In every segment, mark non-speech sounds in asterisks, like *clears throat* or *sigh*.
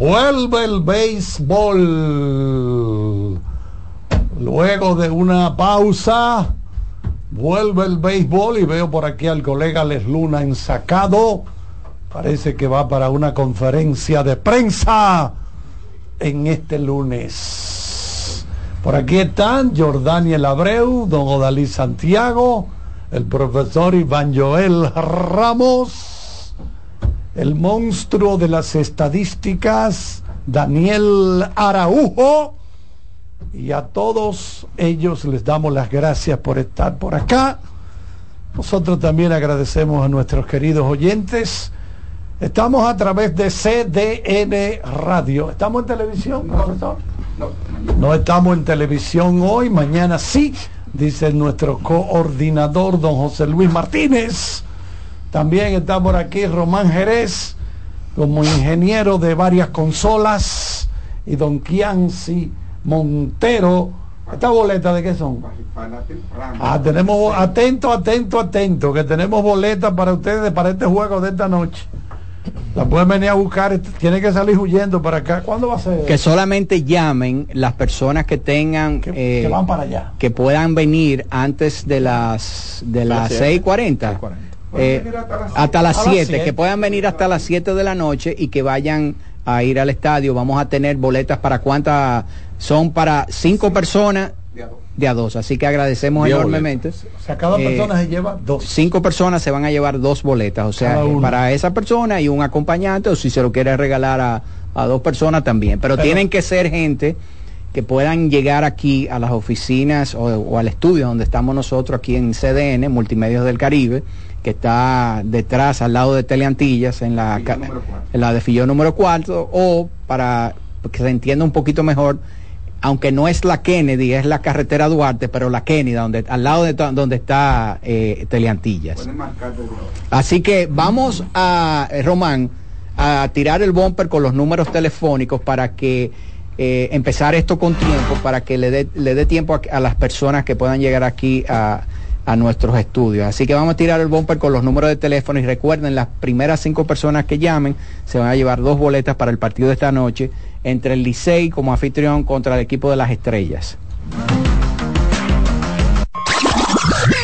Vuelve el béisbol. Luego de una pausa, vuelve el béisbol y veo por aquí al colega Les Luna ensacado. Parece que va para una conferencia de prensa en este lunes. Por aquí están Jordaniel Abreu, don Odalí Santiago, el profesor Iván Joel Ramos el monstruo de las estadísticas, Daniel Araujo. Y a todos ellos les damos las gracias por estar por acá. Nosotros también agradecemos a nuestros queridos oyentes. Estamos a través de CDN Radio. ¿Estamos en televisión, profesor? No, no estamos en televisión hoy, mañana sí, dice nuestro coordinador, don José Luis Martínez. También está por aquí Román Jerez como ingeniero de varias consolas y don Kianci Montero. ¿Esta boleta de qué son? Ah, tenemos, atento, atento, atento, que tenemos boletas para ustedes para este juego de esta noche. La pueden venir a buscar, tiene que salir huyendo para acá. ¿Cuándo va a ser? Que solamente llamen las personas que tengan que, que van para allá. Que puedan venir antes de las de las 6:40. Eh, hasta las 7, que puedan venir hasta las 7 de la noche y que vayan a ir al estadio. Vamos a tener boletas para cuántas son para cinco personas de a dos. Así que agradecemos enormemente. O sea, cada persona se lleva dos. Cinco personas se van a llevar dos boletas. O sea, para esa persona y un acompañante, o si se lo quiere regalar a, a dos personas también. Pero, tienen que ser gente que puedan llegar aquí a las oficinas o, o, al estudio donde estamos nosotros aquí en CDN, Multimedios del Caribe, que está detrás, al lado de Teleantillas, en la, en la de Fillón número 4, o para que se entienda un poquito mejor, aunque no es la Kennedy, es la carretera Duarte, pero la Kennedy, donde, al lado de donde está eh, Teleantillas. Así que vamos a, eh, Román, a tirar el bumper con los números telefónicos para que eh, empezar esto con tiempo, para que le dé le dé tiempo a, a las personas que puedan llegar aquí a a nuestros estudios. Así que vamos a tirar el bumper con los números de teléfono y recuerden, las primeras cinco personas que llamen se van a llevar dos boletas para el partido de esta noche entre el Licey como anfitrión contra el equipo de las estrellas.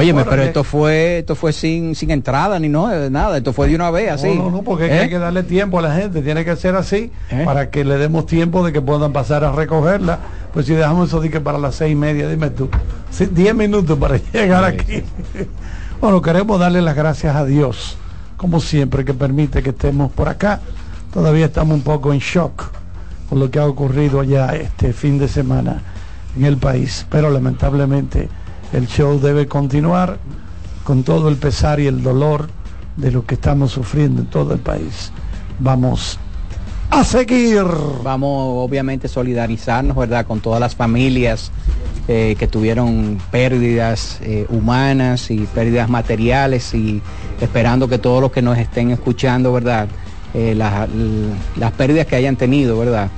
Óyeme, pero esto fue, esto fue sin, sin entrada ni no, nada, esto fue de una vez así. No, no, no porque ¿Eh? hay que darle tiempo a la gente, tiene que ser así ¿Eh? para que le demos tiempo de que puedan pasar a recogerla. Pues si dejamos eso de que para las seis y media, dime tú, diez minutos para *laughs* llegar aquí. *laughs* bueno, queremos darle las gracias a Dios, como siempre, que permite que estemos por acá. Todavía estamos un poco en shock con lo que ha ocurrido allá este fin de semana en el país, pero lamentablemente el show debe continuar con todo el pesar y el dolor de lo que estamos sufriendo en todo el país. Vamos a seguir. Vamos obviamente solidarizarnos, ¿verdad?, con todas las familias eh, que tuvieron pérdidas eh, humanas y pérdidas materiales y esperando que todos los que nos estén escuchando, ¿verdad?, eh, las, las pérdidas que hayan tenido, ¿verdad?,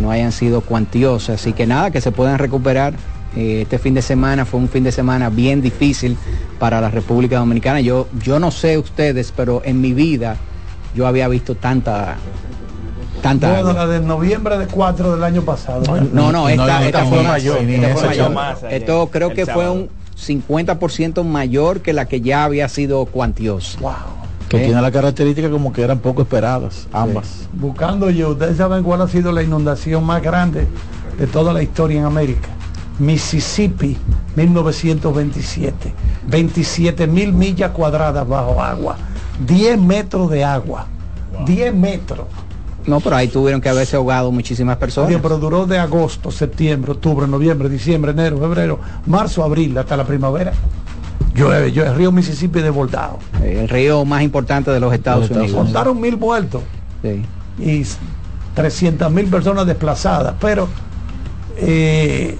no hayan sido cuantiosas. Así que nada, que se puedan recuperar este fin de semana fue un fin de semana bien difícil para la República Dominicana. Yo, yo no sé ustedes, pero en mi vida yo había visto tanta tanta bueno, la de noviembre de 4 del año pasado. No, no, esta, fue mayor. Esto creo que fue un 50% mayor que la que ya había sido cuantiosa. Wow. Que tiene la característica como que eran poco esperadas, ambas. Buscando yo, ustedes saben cuál ha sido la inundación más grande de toda la historia en América. Mississippi, 1927. 27 mil millas cuadradas bajo agua. 10 metros de agua. 10 metros. No, pero ahí tuvieron que haberse ahogado muchísimas personas. pero duró de agosto, septiembre, octubre, noviembre, diciembre, enero, febrero, marzo, abril, hasta la primavera. Llueve, yo el río Mississippi desbordado. El río más importante de los Estados, Unidos. Contaron mil muertos. Sí. Y 300 mil personas desplazadas. Pero eh,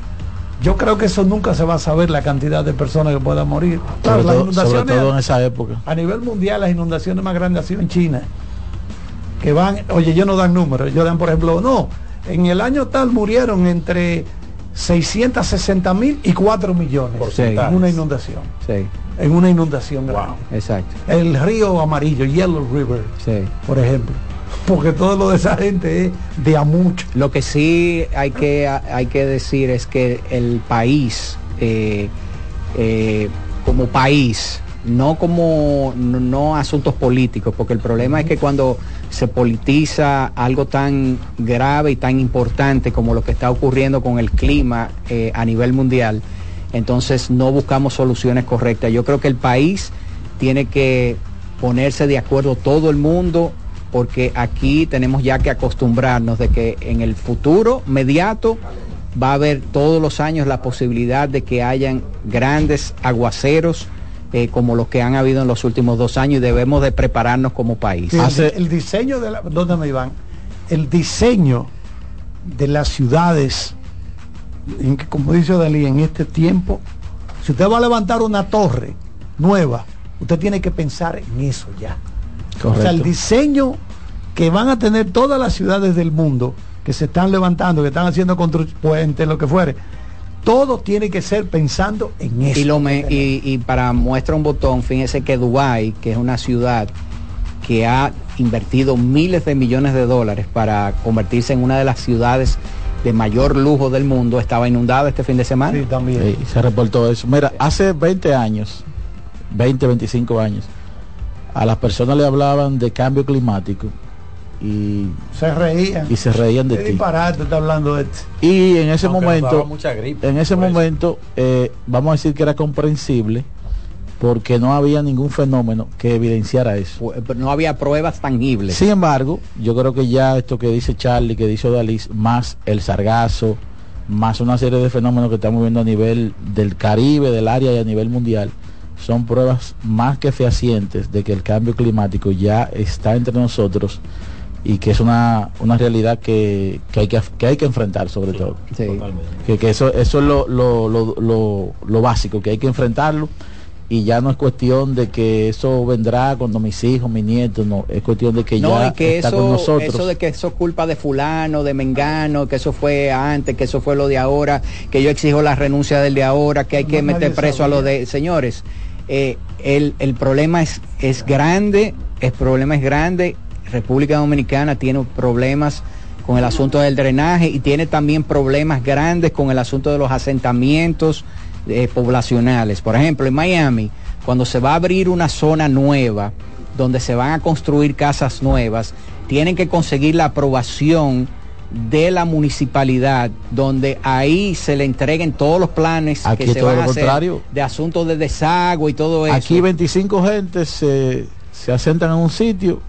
yo creo que eso nunca se va a saber la cantidad de personas que puedan morir. Claro, las inundaciones. en esa época. A nivel mundial, las inundaciones más grandes han sido en China que van, oye, yo no dan números, yo dan, por ejemplo, no, en el año tal murieron entre 660 mil y 4 millones en una inundación. Sí. En una inundación wow. Exacto. El río amarillo, Yellow River, sí. por ejemplo. Porque todo lo de esa gente es de a mucho. Lo que sí hay que, hay que decir es que el país, eh, eh, como país, no como no, asuntos políticos, porque el problema es que cuando se politiza algo tan grave y tan importante como lo que está ocurriendo con el clima eh, a nivel mundial, entonces no buscamos soluciones correctas. Yo creo que el país tiene que ponerse de acuerdo todo el mundo porque aquí tenemos ya que acostumbrarnos de que en el futuro mediato va a haber todos los años la posibilidad de que hayan grandes aguaceros eh, como los que han habido en los últimos dos años y debemos de prepararnos como país. el, diseño de la, ¿dónde me iban? El diseño de las ciudades, en que, como dice Dalí, en este tiempo, si usted va a levantar una torre nueva, usted tiene que pensar en eso ya. O sea, el diseño que van a tener todas las ciudades del mundo que se están levantando, que están haciendo puentes, lo que fuere, todo tiene que ser pensando en eso. Y, lo y, para muestra un botón, fíjese que Dubái, que es una ciudad que ha invertido miles de millones de dólares para convertirse en una de las ciudades de mayor lujo del mundo, estaba inundada este fin de semana. Sí, también. se reportó eso. Mira, hace 20 años, 20, 25 años, a las personas le hablaban de cambio climático y se reían y se reían de ti. está hablando de Y en ese momento, en ese momento, eh, vamos a decir que era comprensible porque no había ningún fenómeno que evidenciara eso. No había pruebas tangibles. Sin embargo, yo creo que ya esto que dice Charlie, que dice Odalis, más el sargazo, más una serie de fenómenos que estamos viendo a nivel del Caribe, del área y a nivel mundial, son pruebas más que fehacientes de que el cambio climático ya está entre nosotros y que es una, una realidad que, que, hay que, que hay que enfrentar sobre todo. Que, que, eso, eso es lo, lo, lo, lo, básico, que hay que enfrentarlo y ya no es cuestión de que eso vendrá cuando mis hijos, mis nietos, no, es cuestión de que ya está eso, con nosotros. Eso de que eso es culpa de fulano, de mengano, que eso fue antes, que eso fue lo de ahora, que yo exijo la renuncia del de ahora, que hay que meter preso a los de señores. Eh, el, el problema es, es grande, el problema es grande República Dominicana tiene problemas con el asunto del drenaje y tiene también problemas grandes con el asunto de los asentamientos eh, poblacionales. Por ejemplo, en Miami, cuando se va a abrir una zona nueva, donde se van a construir casas nuevas, tienen que conseguir la aprobación de la municipalidad, donde ahí se le entreguen todos los planes que se van a hacer de asuntos de desagüe y todo eso. Aquí 25 gentes se, se asentan en un sitio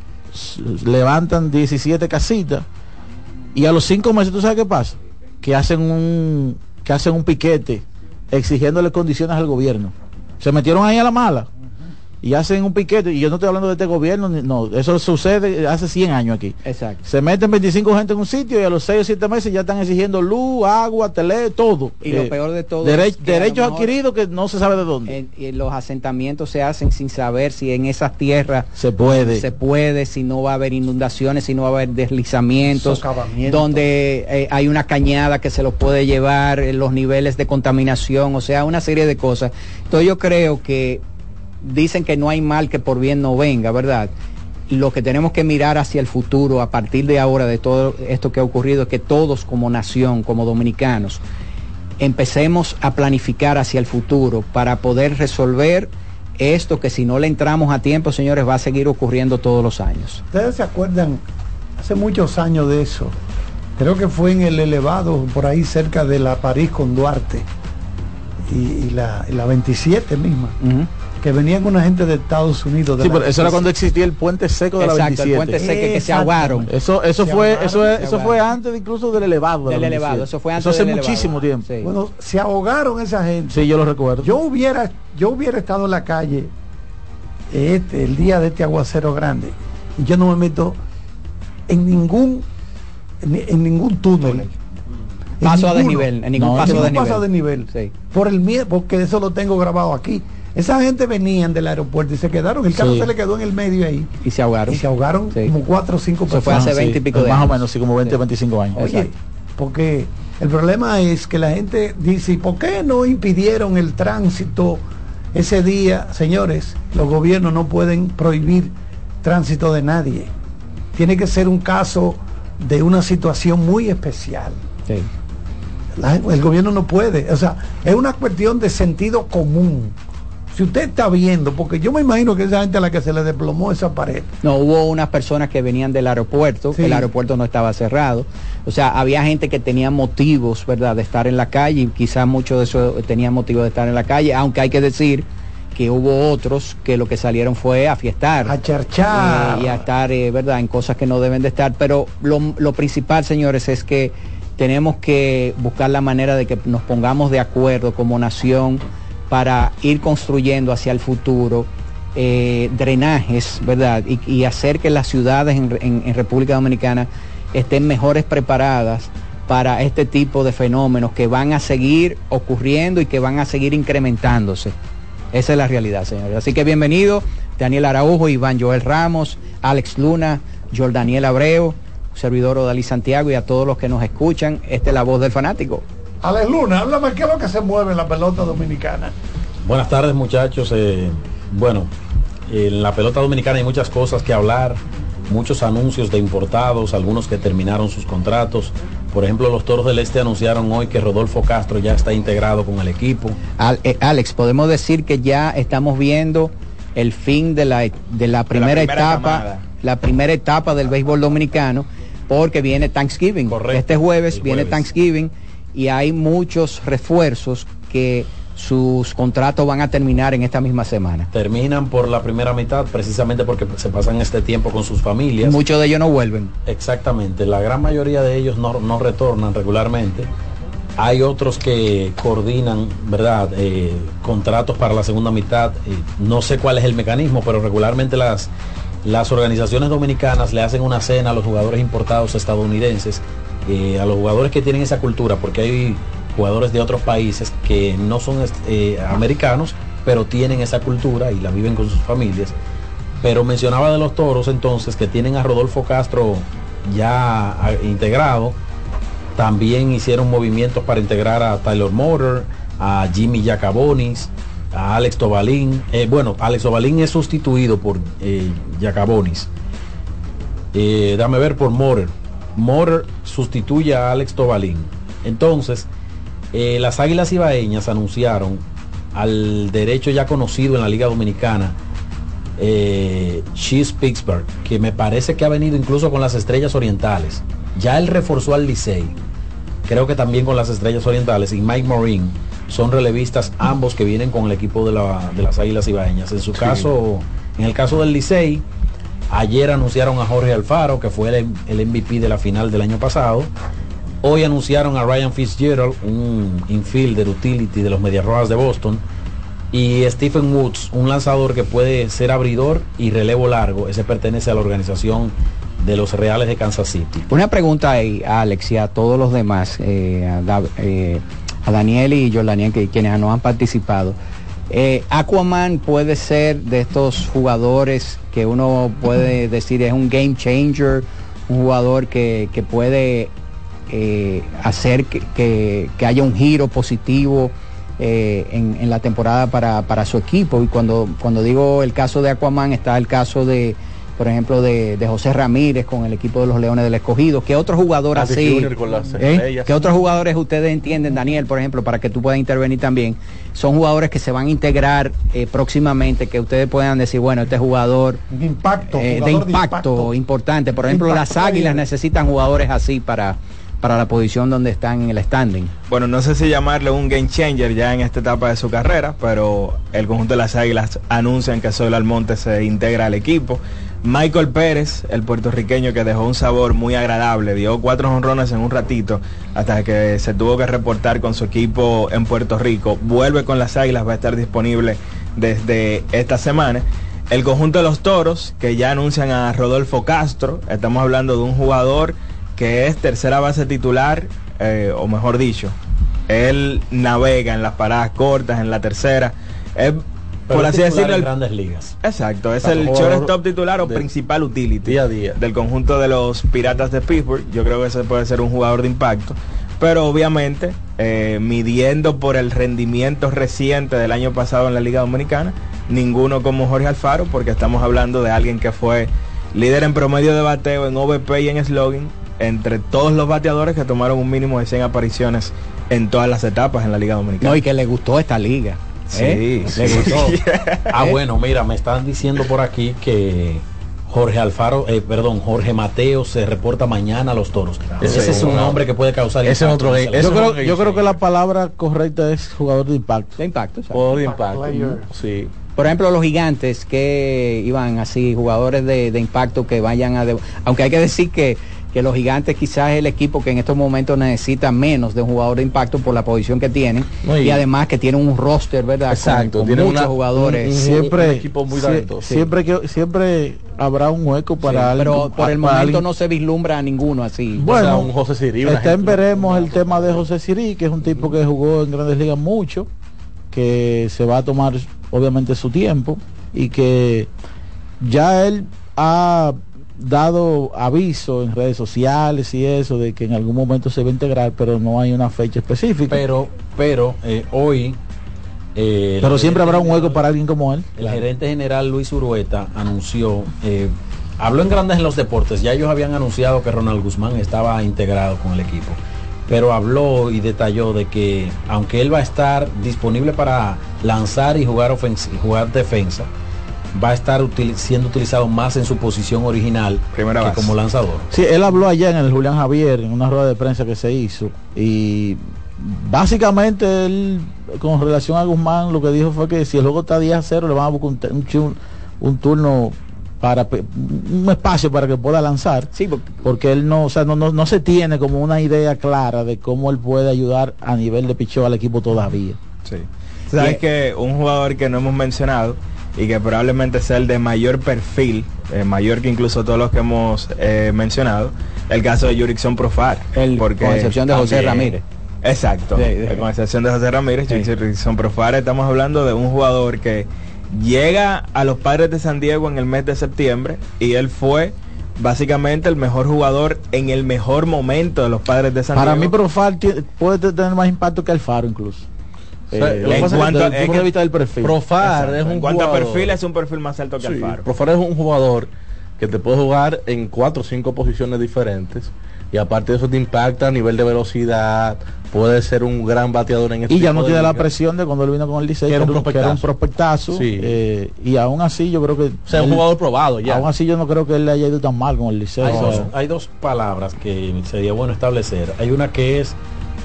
levantan 17 casitas y a los cinco meses, ¿tú sabes qué pasa? Que hacen un, que hacen un piquete exigiéndole condiciones al gobierno. Se metieron ahí a la mala. Y hacen un piquete, y yo no estoy hablando de este gobierno, no, eso sucede hace 100 años aquí. Exacto. Se meten 25 gente en un sitio y a los 6 o 7 meses ya están exigiendo luz, agua, tele, todo. Y lo eh, peor de todo. derechos adquiridos que no se sabe de dónde. y los asentamientos se hacen sin saber si en esas tierras se puede. Se puede, si no va a haber inundaciones, si no va a haber deslizamientos, donde eh, hay una cañada que se lo puede llevar, eh, los niveles de contaminación, o sea, una serie de cosas. Entonces yo creo que dicen que no hay mal que por bien no venga, ¿verdad? Lo que tenemos que mirar hacia el futuro a partir de ahora, de todo esto que ha ocurrido, es que todos como nación, como dominicanos, empecemos a planificar hacia el futuro para poder resolver esto que si no le entramos a tiempo, señores, va a seguir ocurriendo todos los años. ¿Ustedes se acuerdan hace muchos años de eso? Creo que fue en el elevado, por ahí cerca de la París con Duarte y, la, 27 misma que venían una gente de Estados Unidos. sí, pero eso era cuando existía el puente seco de la 27. el puente seco que se ahogaron. Eso, eso fue, eso, eso fue antes incluso del elevado. del elevado, eso fue antes eso hace muchísimo tiempo. Bueno, se ahogaron esa gente. Sí, yo lo recuerdo. Yo hubiera, yo hubiera estado en la calle este, el día de este aguacero grande y yo no me meto en ningún en, ningún túnel paso a desnivel, en ningún paso, de nivel. Por el miedo, porque eso lo tengo grabado aquí. Esa gente venían del aeropuerto y se quedaron, el carro se le quedó en el medio ahí. Y se ahogaron. Y se ahogaron como cuatro o cinco personas. fue hace 20 y pico de Más o menos, sí, como 20 o 25 años. Oye, porque el problema es que la gente dice, ¿por qué no impidieron el tránsito ese día? Señores, los gobiernos no pueden prohibir tránsito de nadie. Tiene que ser un caso de una situación muy especial. el gobierno no puede. O sea, es una cuestión de sentido común si usted está viendo, porque yo me imagino que esa gente a la que se le desplomó esa pared. No, hubo unas personas que venían del aeropuerto, el aeropuerto no estaba cerrado. O sea, había gente que tenía motivos, ¿verdad?, de estar en la calle, y quizás muchos de esos tenían motivos de estar en la calle, aunque hay que decir que hubo otros que lo que salieron fue a fiestar. A charchar. Eh, y a estar, eh, ¿verdad?, en cosas que no deben de estar. Pero lo, lo principal, señores, es que tenemos que buscar la manera de que nos pongamos de acuerdo como nación para ir construyendo hacia el futuro eh, drenajes, ¿verdad? Y, hacer que las ciudades en, República Dominicana estén mejores preparadas para este tipo de fenómenos que van a seguir ocurriendo y que van a seguir incrementándose. Esa es la realidad, señores. Así que bienvenido, Daniel Araujo, Iván Joel Ramos, Alex Luna, Jordaniel Abreu, servidor Odalí Santiago y a todos los que nos escuchan. Esta es la voz del fanático. Alex Luna, háblame qué es lo que se mueve en la pelota dominicana. Buenas tardes muchachos. Eh, bueno, en la pelota dominicana hay muchas cosas que hablar, muchos anuncios de importados, algunos que terminaron sus contratos. Por ejemplo, los Toros del Este anunciaron hoy que Rodolfo Castro ya está integrado con el equipo. Eh, Alex, podemos decir que ya estamos viendo el fin de la, de la, primera, etapa, la primera etapa del béisbol dominicano, porque viene Thanksgiving. Este jueves, viene Thanksgiving y hay muchos refuerzos que sus contratos van a terminar en esta misma semana. Terminan por la primera mitad precisamente porque se pasan este tiempo con sus familias. Muchos de ellos no vuelven. Exactamente, la gran mayoría de ellos no, retornan regularmente. Hay otros que coordinan, ¿verdad? Eh, contratos para la segunda mitad. Eh, no sé cuál es el mecanismo, pero regularmente las, las organizaciones dominicanas le hacen una cena a los jugadores importados estadounidenses eh, a los jugadores que tienen esa cultura, porque hay jugadores de otros países que no son eh, americanos, pero tienen esa cultura y la viven con sus familias. Pero mencionaba de los toros entonces que tienen a Rodolfo Castro ya integrado. También hicieron movimientos para integrar a Tyler Motor, a Jimmy Jacabonis, a Alex Tobalín. Eh, bueno, Alex Tobalín es sustituido por Jacabonis. dame ver por Motor. Motor sustituye a Alex Tobalín. Entonces, eh, las Águilas Ibaeñas anunciaron al derecho ya conocido en la Liga Dominicana, eh, Pittsburgh, que me parece que ha venido incluso con las Estrellas Orientales. Ya él reforzó al Licey, creo que también con las Estrellas Orientales, y Mike Morin son relevistas ambos que vienen con el equipo de, las Águilas Ibaeñas. En su caso, en el caso del Licey, Ayer anunciaron a Jorge Alfaro, que fue el, MVP de la final del año pasado. Hoy anunciaron a Ryan Fitzgerald, un infielder utility de los Medias Rojas de Boston. Y Stephen Woods, un lanzador que puede ser abridor y relevo largo, ese pertenece a la organización de los Reales de Kansas City. Una pregunta ahí, a Alex, y a todos los demás, eh, a, eh, a, Daniel y Jordaniel, que quienes no han participado. Eh, Aquaman puede ser de estos jugadores que uno puede decir es un game changer, un jugador que, puede hacer que, haya un giro positivo en, la temporada para, para, su equipo. Y cuando, cuando digo el caso de Aquaman, está el caso de por ejemplo, de, José Ramírez con el equipo de los Leones del Escogido. ¿Qué otros jugadores así? ¿eh? ¿Qué otros jugadores ustedes entienden, Daniel, por ejemplo, para que tú puedas intervenir también? Son jugadores que se van a integrar eh, próximamente, que ustedes puedan decir, bueno, este jugador impacto, eh, de, impacto importante. Por ejemplo, las Águilas necesitan jugadores así para para la posición donde están en el standing. Bueno, no sé si llamarle un game changer ya en esta etapa de su carrera, pero el conjunto de las Águilas anuncian que Soy Almonte se integra al equipo. Michael Pérez, el puertorriqueño que dejó un sabor muy agradable, dio cuatro honrones en un ratito hasta que se tuvo que reportar con su equipo en Puerto Rico. Vuelve con las Águilas, va a estar disponible desde esta semana. El conjunto de los Toros, que ya anuncian a Rodolfo Castro, estamos hablando de un jugador que es tercera base titular, eh, o mejor dicho, él navega en las paradas cortas, en la tercera por así decirlo, en grandes ligas. Exacto, es el shortstop titular o principal utility día a día. del conjunto de los Piratas de Pittsburgh. Yo creo que ese puede ser un jugador de impacto. Pero obviamente, eh, midiendo por el rendimiento reciente del año pasado en la Liga Dominicana, ninguno como Jorge Alfaro, porque estamos hablando de alguien que fue líder en promedio de bateo, en OVP y en slogan, entre todos los bateadores que tomaron un mínimo de 100 apariciones en todas las etapas en la Liga Dominicana. No, y que le gustó esta liga. Sí, *laughs* ¿Eh? ah, bueno, mira, me están diciendo por aquí que Jorge Alfaro, eh, perdón, Jorge Mateo se reporta mañana a los toros. Ese, es un hombre que puede causar ese otro yo, creo, yo creo, que la palabra correcta es jugador de impacto. De impacto, Jugador de impacto. Sí. Por ejemplo, los gigantes que iban así, jugadores de, de impacto que vayan a... aunque hay que decir que que los gigantes quizás es el equipo que en estos momentos necesita menos de un jugador de impacto por la posición que tienen y, además que tiene un roster, ¿verdad? Exacto, tiene muchos jugadores. siempre, equipo muy siempre que siempre habrá un hueco para Pero por el momento no se vislumbra a ninguno así. Bueno, un José Siri. Está en veremos el tema de José Siri, que es un tipo que jugó en Grandes Ligas mucho, que se va a tomar obviamente su tiempo y que ya él ha dado aviso en redes sociales y eso de que en algún momento se va a integrar, pero no hay una fecha específica. Pero, pero eh, hoy. Eh, pero siempre habrá un hueco para alguien como él. El gerente general Luis Urueta anunció, eh, habló en grandes en los deportes, ya ellos habían anunciado que Ronald Guzmán estaba integrado con el equipo, pero habló y detalló de que aunque él va a estar disponible para lanzar y jugar, jugar defensa, va a estar siendo utilizado más en su posición original que como lanzador. Sí, él habló allá en el Julián Javier, en una rueda de prensa que se hizo, y básicamente él, con relación a Guzmán, lo que dijo fue que si el juego está 10 a 0, le van a buscar un, un, turno para un espacio para que pueda lanzar sí, porque, él no, o sea, no, no, se tiene como una idea clara de cómo él puede ayudar a nivel de picheo al equipo todavía. Sí. Sabes que un jugador que no hemos mencionado y que probablemente sea el de mayor perfil, eh, mayor que incluso todos los que hemos eh, mencionado, el caso de Yurickson Profar. El, porque con excepción de José Ramírez. Exacto, con excepción de José Ramírez, Yurickson Profar, estamos hablando de un jugador que llega a los padres de San Diego en el mes de septiembre y él fue básicamente el mejor jugador en el mejor momento de los padres de San Diego. Para mí Profar puede tener más impacto que Alfaro incluso. Eh, en cuanto de vista del perfil. Profar es un en cuanto a perfil es un perfil más alto que sí, Alfaro. Profar es un jugador que te puede jugar en cuatro o cinco posiciones diferentes y aparte de eso te impacta a nivel de velocidad, puede ser un gran bateador en este Y ya no tiene la presión de cuando él vino con el Licey, que, era un prospectazo. Eh, y aún así yo creo que... O sea, un jugador probado ya. Aún así yo no creo que él le haya ido tan mal con el Licey. Hay, hay dos palabras que sería bueno establecer. Hay una que es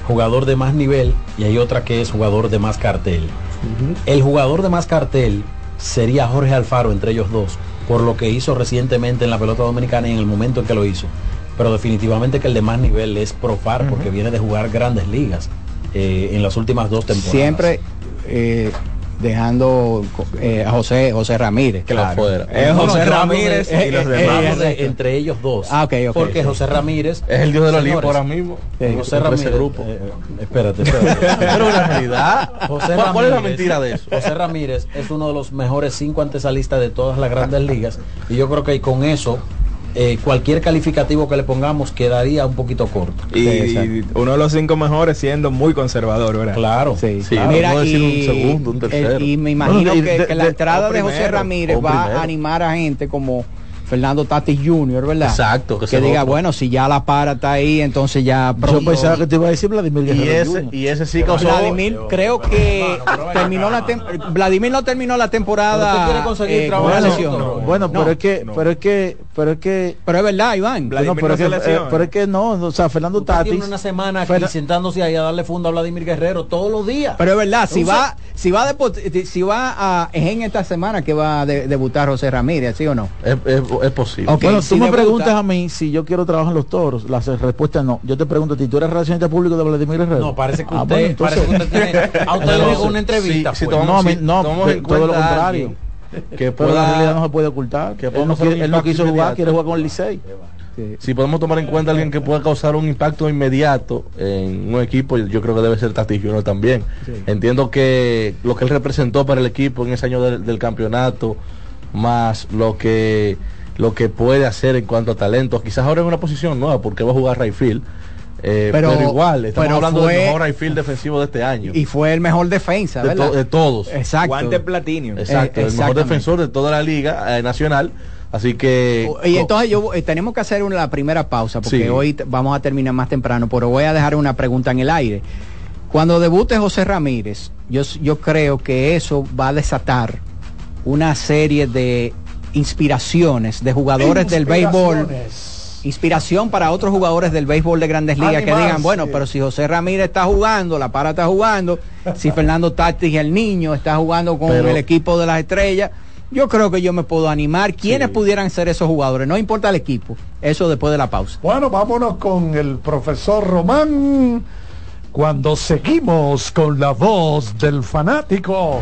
jugador de más nivel y hay otra que es jugador de más cartel. El jugador de más cartel sería Jorge Alfaro entre ellos dos, por lo que hizo recientemente en la pelota dominicana y en el momento en que lo hizo. Pero definitivamente que el de más nivel es Profar, porque viene de jugar grandes ligas eh, en las últimas dos temporadas. Siempre, eh, dejando eh, a José José Ramírez. Claro. Es José Ramírez y los demás. eh, entre ellos dos. Ah, ok, ok, Porque sí. José Ramírez Es el dios de la Señores, liga ahora mismo. José Ramírez. grupo. eh, eh, espérate, espérate. *laughs* Pero la realidad, José ¿cuál, cuál es la Ramírez- mentira de eso? José Ramírez es uno de los mejores cinco antesalistas de todas las grandes ligas y yo creo que con eso eh, cualquier calificativo que le pongamos quedaría un poquito corto. Y, uno de los cinco mejores siendo muy conservador, ¿verdad? Claro. Sí, Sí, claro. Mira, decir y, un segundo, un tercero. el- y me imagino Bueno, que, de- que la entrada de José primero, Ramírez va primero. a animar a gente como Fernando Tatis Jr., ¿verdad? Exacto, que Que, diga, otro. bueno, si ya la para está ahí, entonces ya Yo pronto- pensaba que te iba a decir Vladimir Y Guerrero ese- Jr. y ese sí causó Vladimir, creo que terminó la tem- Vladimir no terminó la temporada. Quiere conseguir eh, trabajo, bueno, lesión. no, bueno, No, pero es que, pero es que, pero es que, pero es verdad, Iván. Vladimir no, pero, no es que eh, pero es que no, o sea, Fernando Tatis. tiene una semana aquí Fer- sentándose ahí a darle funda a Vladimir Guerrero todos los días. Pero es verdad, si va, si va, a depo- si va a, es en esta semana que va a de- debutar José Ramírez, ¿sí o no? Es, es- es posible. Ok, bueno, si tú me preguntas a mí si yo quiero trabajar en los toros. La respuesta es no. Yo te pregunto a ti, ¿tú eres relacionista público de Vladimir Guerrero? No, parece que Ah, usted, bueno, entonces- parece que usted tiene, a *laughs* usted le llegó una entrevista. Sí, sí, pues. tomamos- no, no, de- todo lo contrario. Que pero la realidad no se puede ocultar. que él, no quiere, él quiso jugar, quiere jugar con el Licey. Si podemos tomar en cuenta a alguien que pueda causar un impacto inmediato en un equipo, yo creo que debe ser Tatis Junior también. Entiendo que lo que él representó para el equipo en ese año del, del campeonato, más lo que lo que puede hacer en cuanto a talento, quizás ahora en una posición nueva, porque va a jugar Rayfield. Eh, Pero- pero, igual, estamos pero hablando fue- del mejor Rayfield defensivo de este año. Y fue el mejor defensa, de, de todos. Exacto. Guante platinio. Exacto, Eh, el mejor defensor de toda la liga eh, nacional. Así que. Y entonces yo eh, tenemos que hacer una, la primera pausa porque Sí. hoy vamos a terminar más temprano, pero voy a dejar una pregunta en el aire. Cuando debute José Ramírez, yo creo que eso va a desatar una serie de inspiraciones de jugadores del béisbol. Inspiración para otros jugadores del béisbol de grandes ligas que digan, bueno, pero si José Ramírez está jugando, La Para está jugando, si *laughs* Fernando Tatis el niño está jugando con Pero- el equipo de las estrellas, yo creo que yo me puedo animar. ¿Quiénes pudieran ser esos jugadores? No importa el equipo. Eso después de la pausa. Bueno, vámonos con el profesor Román cuando seguimos con la voz del fanático.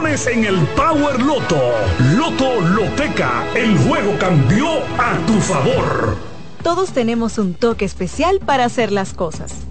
en el Power Loto. Loto Loteca, el juego cambió a tu favor. Todos tenemos un toque especial para hacer las cosas.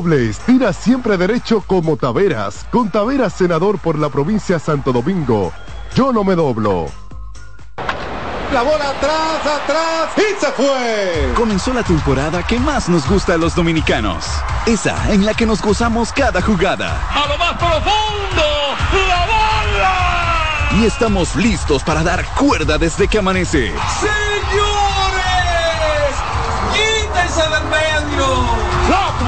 dobles, tira siempre derecho como Taveras, con Taveras senador por la provincia Santo Domingo. Yo no me doblo. La bola atrás, atrás y se fue. Comenzó la temporada que más nos gusta a los dominicanos. Esa en la que nos gozamos cada jugada. A lo más profundo, la bola. y estamos listos para dar cuerda desde que amanece. ¡Señores! ¡Quítense del medio!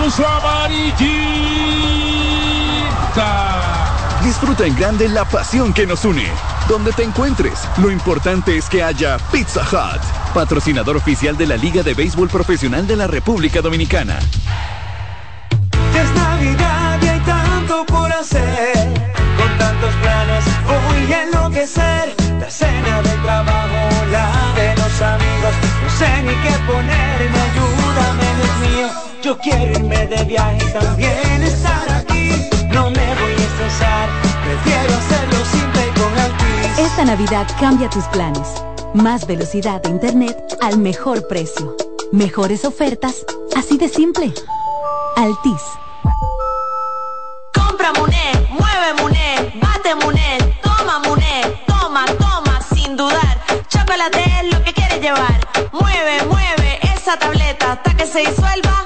¡La puso amarillita! Disfruta en grande la pasión que nos une. Donde te encuentres, lo importante es que haya Pizza Hut, patrocinador oficial de la Liga de Béisbol Profesional de la República Dominicana. Ya es Navidad y hay tanto por hacer. Con tantos planes voy a enloquecer. La cena del trabajo, la de los amigos. No sé ni qué mío. Yo quiero irme de viaje y también estar aquí. No me voy a estresar, prefiero hacerlo simple y con Altis. Esta Navidad cambia tus planes. Más velocidad de internet al mejor precio. Mejores ofertas, así de simple. Altis. Compra Muné, mueve Muné, bate Muné, toma Muné, toma, toma, sin dudar. Chocolate es lo que quieres llevar. Mueve, mueve esa tableta hasta que se disuelva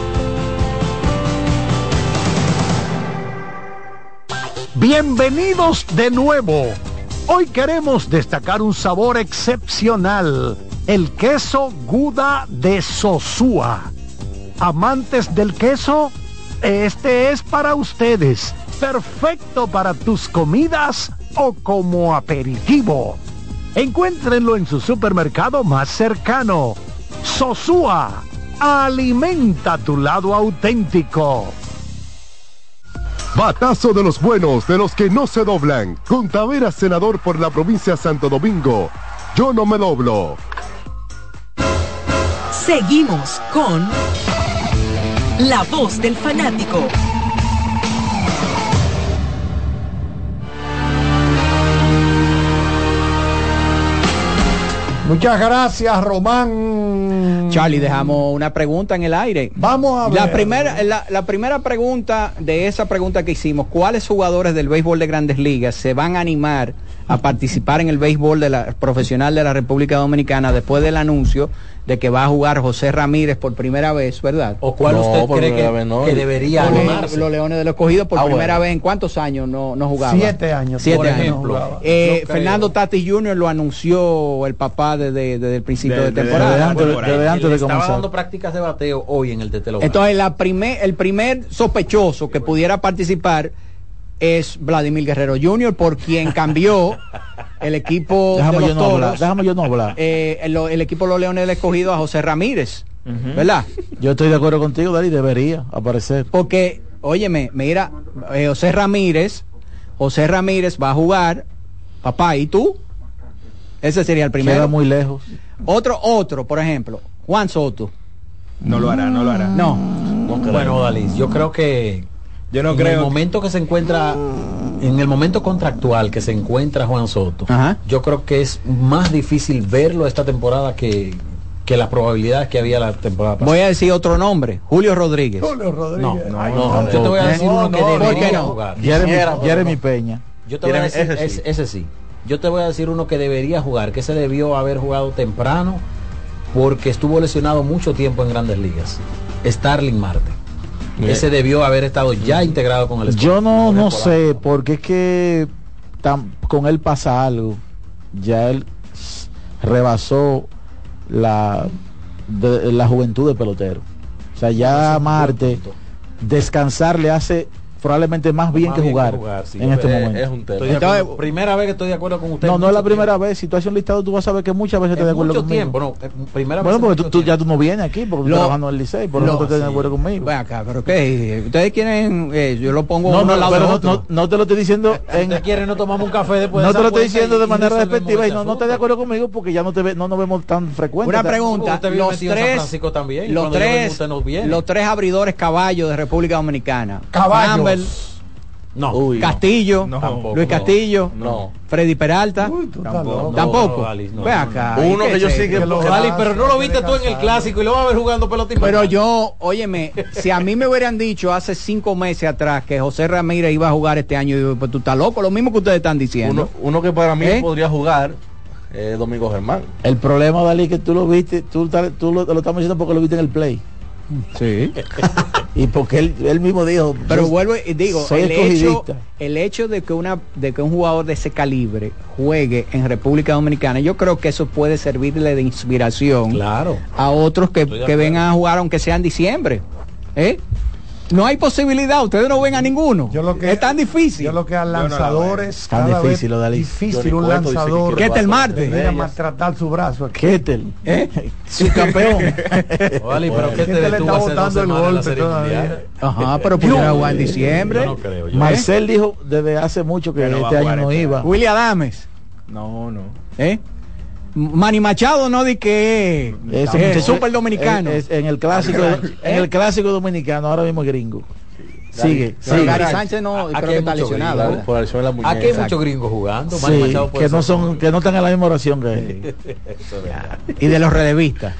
Bienvenidos de nuevo. Hoy queremos destacar un sabor excepcional, el queso Guda de Sosúa. Amantes del queso, este es para ustedes, perfecto para tus comidas o como aperitivo. Encuéntrenlo en su supermercado más cercano. Sosúa, alimenta tu lado auténtico. Batazo de los buenos, de los que no se doblan. Con Taveras, senador por la provincia de Santo Domingo. Yo no me doblo. Seguimos con La Voz del Fanático. Muchas gracias, Román. Charlie, dejamos una pregunta en el aire. Vamos a ver. La primera, la, la primera pregunta de esa pregunta que hicimos, ¿cuáles jugadores del béisbol de grandes ligas se van a animar a participar en el béisbol de la, profesional de la República Dominicana después del anuncio de que va a jugar José Ramírez por primera vez, ¿verdad? ¿O cuál usted cree que, que debería Los-? Los Leones del Escogido por Ah, primera bueno. vez en cuántos años no, no jugaba. Siete años, Siete por años. ejemplo. Eh. Fernando Tatis Jr. lo anunció el papá desde, desde el principio de, De- de- temporada. desde antes- Por ahí. desde antes de Estaba dando prácticas de bateo hoy en el Tetelo. Entonces, la primer, el primer sospechoso que pudiera participar es Vladimir Guerrero Jr., por quien cambió el equipo Déjame de yo no hablar, déjame yo no hablar. eh, el, el equipo de los Leones del Escogido a José Ramírez, ¿verdad? Yo estoy de acuerdo contigo, Dari, debería aparecer. Porque, óyeme, mira, eh, José Ramírez, José Ramírez va a jugar, papá, ¿y tú? Ese sería el primero. Queda muy lejos. Otro, otro, por ejemplo, Juan Soto. No lo hará, no lo hará. No. Bueno, Dalis, yo creo que Yo no en creo el que- momento que se encuentra en el momento contractual que se encuentra Juan Soto, yo creo que es más difícil verlo esta temporada que, que las probabilidades que había la temporada pasada. Voy a decir otro nombre, Julio Rodríguez. Julio Rodríguez. No, no, no, yo te voy a decir No, uno que no, ¿por qué debería jugar. Jeremy, Jeremy. Peña. Yo te voy a decir, ese, ese sí. Yo te voy a decir uno que debería jugar, que se debió haber jugado temprano porque estuvo lesionado mucho tiempo en grandes ligas. Starling Marte. Ese debió haber estado ya integrado con el Yo no, no sé, porque es que tam- con él pasa algo. Ya él rebasó la, de- la juventud de pelotero. O sea, ya Marte, descansar le hace probablemente más bien Más que bien que jugar, sí. en este Es- momento. es un tema. Primera vez que estoy de acuerdo con usted. No, no es la primera vez. Si tú haces un listado, tú vas a ver que muchas veces estás de acuerdo mucho conmigo. tiempo, no, eh, primera bueno, vez porque tú, mucho tú- ya tú no vienes aquí porque Lo- estás trabajando en el Licey, por lo- tú estás de acuerdo conmigo. Ven acá, pero qué, ustedes quieren, eh, yo lo pongo No, uno no, al lado pero no, otro. no, no te lo estoy diciendo en, ¿Usted quiere no tomamos un café después no te lo estoy diciendo de manera despectiva y no, no estoy de acuerdo conmigo porque ya no te ve, no nos vemos tan frecuentes. Una pregunta, los tres, los tres, abridores caballos de República Dominicana. Caballos. No. Uy, no. Castillo, Tampoco. Luis Castillo, No. Freddy Peralta, Tampoco. tampoco. No, Alice, no. Ve acá. Uno ¿y qué que yo sí que? Ali, pero no lo viste tú en el clásico y lo vas a ver jugando pelota Pero yo, óyeme, si a mí me hubieran dicho hace cinco meses atrás que José Ramírez iba a jugar este año, yo digo, pues tú estás loco, lo mismo que ustedes están diciendo. uno, uno que para mí ¿Eh? podría jugar eh, Domingo Germán. El problema, Dalí, que tú lo viste, tú lo, lo estamos diciendo porque lo viste en el play. Sí. *laughs* y porque él, él mismo dijo. Pero vuelvo y digo, el hecho, el hecho de que una de que un jugador de ese calibre juegue en República Dominicana, yo creo que eso puede servirle de inspiración Claro. a otros que, que vengan a jugar aunque sea en diciembre. ¿Eh? No hay posibilidad, ustedes no ven a ninguno. es tan difícil. Yo lo que a lanzadores Tan cada difícil, vez Odalí. difícil un lanzador Ketel Marte. con viene a ellas. maltratar su brazo aquí. Ketel, ¿Eh? *laughs* su campeón. *laughs* Ali, pero ¿qué ¿Quién te te le está botando el golpe todavía? Ajá, pero pudiera jugar en diciembre. Yo no creo. yo- Marcel dijo desde hace mucho que no este año no iba. William Adames. No, no. ¿Eh? Manny Machado no di que es muchacho- súper dominicano. es- es- en el clásico, en el clásico dominicano, ahora mismo es gringo. Sigue, Pero sigue. Gary Sánchez no, Aquí creo hay que está mucho lesionado. muñeca. Aquí hay muchos gringos jugando. Sí, Machado que no son, que no están en la misma oración que *laughs* él. Es. Y de los relevistas.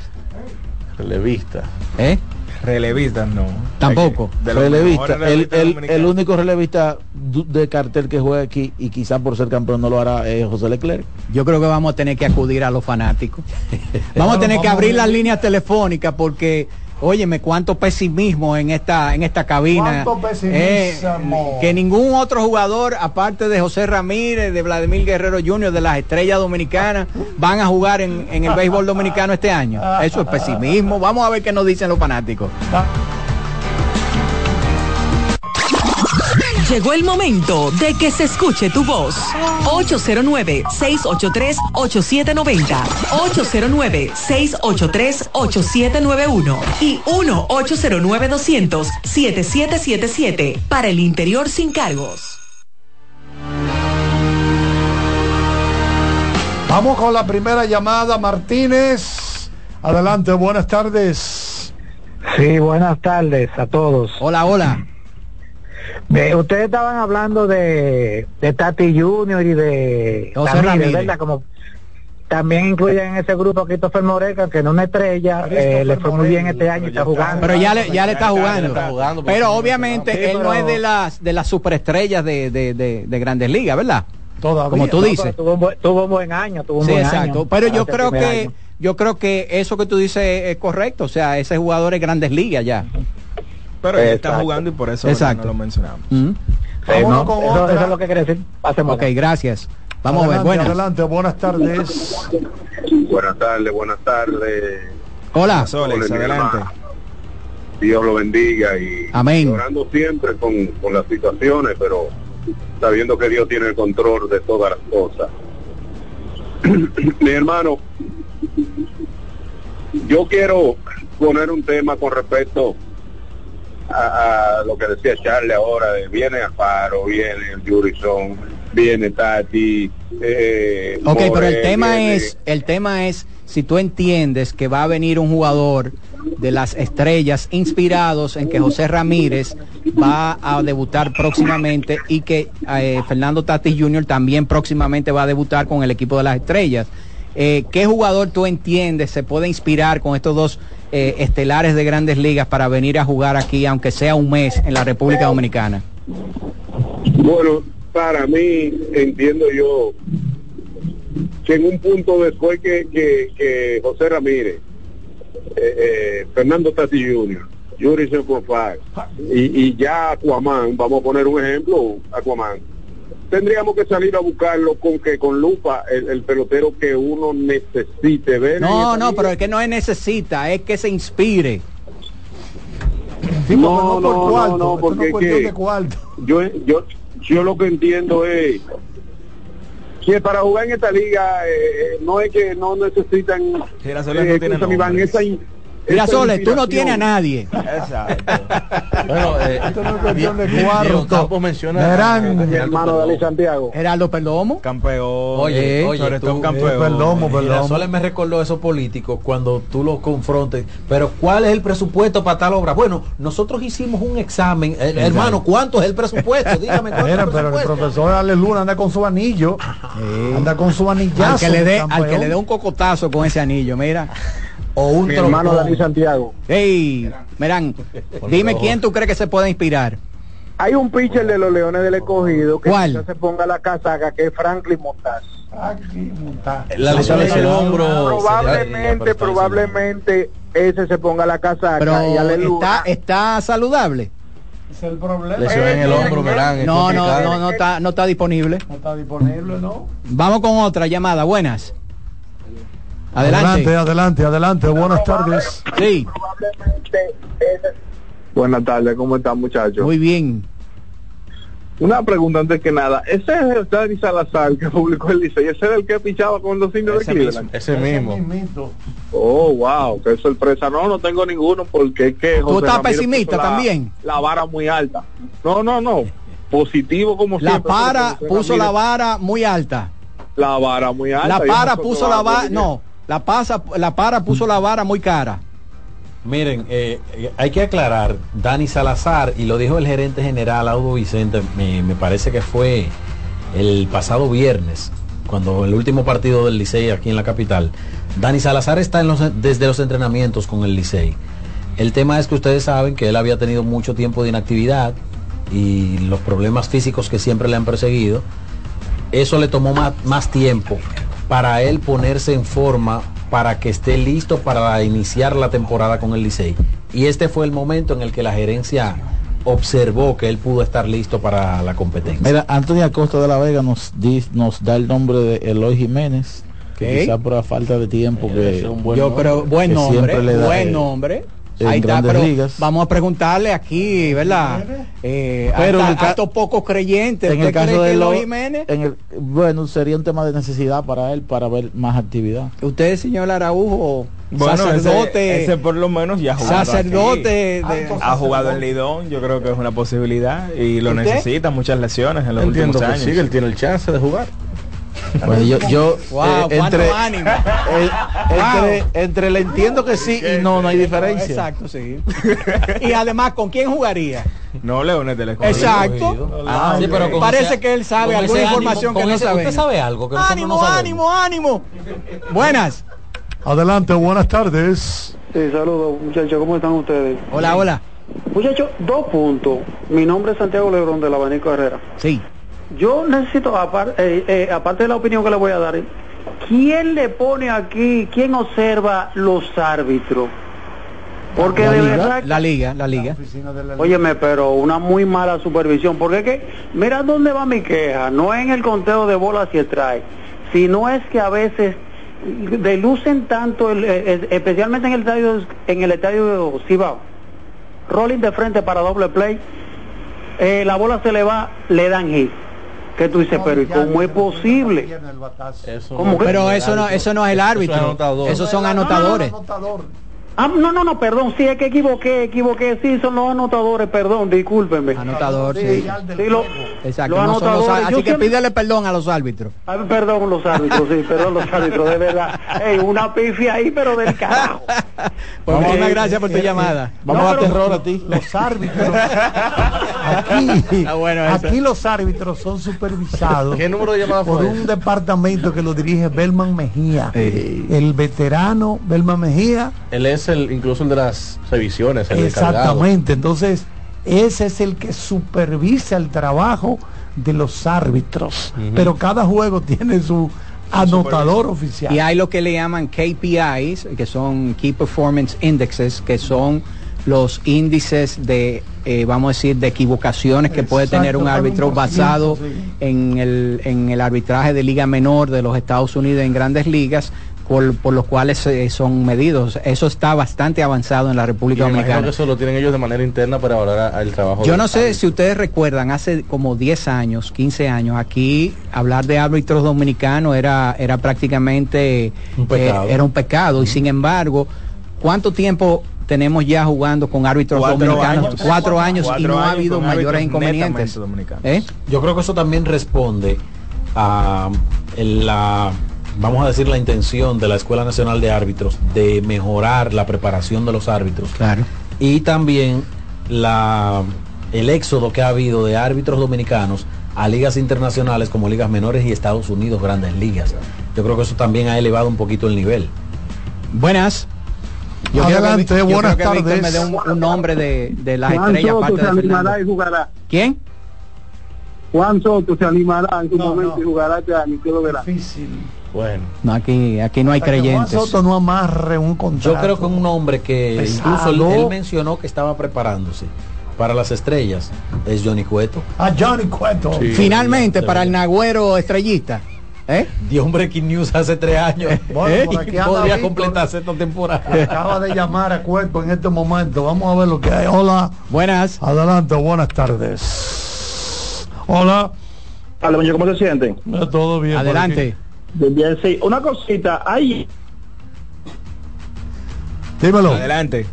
Relevista. ¿Eh? Relevistas no. Tampoco. De relevista, el, relevistas el, el único relevista de cartel que juega aquí y quizás por ser campeón no lo hará es José Leclerc. Yo creo que vamos a tener que acudir a los fanáticos. *laughs* Vamos a tener que abrir las líneas telefónicas porque, óyeme, cuánto pesimismo en esta, en esta cabina. Cuánto pesimismo. que ningún otro jugador, aparte de José Ramírez, de Vladimir Guerrero Jr., de las estrellas dominicanas, van a jugar en, en el béisbol dominicano este año. Eso es pesimismo. Vamos a ver qué nos dicen los fanáticos. Llegó el momento de que se escuche tu voz. 809-683-8790. 809-683-8791. Y 1-809-200-7777. Para el interior sin cargos. Vamos con la primera llamada, Martínez. Adelante, buenas tardes. Sí, buenas tardes a todos. Hola, hola. Ve, ustedes estaban hablando de, de Tati Junior y de José Ramírez. ¿verdad? Como también incluyen en ese grupo a Christopher Moreca, que no es una estrella, eh, le fue muy bien este año y está jugando. Pero ya le, ya le está jugando. Pero obviamente él no es de las de las superestrellas de, de, de, de Grandes Ligas, ¿verdad? Todavía. Como tú dices. tuvo, un buen, tuvo un buen año, tuvo un Sí, buen exacto. año. Pero yo creo que año. yo creo que eso que tú dices es correcto. O sea, ese jugador es Grandes Ligas ya. Pero él está jugando y por eso. Exacto. no lo mencionamos. Mm. Sí, Vámonos no, con eso, otra. eso es lo que quiere decir. Pasemos. Ok, gracias. Vamos adelante, a ver. Buenas. Adelante, buenas tardes. Buenas tardes, buenas tardes. Hola. Mi adelante. Dios lo bendiga y Amén. orando siempre con, con las situaciones, pero sabiendo que Dios tiene el control de todas las cosas. *clears throat* mi hermano, yo quiero poner un tema con respecto a, a lo que decía Charlie ahora, de viene Alfaro, viene el Jurison, viene Tati. Eh, Ok, pero el tema viene- es, el tema es si tú entiendes que va a venir un jugador de las estrellas inspirados en que José Ramírez va a debutar próximamente y que eh, Fernando Tatis Jr. también próximamente va a debutar con el equipo de las estrellas. Eh, ¿Qué jugador tú entiendes se puede inspirar con estos dos eh, estelares de grandes ligas para venir a jugar aquí, aunque sea un mes, en la República Dominicana? Bueno, para mí, entiendo yo que en un punto después que, que, José Ramírez, eh, eh, Fernando Tati Jr., Yuri Senfofag y, y ya Aquaman, vamos a poner un ejemplo, Aquaman, tendríamos que salir a buscarlo con que con lupa el, el pelotero que uno necesite ver. No, no, pero es que no es necesita, es que se inspire. Sí, No, no, por no, cuarto, no, no, porque no es cuestión que- de cuarto. yo, yo, yo lo que entiendo es que para jugar en esta liga eh, no es que no necesitan no eh, tiene escúchame, Iván, nombres. esa, Sole, tú no tienes a nadie. Bueno, eh, Esto no es cuestión de cuarto. Menciona Mi hermano Dalí Santiago. Geraldo Perdomo. Campeón. Oye, oye, sobre todo tú, un campeón. eh. Girasoles me recordó esos políticos cuando tú los confrontes. Pero ¿cuál es el presupuesto para tal obra? Bueno, nosotros hicimos un examen. Eh, hermano, ¿cuánto es el presupuesto? Dígame cuánto Mira, es el pero el profesor Ale Luna anda con su anillo. Anda con su anillazo. Al que, le de dé, al campeón. que le dé un cocotazo con ese anillo, mira. O un Mi hermano trompón. Dalí Santiago. Ey, Merán, dime quién tú crees que se puede inspirar. Hay un pitcher de los Leones del Escogido que se ponga la casaca, que es Franklin Montaz. La lesión en el hombro. Probablemente, probablemente ese se ponga la casaca Pero y está, está saludable. Es el problema. Lesión en el hombro, Merán. es No, no, no, no está, no está disponible. No está disponible, ¿no? Vamos con otra llamada. Buenas. Adelante, Adelante. adelante, adelante. Buenas tardes. Sí, Buenas tardes, ¿cómo están muchachos? muy bien. Una pregunta antes que nada. Ese es el Dani Salazar que publicó el Licey. Ese era el que pichaba con los indios de Cleveland. mismo. Ese mismo. Oh, wow, qué sorpresa. No, no tengo ninguno porque es que ¿Tú José estás Ramírez pesimista la- también? La vara muy alta. No, no, no. Positivo como La siempre. para porque José puso la vara muy alta. La vara muy alta. La para puso la vara, bien. no, la pasa, la para puso la vara muy cara. Miren, eh, hay que aclarar, Dani Salazar, y lo dijo el gerente general Audo Vicente, me, me parece que fue el pasado viernes, cuando el último partido del Licey aquí en la capital. Dani Salazar está en los- desde los entrenamientos con el Licey. El tema es que ustedes saben que él había tenido mucho tiempo de inactividad y los problemas físicos que siempre le han perseguido. Eso le tomó más, más tiempo para él ponerse en forma para que esté listo para iniciar la temporada con el Licey. Y este fue el momento en el que la gerencia observó que él pudo estar listo para la competencia. Mira, Antonio Acosta de la Vega nos, di- nos da el nombre de Eloy Jiménez, que quizá por la falta de tiempo que Yo creo, buen que nombre, siempre le da, buen nombre. En Ahí está, grandes pero ligas. vamos a preguntarle aquí, ¿verdad? Eh, Pero hasta- en el ca- a estos pocos creyentes. en el ¿usted cree caso de Eloy Jiménez? en el, bueno, sería un tema de necesidad para él para ver más actividad. Usted, señor Araujo, Bueno, sacerdote, ese, ese por lo menos ya ha jugado sacerdote aquí. de- ha jugado en Lidón, yo creo que es una posibilidad y lo ¿Usted? necesita, muchas lesiones en los Entiendo últimos que años. sí, que él tiene el chance de jugar. *laughs* Bueno, yo, yo Wow, eh, entre, ánimo. eh, entre, entre le entiendo que sí y no, no hay diferencia. Exacto, sí. *laughs* y además, ¿con quién jugaría? No, Leones del Escogido. Exacto. Ah, sí, pero con Parece ese- que él sabe alguna ánimo, información que no ese- sabe. Usted sabe algo que Ánimo, no ánimo, ánimo. Buenas. Adelante, buenas tardes. Sí, saludos muchachos, ¿cómo están ustedes? Hola, hola. Muchachos, dos puntos. Mi nombre es Santiago Lebrón del Abanico Herrera. Sí. Yo necesito, apar- eh, eh, aparte de la opinión que le voy a dar, ¿quién le pone aquí, quién observa los árbitros? Porque la de liga, verdad... la liga, la liga. Óyeme, pero una muy mala supervisión, porque es que, mira dónde va mi queja, no es en el conteo de bolas y strike, sino es que a veces delucen tanto, el- el- especialmente en el estadio, en el estadio Cibao, rolling de frente para doble play, eh, la bola se le va, le dan hit. Que tú dices, pero ¿y cómo es posible? ¿Cómo que? Pero eso no, eso no es el árbitro. Esos son No, no, no, anotadores. Ah, no, no, no, perdón, sí, es que equivoqué, equivoqué, sí, son los anotadores, perdón, discúlpenme. Anotador, sí. Sí, lo- Exacto. los no son los anotadores, así que siempre- pídele perdón a los árbitros. Ay, perdón los árbitros, sí, perdón los árbitros, de verdad. Ey, una pifia ahí, pero del carajo. *laughs* Pues Vamos, muchísimas eh, gracias por tu eh, llamada. Vamos No, a terror a ti. Los árbitros. *laughs* Aquí, bueno eso. aquí los árbitros son supervisados ¿Qué número de llamada por un departamento que lo dirige Belman Mejía. El veterano Belman Mejía. Él es el, incluso el de las revisiones, el encargado. Exactamente. Entonces, ese es el que supervisa el trabajo de los árbitros. Pero cada juego *laughs* tiene su anotador oficial. Y hay lo que le llaman KPIs, que son Key Performance Indexes, que son los índices de, eh, vamos a decir, de equivocaciones que puede tener un árbitro basado sí. en, el, en el arbitraje de liga menor de los Estados Unidos en grandes ligas, por, por los cuales eh, son medidos. Eso está bastante avanzado en la Y República imagino Dominicana. que eso lo tienen ellos de manera interna para valorar el trabajo. Yo no sé árbitro. si ustedes recuerdan, hace como 10 años, 15 años, aquí hablar de árbitros dominicanos era, era prácticamente Un pecado. eh, era un pecado. Y sin embargo, ¿cuánto tiempo tenemos ya jugando con árbitros Cuatro dominicanos? años. Cuatro años y no ha habido mayores inconvenientes. ¿Eh? Yo creo que eso también responde a la, vamos a decir, la intención de la Escuela Nacional de Árbitros de mejorar la preparación de los árbitros. Claro. Y también la, el éxodo que ha habido de árbitros dominicanos a ligas internacionales como ligas menores y Estados Unidos, grandes ligas. Yo creo que eso también ha elevado un poquito el nivel. Buenas. Adelante, quiero que- yo buenas creo que Víctor tardes. me dé un, un nombre de, de las estrellas aparte de Fernando. y jugará. ¿Quién? Juan Soto se animará en su momento y jugará este año, verá. Bueno. No, aquí, aquí no hay Hasta que creyentes. Soto no amarre un contrato. Yo creo que un hombre que Pesado. incluso él, él mencionó que estaba preparándose para las estrellas es Johnny Cueto. A Johnny Cueto. Finalmente, para el Nagüero estrellista. ¿Eh? Dio un breaking news hace tres años. *laughs* Bueno, ¿Eh? por aquí podría Víctor. completarse esta temporada. Acaba de llamar a Cuerpo en este momento. Vamos a ver lo que hay. Hola. Buenas. Adelante, buenas tardes. Hola. Hola, ¿cómo se sienten? Eh, Todo bien. por Adelante. Sí. Una cosita, aquí. Dímelo. Adelante.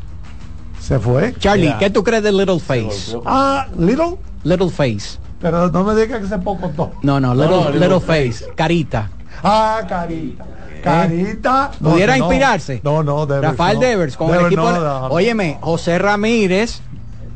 Se fue. Charlie, Mira. ¿qué tú crees de Little Face? Ah, Little. Little Face. Pero no me digas que se poco todo. No, no, Little, No, little, Little Face. Carita. Ah, carita. Carita. No, ¿Pudiera no. inspirarse? No, no, Devers. Rafael no. Devers con el Devers equipo. no, no, no. Óyeme, José Ramírez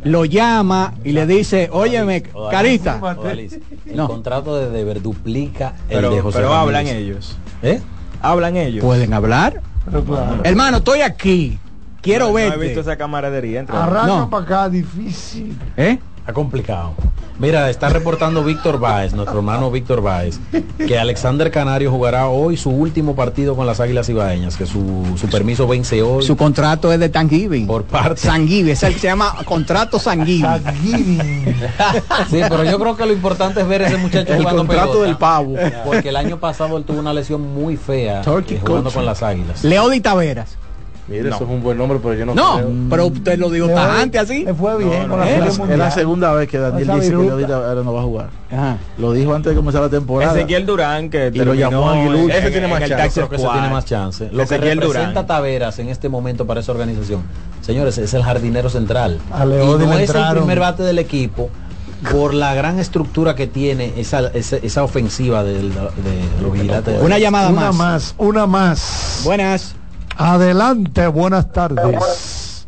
lo llama y le dice, óyeme, Carita. Odalis, el No. contrato de Deber duplica el Pero, de José pero hablan ellos. ¿Eh? Hablan ellos. ¿Pueden hablar? Pero claro. Hermano, estoy aquí. Quiero no, no he verte. visto esa camaradería Arranca No. para acá, difícil. ¿Eh? Está complicado. Mira, está reportando Víctor Báez, nuestro hermano Víctor Báez, que Alexander Canario jugará hoy su último partido con las Águilas Ibaeñas, que su, su permiso vence hoy Su contrato es de Thanksgiving. por parte. Es el que se llama contrato Sanguivi. Sí, pero yo creo que lo importante es ver a ese muchacho El jugando contrato pelota, del pavo. Porque el año pasado él tuvo una lesión muy fea Turkey eh, jugando coach. con las Águilas. Leody Taveras. Mire, eso es un buen nombre, pero yo no, No, creo. pero usted lo dijo tajante así. Fue bien con la. Serie Es la segunda vez que Daniel dice que ahorita ahora no va a jugar. Ajá. Lo dijo antes de comenzar la temporada. Ezequiel Durán que Y lo llamó Aguilucho. Ese en- tiene más chance. taxi Creo que ese tiene más chance. Lo que Ezequiel representa Durán. Taveras en este momento para esa organización, señores, es el jardinero central. A y no es el primer bate del equipo por la gran estructura que tiene esa, esa, esa ofensiva del- de, los vigilantes. Una llamada Una más. más, una más. Buenas. Adelante, buenas tardes.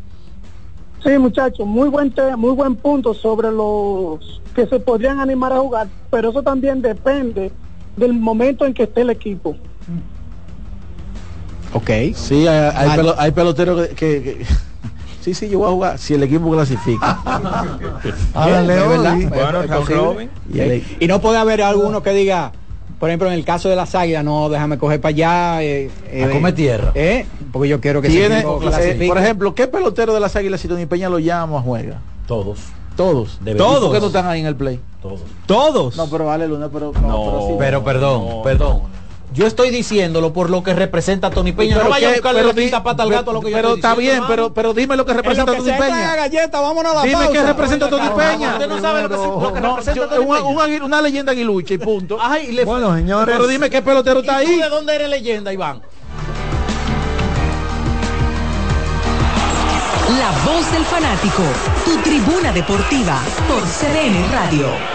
Sí, muchachos, muy buen tema, muy buen punto sobre los que se podrían animar a jugar, pero eso también depende del momento en que esté el equipo. Ok. Sí, hay, hay, Mal. pelo- hay peloteros que, que- que- *laughs* Sí, sí, yo voy a jugar si el equipo clasifica. Ahora ¿Es Leody. verdad? Bueno, Y no puede haber alguno que diga, por ejemplo, en el caso de las águilas, no, déjame coger para allá. Eh, eh, A comer tierra. eh, porque yo quiero que Tiene, eh, clasifique. por ejemplo, ¿qué pelotero de las águilas si Tony Peña lo llama juega? Todos. Todos. ¿Y ¿Por qué no están ahí en el play? Todos. Todos. No, pero vale Luna, pero no, pero sí. Pero perdón, perdón. Yo estoy diciéndolo por lo que representa Tony Peña. Pero no vaya a buscarle pero la quinta pata al gato a lo que yo Pero está bien, pero, pero dime lo que lo representa que Tony Peña. galleta, vámonos a la Dime pausa. qué representa Tony Peña. Usted no sabe lo que, lo que No, representa yo- Tony un- Peña. una leyenda aguilucha y punto. *laughs* Ay, le Bueno, señores. Pero dime qué pelotero está ¿Y tú ahí. de dónde eres leyenda, Iván? La voz del fanático, tu tribuna deportiva por CDN Radio.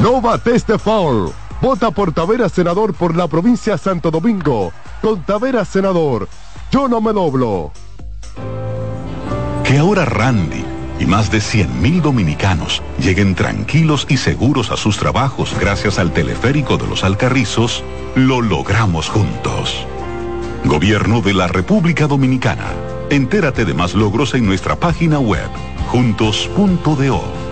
No bates de foul. Vota por Tavera Senador por la provincia Santo Domingo. Con Tavera Senador. Yo no me doblo. Que ahora Randy y más de 100.000 dominicanos lleguen tranquilos y seguros a sus trabajos gracias al teleférico de los Alcarrizos, lo logramos juntos. Gobierno de la República Dominicana. Entérate de más logros en nuestra página web, juntos.do.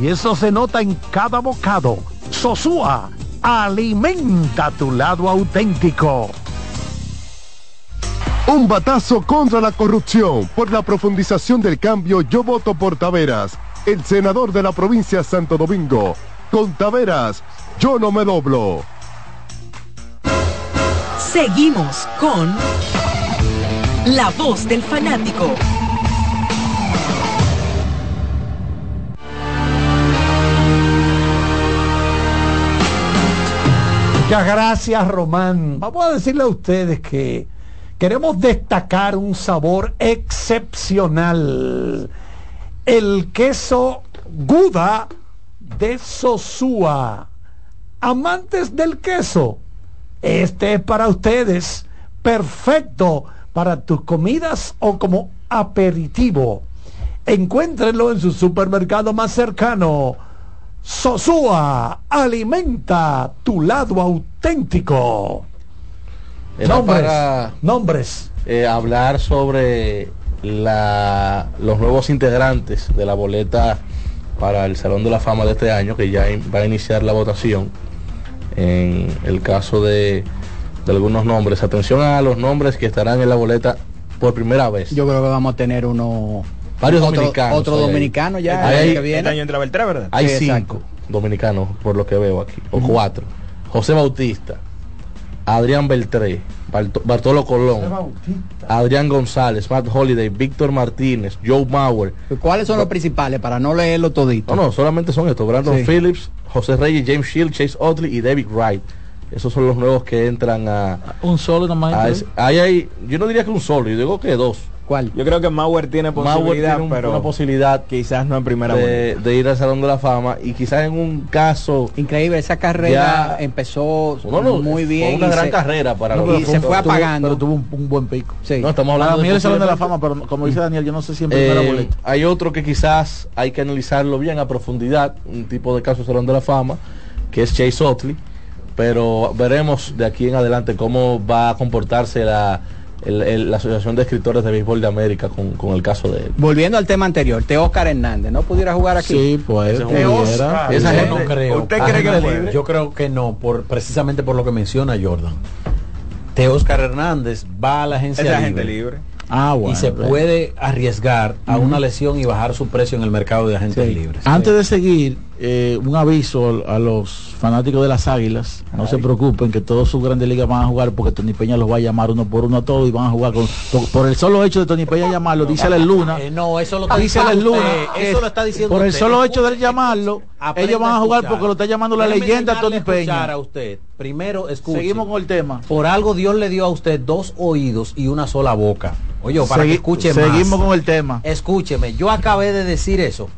y eso se nota en cada bocado. Sosúa, alimenta tu lado auténtico. Un batazo contra la corrupción. Por la profundización del cambio, yo voto por Taveras, el senador de la provincia de Santo Domingo. Con Taveras, yo no me doblo. Seguimos con La Voz del Fanático. Muchas gracias, Román. Vamos a decirle a ustedes que queremos destacar un sabor excepcional. El queso Guda de Sosúa. Amantes del queso, este es para ustedes. Perfecto para tus comidas o como aperitivo. Encuéntrenlo en su supermercado más cercano. Sosúa, alimenta tu lado auténtico. Era Nombres, para nombres. eh, hablar sobre la, los nuevos integrantes de la boleta para el Salón de la Fama de este año, que ya in- va a iniciar la votación. En el caso de, de algunos nombres, atención a los nombres que estarán en la boleta por primera vez. Yo creo que vamos a tener uno. Varios otro, dominicanos. Otro ahí. dominicano ya. Hay- el que viene. entra Beltrán, ¿verdad? Hay Sí, cinco dominicanos, por lo que veo aquí, o cuatro. José Bautista, Adrián Beltré, Barto- Bartolo Colón, Adrián González, Matt Holiday, Víctor Martínez, Joe Mauer. ¿Cuáles son los principales? Para no leerlo todito. No, no, solamente son estos. Brandon Sí. Phillips, José Reyes, James Shield, Chase Otley y David Wright. Esos son los nuevos que entran a... Un solo nomás. Ahí hay, yo no diría que un solo, yo digo que dos. ¿Cuál? Yo creo que Mauer tiene Mauer posibilidad, tiene un- pero una posibilidad quizás no en primera de, de ir al Salón de la Fama y quizás en un caso... Increíble, esa carrera empezó No, no, muy fue bien. una y gran se- carrera para y los- se fue tuvo- apagando. pero tuvo un, buen pico. Sí. No, estamos hablando de el Salón de la Fama, pero como dice Daniel, yo no sé si en Eh, boleta. Hay otro que quizás hay que analizarlo bien a profundidad, un tipo de caso de Salón de la Fama, que es Chase Otley, pero veremos de aquí en adelante cómo va a comportarse la, el- el- la Asociación de Escritores de Béisbol de América con, con el caso de él. Volviendo al tema anterior, Teóscar Hernández, ¿no pudiera jugar aquí? Sí, pues Ese pudiera. pudiera. Esa Yo gente- no creo. ¿Usted cree que libre. Yo creo que no, por, precisamente por lo que menciona Jordan. Teóscar Hernández va a la agencia libre, agente libre. Ah, y se bueno. puede arriesgar a una lesión y bajar su precio en el mercado de agentes Sí. libres. Antes de seguir, eh, un aviso a los fanáticos de las Águilas. No se preocupen que todos sus grandes ligas van a jugar porque Tony Peña los va a llamar uno por uno a todos y van a jugar con, por, el solo hecho de Tony Peña llamarlo, dice el Luna. Eh, no, eso lo está diciendo Luna. usted, eso lo está diciendo Por el usted. solo hecho de llamarlo, Aprenda ellos van a jugar porque lo está llamando la Déjeme leyenda Tony Peña. a usted. Primero, escuche. Seguimos con el tema. Por algo Dios le dio a usted dos oídos y una sola boca. Oye, para Segui- que escuche más. seguimos con el tema. Escúcheme, yo acabé de decir eso.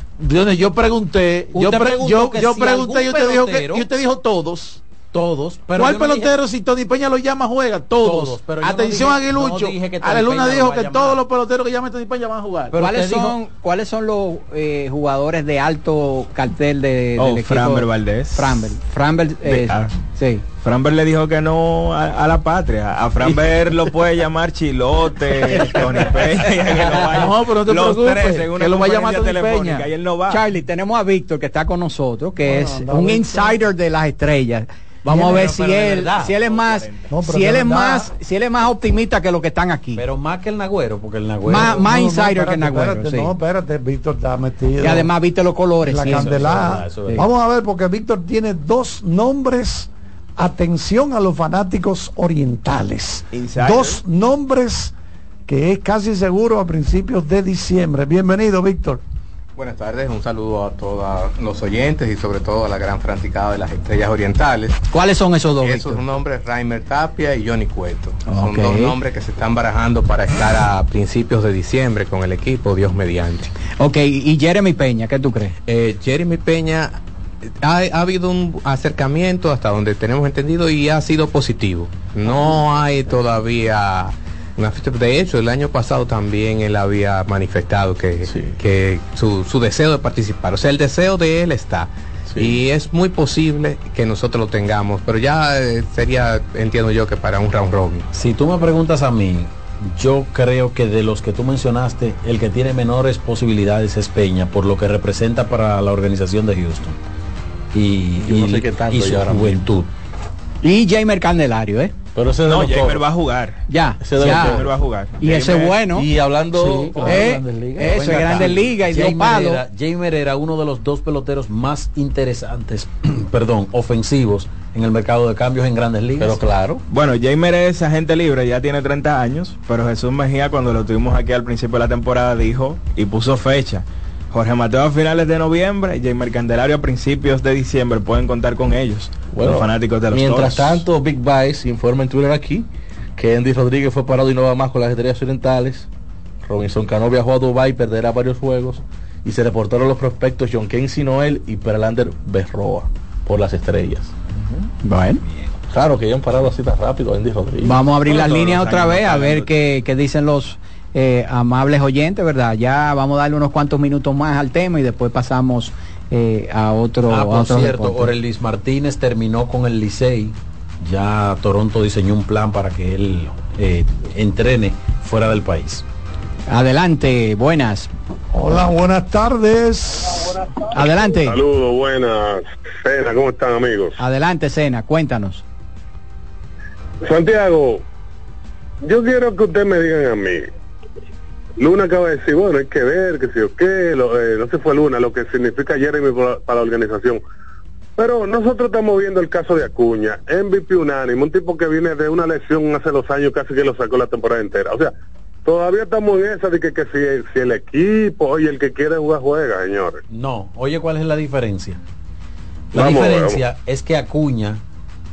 Yo pregunté, yo, pre- yo, yo pregunté y usted, dijo que, y usted dijo todos. Todos. Pero ¿Cuál no dije- pelotero si Tony Peña lo llama juega? Todos. Todos, pero no Atención dije- Aguilucho. no dije Tony Ale Luna dijo a que todos los peloteros que llamen Tony Peña van a jugar. Pero ¿Cuáles dijo- son, ¿Cuáles son los eh, jugadores de alto cartel de, Oh, del equipo? Framber Valdés. Framber. Framber, eh, ah. sí. Framber le dijo que no a, a la patria. A Framber lo puede llamar Chilote, *laughs* Tony Peña. que lo vaya- No, pero no te los preocupes, tres que lo va a llamar Tony Peña. Y él no va. Charlie, tenemos a Víctor que está con nosotros, que Bueno, es un insider de las estrellas. Vamos a ver si él, verdad. si él es más, No, si él es más, si él es más optimista que los que están aquí. Pero más que el Nagüero, porque el Nagüero. Más- más No, no, insider espérate, que Nagüero, espérate, sí. No, espérate, Víctor está metido. y además viste los colores. la sí. candelada. eso. Vamos a ver, porque Víctor tiene dos nombres. Atención a los fanáticos orientales. Insider. Dos nombres que es casi seguro a principios de diciembre. Bienvenido, Víctor. Buenas tardes, un saludo a todos los oyentes y sobre todo a la gran fanaticada de las estrellas orientales. ¿Cuáles son esos dos? Esos nombres, Raimer Tapia y Johnny Cueto. Son dos nombres que se están barajando para estar a principios de diciembre con el equipo, Dios mediante. Ok, y Jeremy Peña, ¿qué tú crees? Eh, Jeremy Peña, ha, ha habido un acercamiento hasta donde tenemos entendido y ha sido positivo. No hay todavía. De hecho, el año pasado también él había manifestado que, que su, su deseo de participar. O sea, el deseo de él está. Y es muy posible que nosotros lo tengamos, pero ya eh, sería, entiendo yo, que para un round robin. Si tú me preguntas a mí, yo creo que de los que tú mencionaste, el que tiene menores posibilidades es Peña, por lo que representa para la organización de Houston. Y, Yo no y- sé qué tanto y su juventud. Y Jamer Candelario, ¿eh? Pero ese No, Jamer va a jugar. Ya, Ese ya. va a jugar. Y ese es Jamer- bueno. Y hablando Sí, claro, Eh, Grandes Ligas. eso es Venga Grandes. Ligas y Jamer palo. era, Jamer era uno de los dos peloteros más interesantes, *clears throat* perdón, ofensivos en el mercado de cambios en Grandes Ligas. Pero claro, Bueno, Jamer es agente libre, ya tiene 30 años, pero Jesús Mejía cuando lo tuvimos aquí al principio de la temporada dijo y puso fecha. Jorge Mateo a finales de noviembre, Jamer Candelario a principios de diciembre, pueden contar con ellos, bueno, los fanáticos de los mientras Toros. tanto, Big Vice informa en Twitter aquí que Andy Rodríguez fue parado y no va más con las estrellas orientales. Robinson Cano viajó a Dubai, perderá varios juegos y se reportaron los prospectos John Kensi Noel y Perlander Berroa por las estrellas. Bueno, Claro que hayan parado así tan rápido Andy Rodríguez. vamos a abrir Bueno, las líneas otra vez a ver qué, qué dicen los eh, amables oyentes, ¿verdad? Ya vamos a darle unos cuantos minutos más al tema y después pasamos eh, a otro. Ah, a por otro cierto, deporte. Orelis Martínez terminó con el Licey. Ya Toronto diseñó un plan para que él eh, entrene fuera del país. Adelante, buenas. Hola, buenas tardes. Adelante, Saludos, buenas. Cena, ¿cómo están amigos? adelante, Cena, cuéntanos. Santiago, yo quiero que ustedes me digan a mí. Luna acaba de decir, bueno, hay que ver, que si o qué, lo- eh, no se fue Luna, lo que significa Jeremy para, para la organización. Pero nosotros estamos viendo el caso de Acuña, MVP unánimo, un tipo que viene de una lesión hace dos años, casi que lo sacó la temporada entera. O sea, todavía estamos en esa de que, que si, si el equipo, oye, el que quiere jugar, juega, señores. No, oye, ¿cuál es la diferencia? La Vamos, diferencia es que Acuña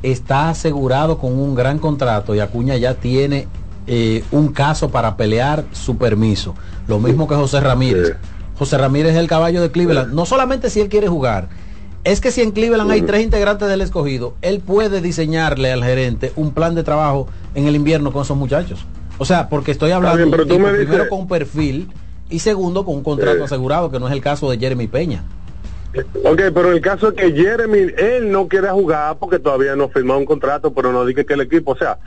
está asegurado con un gran contrato y Acuña ya tiene eh, un caso para pelear su permiso. Lo mismo que José Ramírez. José Ramírez es el caballo de Cleveland. No solamente si él quiere jugar, es que si en Cleveland hay tres integrantes del escogido, él puede diseñarle al gerente un plan de trabajo en el invierno con esos muchachos. O sea, porque estoy hablando bien, de pero un tú tipo, me dices- primero con un perfil y segundo con un contrato asegurado, que no es el caso de Jeremy Peña. Ok, pero el caso es que Jeremy, él no quiere jugar porque todavía no firmado un contrato, pero no dice que el equipo, o sea,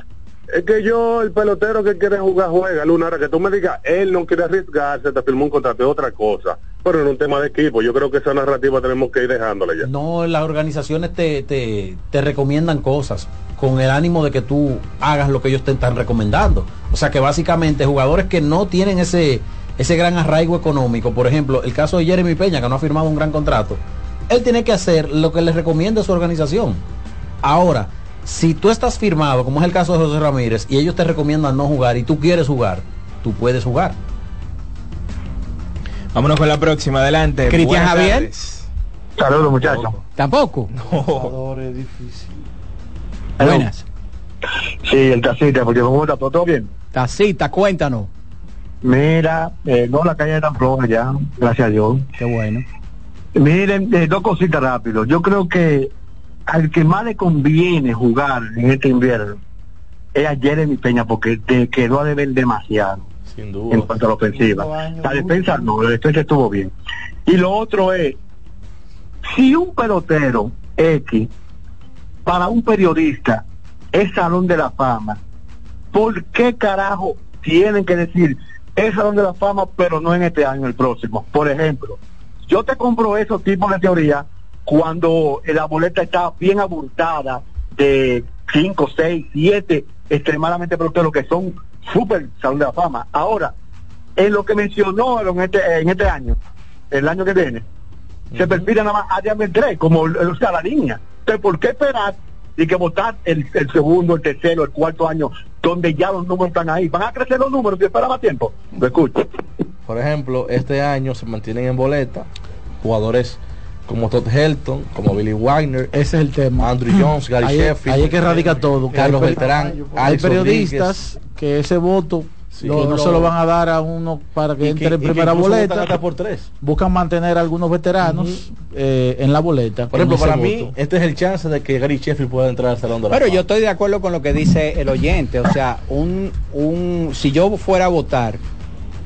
Es que yo, el pelotero que quiere jugar, juega, Luna, ahora que tú me digas, él no quiere arriesgarse, te firmó un contrato, es otra cosa. Pero en un tema de equipo, yo creo que esa narrativa tenemos que ir dejándola ya. No, las organizaciones te, te, te recomiendan cosas con el ánimo de que tú hagas lo que ellos te están recomendando. O sea que básicamente jugadores que no tienen ese, ese gran arraigo económico, por ejemplo, el caso de Jeremy Peña, que no ha firmado un gran contrato, él tiene que hacer lo que le recomienda su organización. Ahora, si tú estás firmado, como es el caso de José Ramírez, y ellos te recomiendan no jugar y tú quieres jugar, tú puedes jugar. Vámonos con la próxima, adelante. Cristian Javier. Saludos, muchachos. Tampoco. Es difícil. Buenas. Sí, el tacita, porque me gusta todo bien. Tacita, cuéntanos. Mira, eh, no, la calle tan floja ya, gracias a Dios. Qué bueno. Miren, eh, dos cositas rápido. Yo creo que al que más le conviene jugar en este invierno es a Jeremy Peña, porque te quedó a deber demasiado Sin en cuanto a la ofensiva. La defensa no, la defensa estuvo bien. Y lo otro es, si un pelotero X para un periodista es Salón de la Fama, ¿por qué carajo tienen que decir es Salón de la Fama, pero no en este año, el próximo? Por ejemplo, yo te compro esos tipos de teoría cuando la boleta está bien abultada de 5, 6, 7 extremadamente peloteros que son súper Salón de la Fama. Ahora, en lo que mencionó en este, en este año, el año que viene, se perfila nada más Adrián Beltré como o sea, la línea. Entonces, ¿por qué esperar y que votar el, el segundo, el tercero, el cuarto año, donde ya los números están ahí? ¿Van a crecer los números si espera más tiempo? Lo escucho. Por ejemplo, este año se mantienen en boleta jugadores como Todd Helton, como Billy Wagner, ese es el tema. Andrew Jones, Gary Ahí- Sheffield, ahí es que radica todo, Carlos hay Beltrán, Hay periodistas Rodríguez. que ese voto Sí. no lo- se lo van a dar a uno para que entre que- en primera boleta. hasta por tres. Buscan mantener a algunos veteranos eh, en la boleta. Por ejemplo, para mí, este es el chance de que Gary Sheffield pueda entrar al Salón de la Pero yo estoy de acuerdo con lo que dice el oyente, o sea, un, un si yo fuera a votar,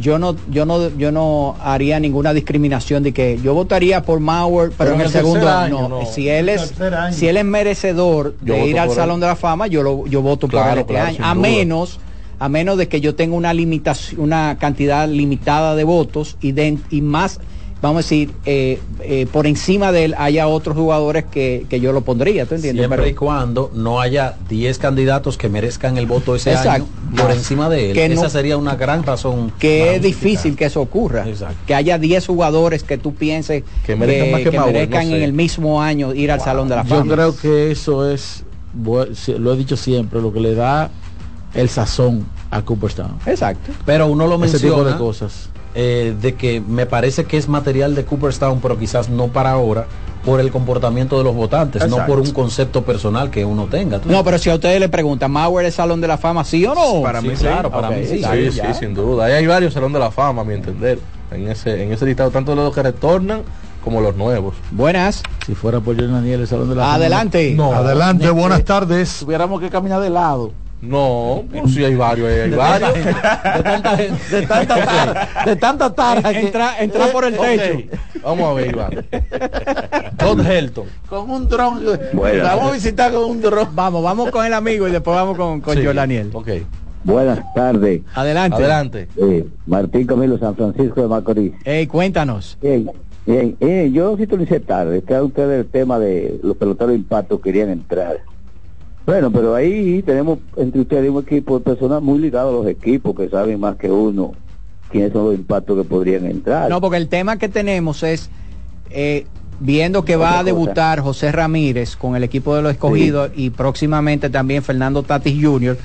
yo no, yo no, yo no haría ninguna discriminación de que yo votaría por Mauer, pero, en el, segundo año, no. no. Si él es, si él es merecedor Yo de ir al por Salón él. de la Fama, yo lo, yo voto por Claro, él este claro, año. A duda. menos, a menos de que yo tenga una limitación, una cantidad limitada de votos y de, y más vamos a decir, eh, eh, por encima de él haya otros jugadores que, que yo lo pondría, ¿tú entiendes? Siempre Pero- y cuando no haya 10 candidatos que merezcan el voto ese Exacto. año por encima de él. Que no- Esa sería una gran razón. que es difícil que eso ocurra. Que haya 10 jugadores que tú pienses Que merezcan más que Mauer, merezcan no sé. en el mismo año ir al Salón de la Yo Fama. creo que eso es, lo he dicho siempre, lo que le da el sazón a Cooperstown. Exacto. Pero uno lo Ese tipo menciona de cosas. Eh, de que me parece que es material de Cooperstown, pero quizás no para ahora, por el comportamiento de los votantes, no por un concepto personal que uno tenga. ¿tú No, pero si a ustedes le preguntan, ¿Mauer es Salón de la Fama, sí o no? Para mí sí. Claro, para mí sí. Sí, sí, sin duda. Ahí hay varios Salón de la Fama, a mi entender, en ese, en ese listado, tanto los que retornan como los nuevos. Buenas. Si fuera por John Daniel, el Salón de la Fama, Adelante. No. Adelante, buenas tardes. Tuviéramos que caminar de lado. No, pues sí hay varios, hay varios. De tanta, de *laughs* tanta tara, de tanta tara que- Entra, entra por el techo. Vamos a ver, Iván. Todd Helton. Con un dron. Bueno. Vamos a visitar con un dron. Vamos, vamos con el amigo y después vamos con, con Sí, John Daniel. Ok. Buenas tardes. Adelante. Adelante. Eh, Martín Camilo San Francisco de Macorís. Ey, cuéntanos. Bien, bien. Eh, yo sintonicé tarde. Que ustedes el tema de los peloteros de impacto querían entrar. Bueno, pero ahí tenemos entre ustedes un equipo de personas muy ligados a los equipos que saben más que uno quiénes son los impactos que podrían entrar. No, porque el tema que tenemos es eh, viendo que va a debutar José Ramírez con el equipo de los escogidos y próximamente también Fernando Tatis Jr.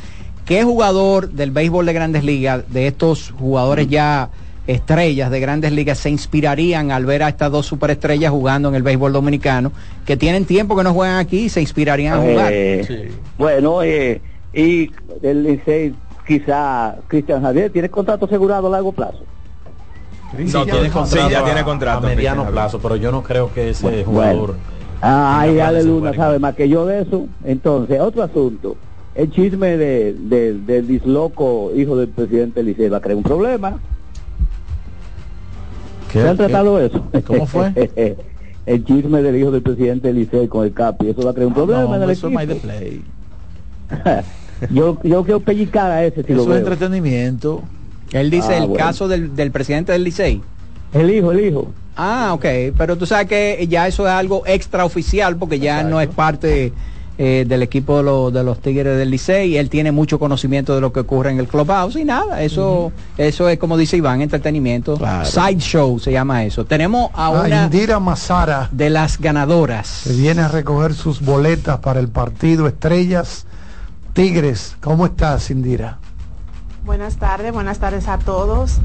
¿Qué jugador del béisbol de grandes ligas, de estos jugadores ya estrellas de grandes ligas, se inspirarían al ver a estas dos superestrellas jugando en el béisbol dominicano, que tienen tiempo que no juegan aquí y se inspirarían a jugar? Eh, Bueno, eh, y el Licey, quizá Cristian Javier tiene contrato asegurado a largo plazo. Sí, tiene contrato sí, ya a- tiene contrato, a mediano Cristian plazo, pero yo no creo que ese Bueno, jugador. Ah, ay, tenga Ale planes de Luna jugar sabe más que yo de eso. Entonces, otro asunto. El chisme de, de- del disloco hijo del presidente Licey va a crear un problema. ¿Qué- ¿Se han qué- tratado eso? ¿Cómo fue? *laughs* el chisme del hijo del presidente Licey con el Capi. Eso va a crear un problema No, en el eso es equipo. play. *laughs* Yo, yo quiero pellicar a ese si lo Eso es entretenimiento. Él dice Ah, el bueno. caso del, del presidente del Licey. El hijo, el hijo. Ah, ok. Pero tú sabes que ya eso es algo extraoficial porque ya no es parte eh, del equipo de, los- de los Tigres del Licey. Él tiene mucho conocimiento de lo que ocurre en el clubhouse y nada. Eso, eso es como dice Iván, entretenimiento. Side show se llama eso. Tenemos a A una Indira Mazara, de las ganadoras. que viene a recoger sus boletas para el partido Estrellas Tigres. ¿Cómo estás, Indira? Buenas tardes, buenas tardes a todos.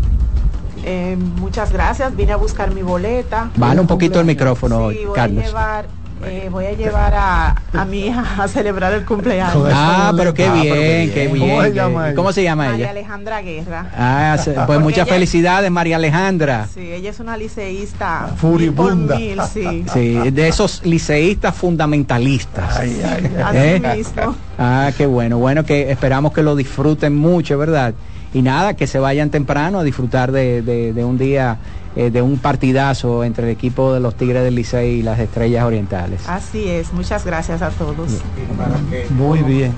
Eh, muchas gracias. Vine a buscar mi boleta. Baja un poquito el micrófono, Sí, voy Carlos. a llevar, eh, voy a llevar a, a mi hija a celebrar el cumpleaños. Ah, pero qué Ah, pero bien, qué bien. ¿Cómo se qué- llama ella? ¿Cómo se llama María ella? Alejandra Guerra. Ah, pues Porque muchas ella- felicidades, María Alejandra. Sí, ella es una liceísta. Furibunda. mil sí. Sí, de esos liceístas fundamentalistas. Así ¿Eh? mismo. Ah, qué bueno. Bueno, que esperamos que lo disfruten mucho, ¿verdad? Y nada, que se vayan temprano a disfrutar de, de- de un día, eh, de un partidazo entre el equipo de los Tigres del Licey y las Estrellas Orientales. Así es. Muchas gracias a todos. Muy bien.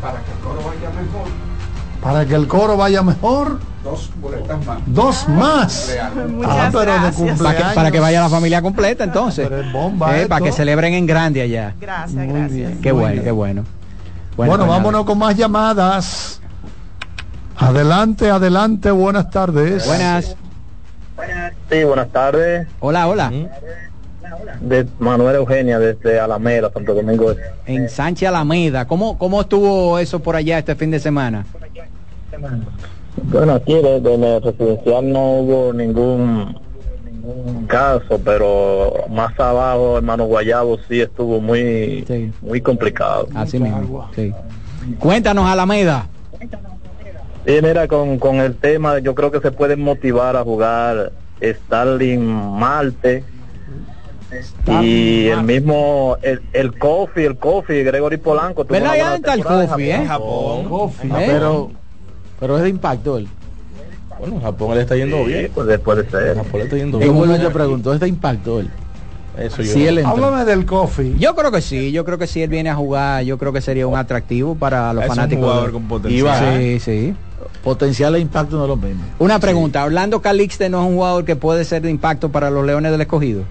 Para que el coro vaya mejor, Dos boletas más. dos más. Muchas Ah, pero de gracias. cumpleaños. Para que, para que vaya la familia completa entonces. bomba Eh, para que celebren en grande allá. Gracias, Muy gracias. bien. Qué Muy bueno, bien. qué bueno. Bueno, pues vámonos con más llamadas. Adelante, adelante, buenas tardes. Buenas. Sí, buenas tardes. Hola, hola. De Manuel Eugenia desde Alameda, Santo Domingo. En Sánchez Alameda. ¿Cómo, ¿Cómo estuvo eso por allá este fin de semana? Bueno, aquí desde el residencial no hubo ningún, ningún caso, pero más abajo, hermano Guayabo, sí estuvo muy, muy complicado. Así mismo. Sí. Cuéntanos, Alameda. Sí, mira, con, con el tema, yo creo que se pueden motivar a jugar Starling Marte y el mismo, el, el Kofi, el Kofi, Gregory Polanco. Ya buena está el temporada en Kofi, ¿eh? Japón. Kofi, ¿Eh? pero, pero es de impacto él. Bueno, Japón le está yendo Sí, bien. Pues puede ser. Japón le está yendo Yo bien. y te pregunto, ¿es de impacto él? Eso yo. Si él. Háblame del coffee. Yo creo que sí, yo creo que si él viene a jugar, yo creo que sería un atractivo para los Es un fanáticos. jugador de- con potencial. Sí, sí. Potencial e impacto no es lo mismo. Una pregunta, Orlando Calixte no es un jugador que puede ser de impacto para los Leones del Escogido.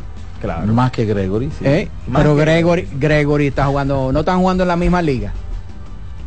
Claro. Más que Gregory. sí. ¿Eh? Más Pero que- Gregory, Gregory está jugando, no están jugando en la misma liga.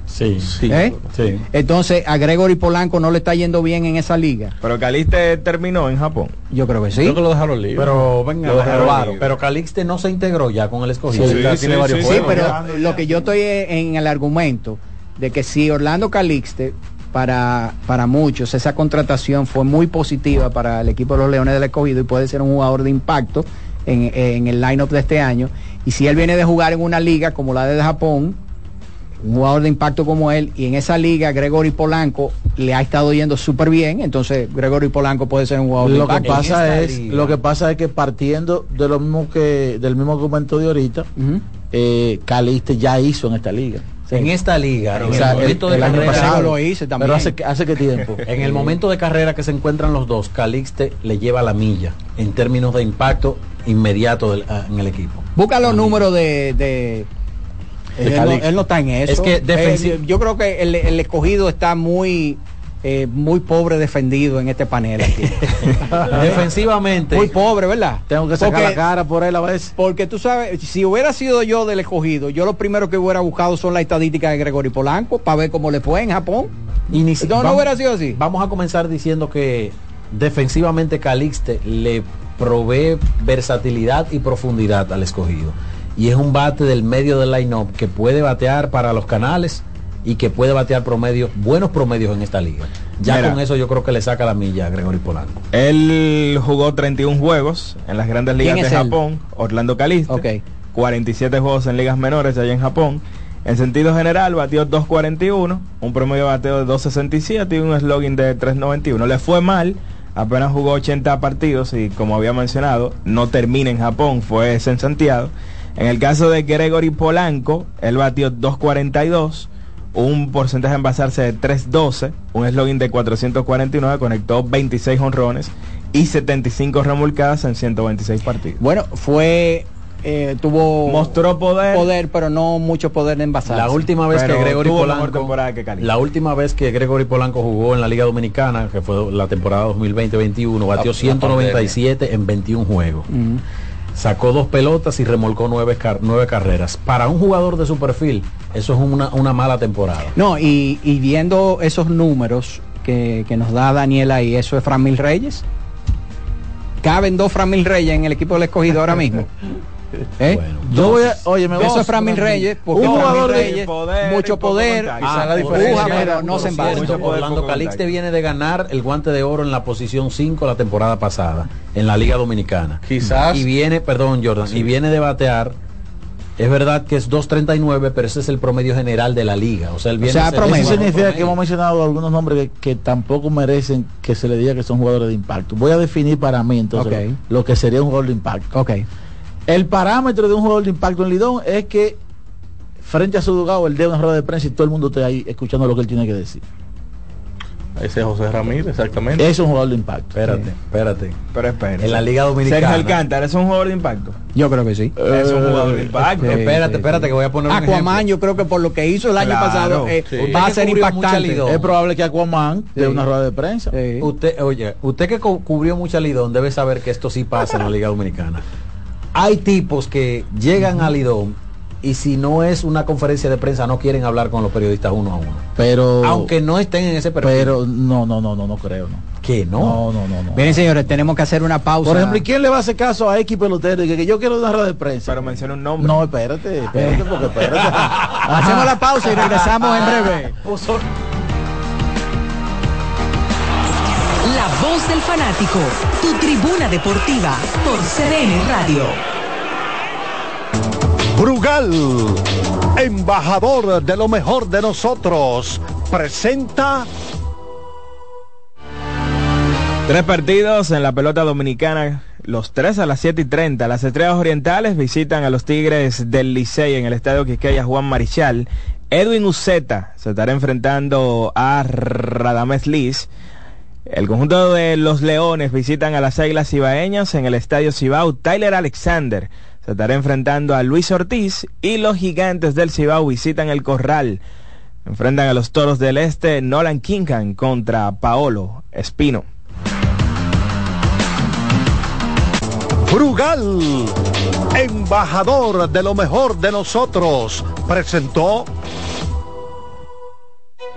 Sí, sí. ¿Eh? sí. Entonces a Gregory Polanco no le está yendo bien en esa liga. Pero Caliste terminó en Japón. Yo creo que sí. Creo que lo dejaron libre. Pero venga, Lo dejaron pero Calixte no se integró ya con el escogido. Sí, sí, tiene sí, varios sí, Sí, pero lo que yo estoy en el argumento de que si Orlando Calixte para, para muchos esa contratación fue muy positiva para el equipo de los Leones del Escogido y puede ser un jugador de impacto en, en el lineup de este año. Y si él viene de jugar en una liga como la de Japón, un jugador de impacto como él, y en esa liga Gregory Polanco le ha estado yendo súper bien, entonces Gregory Polanco puede ser un jugador de que impacto. pasa esta es, liga. lo que pasa es que partiendo de lo mismo que del mismo argumento de ahorita, eh, Caliste ya hizo en esta liga. En esta liga, en O sea, el momento de el año carrera, pasado lo hice también. Pero hace, hace qué tiempo. *laughs* en el momento de carrera que se encuentran los dos, Calixte le lleva la milla en términos de impacto inmediato del- ah, en el equipo. Busca los números de... de- De él, no, Calixte. él no está en eso. Es que Eh, yo creo que el, el escogido está muy eh, muy pobre defendido en este panel aquí. *laughs* Defensivamente, muy pobre, ¿verdad? Tengo que sacar Porque- la cara por él a veces. Porque tú sabes, si hubiera sido yo del escogido, yo lo primero que hubiera buscado son las estadísticas de Gregory Polanco para ver cómo le fue en Japón. Y ni si- No, no vamos- hubiera sido así. Vamos a comenzar diciendo que defensivamente Calixte le provee versatilidad y profundidad al escogido. Y es un bate del medio del line-up que puede batear para los canales y que puede batear promedios, buenos promedios en esta liga. Ya Mira. con eso yo creo que le saca la milla a Gregory Polanco. Él jugó 31 juegos en las grandes ligas de. Japón, Orlando Caliste. Ok. 47 juegos en ligas menores allá en Japón. En sentido general, batió 2.41, un promedio de bateo de 2.67 y un slogan de 3.91. Le fue mal, apenas jugó 80 partidos y como había mencionado, no termina en Japón, fue en Santiago. En el caso de Gregory Polanco, él batió 2.42, un porcentaje en basarse de 3.12, un slogan de 449, conectó 26 honrones y 75 remolcadas en 126 partidos. Bueno, fue eh, tuvo mostró poder poder pero no mucho poder en envasar La última vez Pero que Gregory Polanco temporada que. La última vez que Gregory Polanco jugó en la Liga Dominicana, que fue la temporada 2020-21, batió La- la 197 en 21 juegos. Ujú. Sacó dos pelotas y remolcó nueve, car- nueve carreras. Para un jugador de su perfil, eso es una, una mala temporada. no y, y viendo esos números que, que nos da Daniel ahí eso es Framil Reyes caben dos Framil Reyes en el equipo del escogido ahora mismo *laughs* ¿Eh? Yo voy a, oye, me Eso es Framil Reyes, porque un jugador de Reyes, mucho poder, Ah, la diferencia. pero no se por envasa. cierto, Orlando Calixte viene de ganar el guante de oro en la posición 5 la temporada pasada en la Liga Dominicana. Quizás- Y viene, perdón Jordan, y viene de batear. Es verdad que es 2.39, pero ese es el promedio general de la liga. O sea, él viene a ser- Eso es significa promedio. que hemos mencionado algunos nombres que, que tampoco merecen que se le diga que son jugadores de impacto. Voy a definir para mí entonces Ok. lo que sería un jugador de impacto. ok El parámetro de un jugador de impacto en Lidón es que frente a su dugado él dé una rueda de prensa y todo el mundo esté ahí escuchando lo que él tiene que decir. Ese es José Ramírez, exactamente. Eso es un jugador de impacto. Espérate, espérate. Pero espera. En la Liga Dominicana. Sergio Alcántara es un jugador de impacto. yo creo que sí es un jugador de impacto. sí, espérate, sí, espérate, sí. que voy a poner un Aquaman ejemplo. yo creo que por lo que hizo el año Claro, pasado eh, sí. va a ser impactante Lidón. Es probable que Aquaman dé Sí. una rueda de prensa. Sí. Usted, oye, usted que cu- cubrió mucha Lidón debe saber que esto sí pasa en la Liga Dominicana. Hay tipos que llegan a Lidón y si no es una conferencia de prensa no quieren hablar con los periodistas uno a uno. Pero Aunque no estén en ese perfil. pero no, no, no, no, no creo, no. que no. No, no, no, no. Miren señores tenemos que hacer una pausa Por ejemplo, ¿y quién le va a hacer caso a X pelotero y que, que yo quiero una rueda de prensa? Pero menciona un nombre. No, espérate, espérate, porque espérate. *laughs* hacemos la pausa y regresamos en breve La voz del fanático, tu tribuna deportiva por CDN Radio. Brugal, embajador de lo mejor de nosotros, presenta Tres partidos en la pelota dominicana, los tres a las 7 y 30. Las estrellas orientales visitan a los Tigres del Licey en el estadio Quisqueya Juan Marichal. Edwin Uceta se estará enfrentando a Radamés Liz. El conjunto de los Leones visitan a las Águilas Cibaeñas en el estadio Cibao. Tyler Alexander se estará enfrentando a Luis Ortiz y los Gigantes del Cibao visitan el Corral. Enfrentan a los Toros del Este Nolan Kincan contra Paolo Espino. Brugal, embajador de lo mejor de nosotros, presentó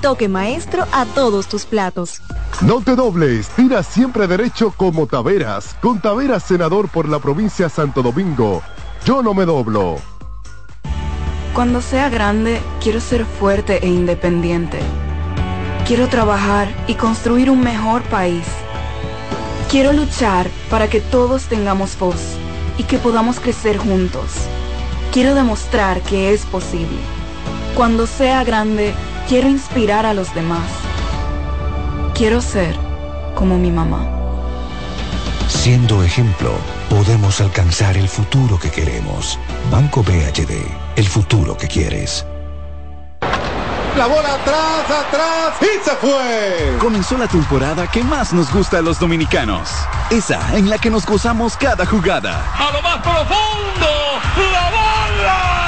toque maestro a todos tus platos. No te dobles, tira siempre derecho como Taveras. Con Taveras, senador por la provincia Santo Domingo. Yo no me doblo. Cuando sea grande, quiero ser fuerte e independiente. Quiero trabajar y construir un mejor país. Quiero luchar para que todos tengamos voz y que podamos crecer juntos. Quiero demostrar que es posible. Cuando sea grande, quiero inspirar a los demás. Quiero ser como mi mamá. Siendo ejemplo, podemos alcanzar el futuro que queremos. Banco BHD, el futuro que quieres. La bola atrás, atrás y se fue. Comenzó la temporada que más nos gusta a los dominicanos. Esa en la que nos gozamos cada jugada. A lo más profundo, la bola.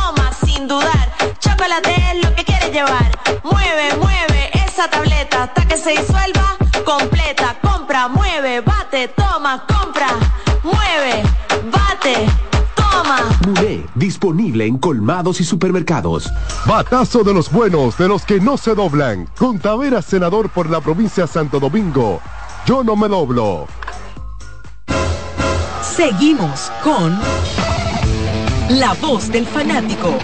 sin dudar. Chocolate es lo que quieres llevar. Mueve, mueve esa tableta hasta que se disuelva completa. Compra, mueve, bate, toma, compra, mueve, bate, toma. Muné, disponible en colmados y supermercados. Batazo de los buenos, de los que no se doblan. Con Taveras, senador por la provincia Santo Domingo. Yo no me doblo. Seguimos con La Voz del Fanático.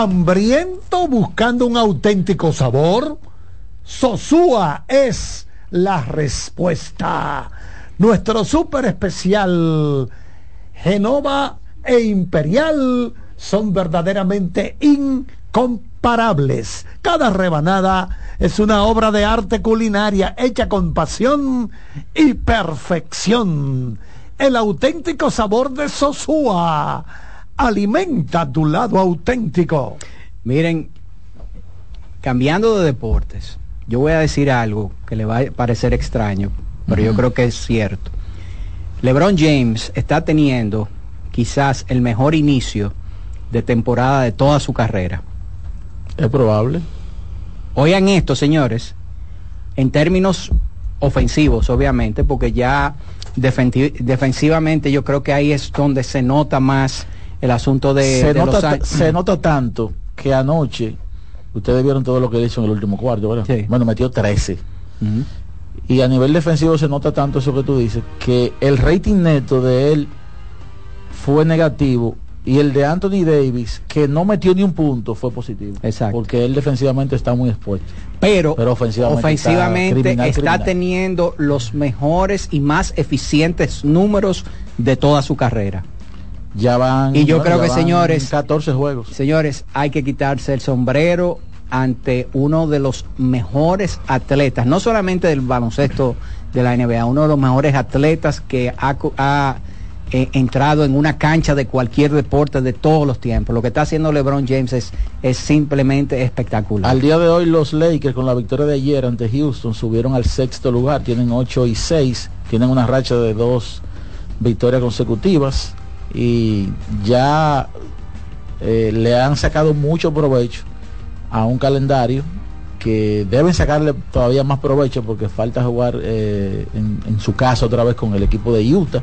Hambriento buscando un auténtico sabor? Sosúa es la respuesta. Nuestro súper especial Genova e Imperial son verdaderamente incomparables. Cada rebanada es una obra de arte culinaria hecha con pasión y perfección. El auténtico sabor de Sosúa alimenta tu lado auténtico. Miren, cambiando de deportes, yo voy a decir algo que le va a parecer extraño, pero yo creo que es cierto. LeBron James está teniendo quizás el mejor inicio de temporada de toda su carrera. Es probable. Oigan esto, señores, en términos ofensivos, obviamente, porque ya defensivamente yo creo que ahí es donde se nota más el asunto de, se, de nota, los se nota tanto que anoche ustedes vieron todo lo que hizo en el último cuarto ¿verdad? Sí. bueno metió 13 y a nivel defensivo se nota tanto eso que tú dices que el rating neto de él fue negativo y el de Anthony Davis que no metió ni un punto fue positivo Exacto. porque él defensivamente está muy expuesto pero, pero ofensivamente, ofensivamente está, criminal, está criminal. teniendo los mejores y más eficientes números de toda su carrera. Ya van Y yo creo ya que señores, 14 juegos. señores, hay que quitarse el sombrero ante uno de los mejores atletas, no solamente del baloncesto de la NBA, uno de los mejores atletas que ha, eh, entrado en una cancha de cualquier deporte de todos los tiempos. Lo que está haciendo LeBron James es, es simplemente espectacular. Al día de hoy los Lakers con la victoria de ayer ante Houston subieron al sexto lugar, tienen 8 y 6, tienen una racha de dos victorias consecutivas y ya eh, le han sacado mucho provecho a un calendario que deben sacarle todavía más provecho porque falta jugar eh, en, su caso otra vez con el equipo de Utah.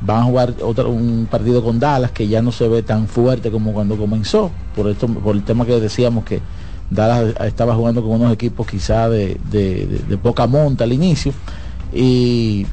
Van a jugar otro, un partido con Dallas que ya no se ve tan fuerte como cuando comenzó, por esto, por el tema que decíamos que Dallas estaba jugando con unos equipos quizá de- de- de poca monta al inicio. Y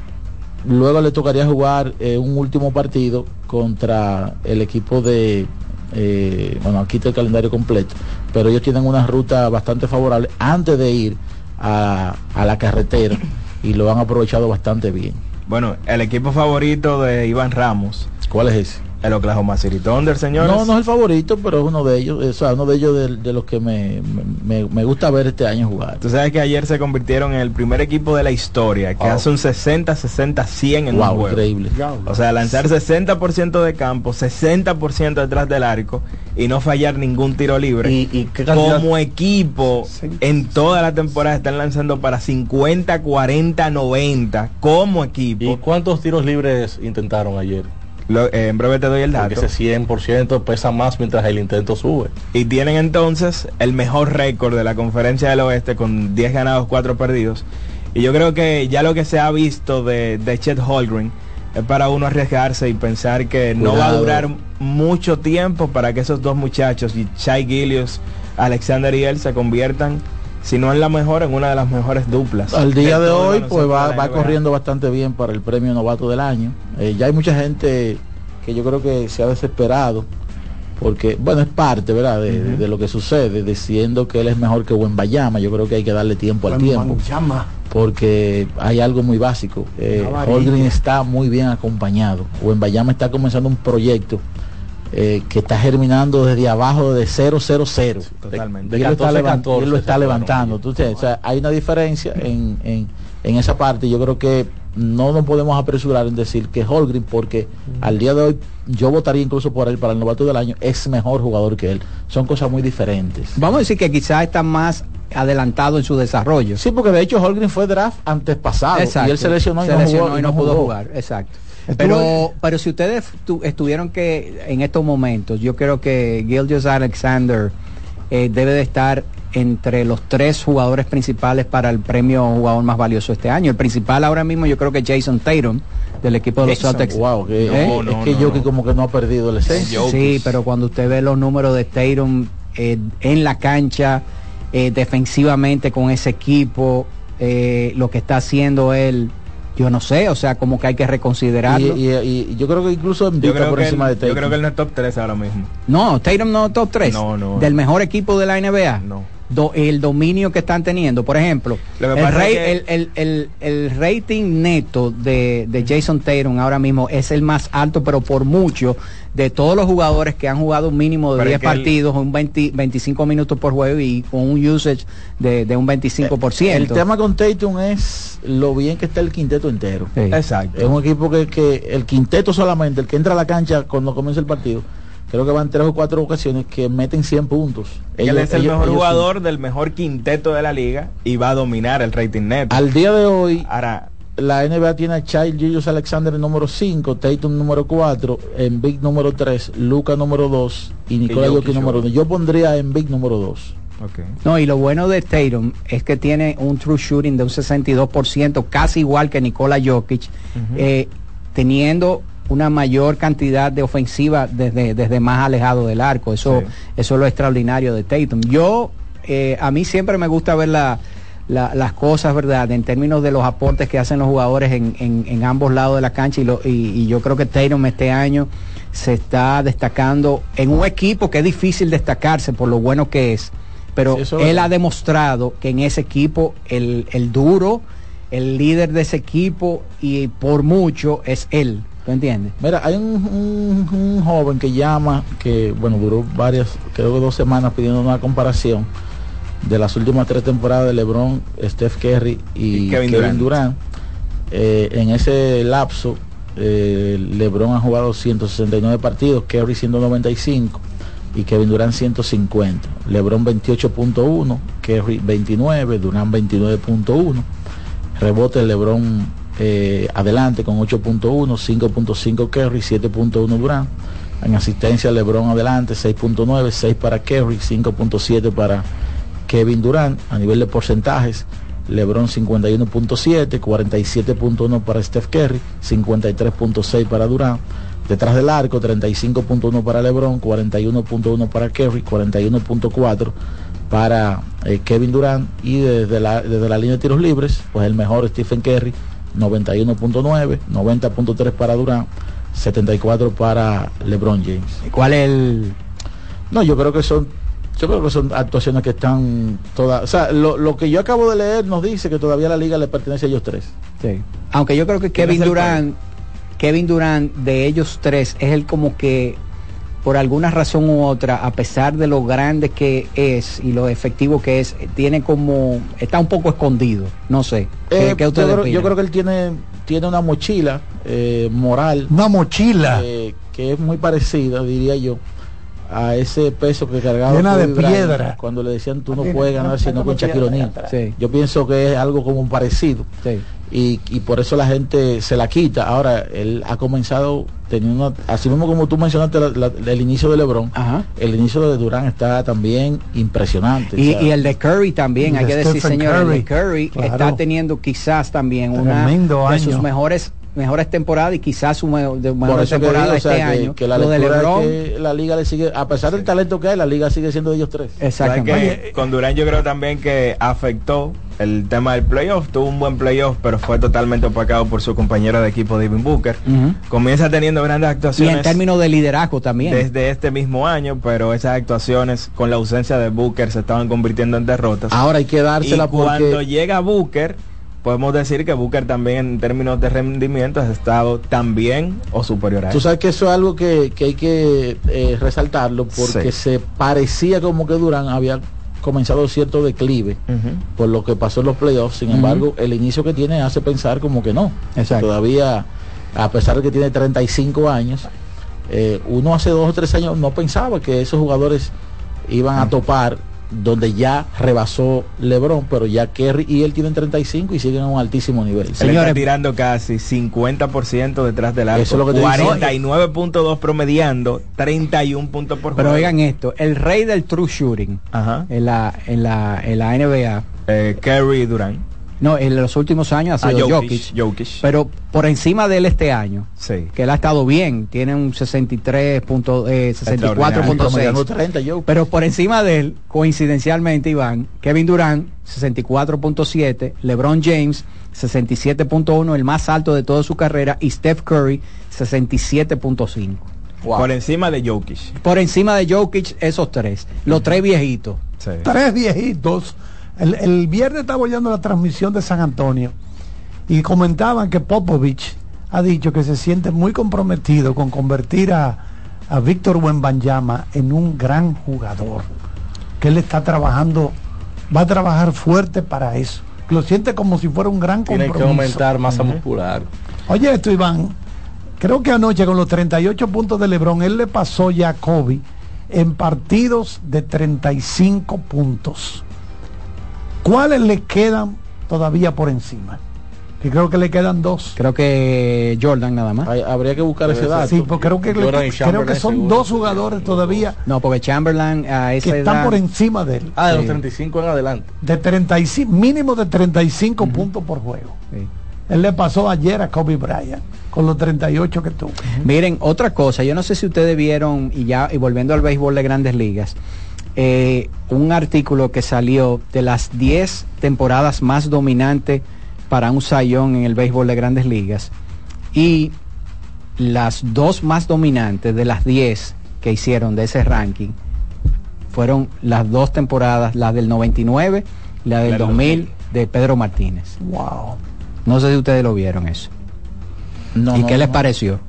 luego le tocaría jugar eh, un último partido contra el equipo de, eh, bueno, aquí está el calendario completo, pero ellos tienen una ruta bastante favorable antes de ir a, a la carretera y lo han aprovechado bastante bien. Bueno, el equipo favorito de Iván Ramos. ¿Cuál es ese? El Oklahoma City Thunder, señores. No, no es el favorito, pero es uno de ellos, o sea, uno de ellos de, de los que me, me, me gusta ver este año jugar. Tú sabes que ayer se convirtieron en el primer equipo de la historia que hace un 60-60-100 en Wow, un juego. increíble. O sea, lanzar 60% de campo, 60% detrás del arco y no fallar ningún tiro libre. ¿Y, y qué cantidad? Como equipo, en toda la temporada están lanzando para 50, 40, 90 como equipo. ¿Y cuántos tiros libres intentaron ayer? Lo- eh, en breve te doy el dato. Porque ese 100% pesa más mientras el intento sube. Y tienen entonces el mejor récord de la conferencia del oeste con 10 ganados, 4 perdidos. Y yo creo que ya lo que se ha visto de, de Chet Holgren es para uno arriesgarse y pensar que no va a durar mucho tiempo para que esos dos muchachos, y Shai Gillius, Alexander y él, se conviertan, si no en la mejor, en una de las mejores duplas. Al día de hoy, pues va, va corriendo bastante bien para el premio novato del año. Eh, ya hay mucha gente que yo creo que se ha desesperado, porque, bueno, es parte, ¿verdad?, de, de- de lo que sucede, diciendo que él es mejor que Wembayama. Yo creo que hay que darle tiempo al tiempo, Llama. porque hay algo muy básico. Eh, está muy bien acompañado. Wembayama está comenzando un proyecto eh, que está germinando desde abajo de 0 0 0 Totalmente. y él lo está, 14, levan- y él lo 14 está levantando. Tú sabes, o sea, hay una diferencia en, en, en esa parte. Yo creo que no nos podemos apresurar en decir que Holgren, porque al día de hoy yo votaría incluso por él para el novato del año, es mejor jugador que él. Son cosas muy diferentes. Vamos a decir que quizás está más adelantado en su desarrollo. Sí, porque de hecho Holgren fue draft antes pasado Exacto. y él se lesionó y, Se no, lesionó jugó, y no pudo jugó. jugar. Exacto. Pero, pero si ustedes tu- estuvieron que en estos momentos, yo creo que Gilgeous Alexander eh, debe de estar entre los tres jugadores principales para el premio jugador más valioso este año. El principal ahora mismo yo creo que es Jason Tatum del equipo de los Jason, Celtics. wow, que- ¿Eh? es que Jokic como que no ha perdido el esencia. Sí, pero cuando usted ve los números de Tatum eh, en la cancha, eh, defensivamente con ese equipo, eh, lo que está haciendo él, yo no sé, o sea, como que hay que Y, reconsiderarlo. y- y yo creo que incluso Yo creo, por que encima él, de yo Tatum. creo que él no es top 3 ahora mismo. No, Tatum no top 3 No, no. del mejor equipo de la NBA. No. Do- el dominio que están teniendo. Por ejemplo, el, pasa rey- es que- el, el- el- el rating neto de, de Jason Tatum ahora mismo es el más alto, pero por mucho, de todos los jugadores que han jugado un mínimo de Pero 10 es que él- partidos, un 20 25 minutos por juego y con un usage de, de un 25%. El tema con Tatum es lo bien que está el quinteto entero. Sí. Exacto. Es un equipo que, que el quinteto solamente, el que entra a la cancha cuando comienza el partido, creo que van tres o cuatro ocasiones que meten 100 puntos. él Ellos- es el ellos- mejor ellos jugador del mejor quinteto de la liga y va a dominar el rating net. sí. Al día de hoy, Ahora, la NBA tiene a Child Julius Alexander número 5, Tatum número 4, Embiid número 3, Luca número 2 y Nicola Jokic número 1. Yo pondría a Embiid número 2. No, y lo bueno de Tatum es que tiene un true shooting de un 62%, casi igual que Nikola Jokic, eh, teniendo una mayor cantidad de ofensiva desde, desde más alejado del arco. Eso, Sí. eso es lo extraordinario de Tatum. Yo, eh, a mí siempre me gusta ver la- la- las cosas, ¿verdad? En términos de los aportes que hacen los jugadores en, en- en ambos lados de la cancha y, lo- y- y yo creo que Tatum este año se está destacando en un equipo que es difícil destacarse por lo bueno que es, pero Sí, eso es él ha demostrado que en ese equipo el, el duro, el líder de ese equipo y por mucho es él, ¿tú entiendes? Mira, hay un, un- un joven que llama, que bueno, duró varias, creo que dos semanas pidiendo una comparación de las últimas tres temporadas de LeBron, Steph Curry y, Y Kevin Kevin, Durant. Durant. Eh, en ese lapso, eh, LeBron ha jugado 169 partidos, Curry 195 y Kevin Durant 150. LeBron 28.1, Curry 29, Durant 29.1 rebote LeBron eh, adelante con 8.1, 5.5 Kerry, 7.1 Durán. En asistencia LeBron adelante 6.9, 6 para Kerry, 5.7 para Kevin Durant. A nivel de porcentajes, LeBron 51.7, 47.1 para Steph Curry, 53.6 para Durán. Detrás del arco, 35.1 para LeBron, 41.1 para Kerry, 41.4 para eh, Kevin Durant y desde la, desde la línea de tiros libres, pues el mejor Stephen Curry, 91.9, 90.3 para Durán, 74 para LeBron James. ¿Cuál es el...? No, yo creo que son yo creo que son actuaciones que están todas. O sea, lo, lo que yo acabo de leer nos dice que todavía la liga le pertenece a ellos tres. Sí. Aunque yo creo que Kevin Durant, Kevin Durant de ellos tres es el como que por alguna razón u otra, a pesar de lo grande que es y lo efectivo que es, tiene como está un poco escondido. No sé. ¿Qué, Eh, qué yo, creo, opinan? yo creo que él tiene tiene una mochila eh, moral. Una mochila. eh, que es muy parecida, diría yo, a ese peso que cargaba Llena de piedra. cuando le decían tú no puedes ganar no, sino no con Shaquille O'Neal. atrás. Sí. Yo pienso que es algo como parecido. Sí. Y, y por eso la gente se la quita. Ahora, él ha comenzado teniendo, una- así mismo como tú mencionaste la- la- el inicio de LeBron, Ajá. el inicio de Durán está también impresionante. Y, y el de Curry también, hay de que decir, señor, el de Curry, claro. está teniendo quizás también una de sus mejores mejores temporadas y quizás su me- de mejor temporada digo, o sea, este que- año. que la lo de es LeBron, que la liga le sigue, a pesar del talento que hay, la liga sigue siendo de ellos tres. ¿Sabes que exactamente. con Durán yo creo también que afectó el tema del playoff. Tuvo un buen playoff, pero fue totalmente opacado por su compañero de equipo Devin Booker. Comienza teniendo grandes Y actuaciones en términos de liderazgo también. desde este mismo año, pero esas actuaciones con la ausencia de Booker se estaban convirtiendo en derrotas. Ahora hay que y dársela cuando porque llega Booker, podemos decir que Booker también en términos de rendimiento ha estado tan bien o superior a tú él. sabes que eso es algo que, que hay que eh, resaltarlo porque Sí. se parecía como que Durán había comenzado cierto declive por lo que pasó en los playoffs. Sin embargo, el inicio que tiene hace pensar como que no. Exacto. Todavía, a pesar de que tiene 35 años, eh, uno hace dos o tres años no pensaba que esos jugadores iban a topar donde ya rebasó LeBron, pero ya Kerry y él tienen 35 y siguen a un altísimo nivel. Él Señores- está tirando casi 50% detrás del arco. Eso es lo que te digo. 49.2 promediando, 31 puntos por Pero juego. oigan esto, el rey del true shooting Ajá. en la, en la, en la NBA, Eh, Curry Durán. No, en los últimos años ha Ah, sido Jokic, Jokic, Jokic. pero por encima de él este año, Sí. que él ha estado bien, tiene un 63 punto, eh, Extraordinario. Promediando 64.6. 30 yo. Pero por encima de él, coincidencialmente, Iván, Kevin Durant, 64.7, LeBron James, 67.1, el más alto de toda su carrera, y Steph Curry, 67.5. Por encima de Jokic. Por encima de Jokic, esos tres. Los tres viejitos. Sí. tres viejitos. El, el viernes estaba oyendo la transmisión de San Antonio y comentaban que Popovich ha dicho que se siente muy comprometido con convertir a, a Víctor Wembanyama en un gran jugador. Que él está trabajando, va a trabajar fuerte para eso. Lo siente como si fuera un gran Tiene compromiso. que aumentar masa muscular. Oye esto, Iván. Creo que anoche con los 38 puntos de Lebron, él le pasó ya a Kobe en partidos de 35 puntos. ¿Cuáles le quedan todavía por encima? Que creo que le quedan dos. Creo que Jordan nada más. Hay- habría que buscar ese dato. Sí, porque creo que, le- creo son seguro. dos jugadores todavía No, porque Chamberlain a esa que están edad- por encima de él. Ah, de Sí. los 35 en adelante. De 35, mínimo de 35 puntos por juego. Sí. Él le pasó ayer a Kobe Bryant con los 38 que tuvo. Miren, otra cosa, yo no sé si ustedes vieron, y ya, y volviendo al béisbol de grandes ligas, eh, un artículo que salió de las 10 temporadas más dominantes para un sayón en el béisbol de grandes ligas. Y las dos más dominantes de las 10 que hicieron de ese ranking fueron las dos temporadas, la del 99 y la del La del 2000 de Pedro Martínez. Wow. No sé si ustedes lo vieron eso. No, ¿Y no, qué les no. pareció?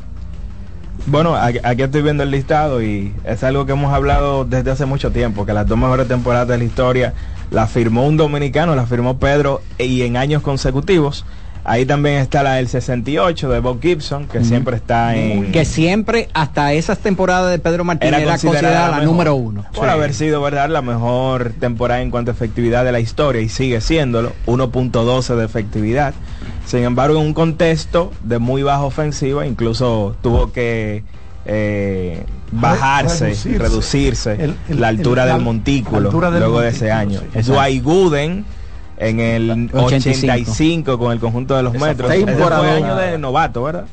Bueno, aquí, aquí estoy viendo el listado y es algo que hemos hablado desde hace mucho tiempo, que las dos mejores temporadas de la historia la firmó un dominicano, la firmó Pedro y en años consecutivos. Ahí también está la del 68 de Bob Gibson, que siempre está en... que siempre hasta esas temporadas de Pedro Martínez era, considerada, la, número uno. Por Sí. haber sido, ¿verdad?, la mejor temporada en cuanto a efectividad de la historia y sigue siéndolo, 1.12 de efectividad. Sin embargo, en un contexto de muy baja ofensiva, incluso tuvo que eh, bajarse, reducirse. reducirse, El- el- la altura el- del la montículo altura del luego de ese año. sí. Dwight Gooden en el 85. 85 con el conjunto de los Esa metros. fue Ese fue año de novato, ¿verdad?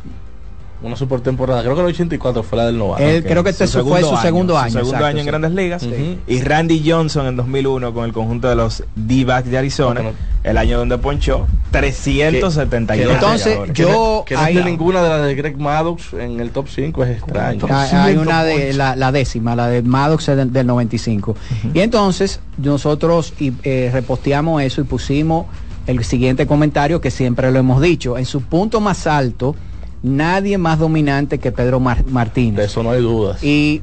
Una super temporada. Creo que el 84 fue la del novato. Él creo que este fue su segundo año. Su segundo exacto, año en sí. Grandes Ligas. Y Randy Johnson en 2001 con el conjunto de los D-backs de Arizona. El año donde ponchó 372 Entonces, yo Que no esté ninguna de las de Greg Maddox en el top 5 es extraño. Hay, hay una de la, la décima, la de Maddox del, del 95. Y entonces nosotros y, eh, reposteamos eso y pusimos el siguiente comentario que siempre lo hemos dicho. En su punto más alto, nadie más dominante que Pedro Mar- Martínez. De eso no hay dudas. Y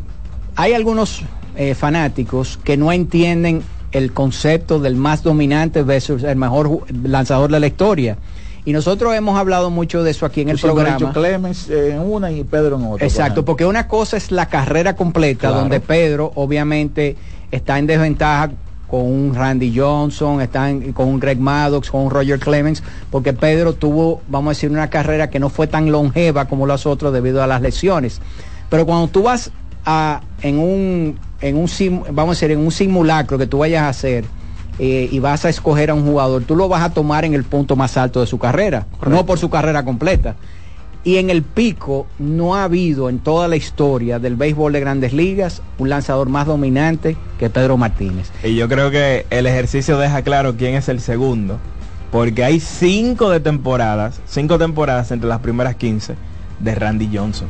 hay algunos eh, fanáticos que no entienden el concepto del más dominante versus el mejor lanzador de la historia. Y nosotros hemos hablado mucho de eso aquí en el programa. Richo Clemens en una y Pedro en otra. Exacto, porque una cosa es la carrera completa, Claro. donde Pedro obviamente está en desventaja con un Randy Johnson, está en- con un Greg Maddox, con un Roger Clemens, porque Pedro tuvo, vamos a decir, una carrera que no fue tan longeva como los otros debido a las lesiones. Pero cuando tú vas a, en un, en un sim- vamos a decir, en un simulacro que tú vayas a hacer, eh, y vas a escoger a un jugador, tú lo vas a tomar en el punto más alto de su carrera, no por su carrera completa. Y en el pico no ha habido en toda la historia del béisbol de grandes ligas un lanzador más dominante que Pedro Martínez. Y yo creo que el ejercicio deja claro quién es el segundo. Porque hay cinco de temporadas, cinco temporadas entre las primeras 15 de Randy Johnson.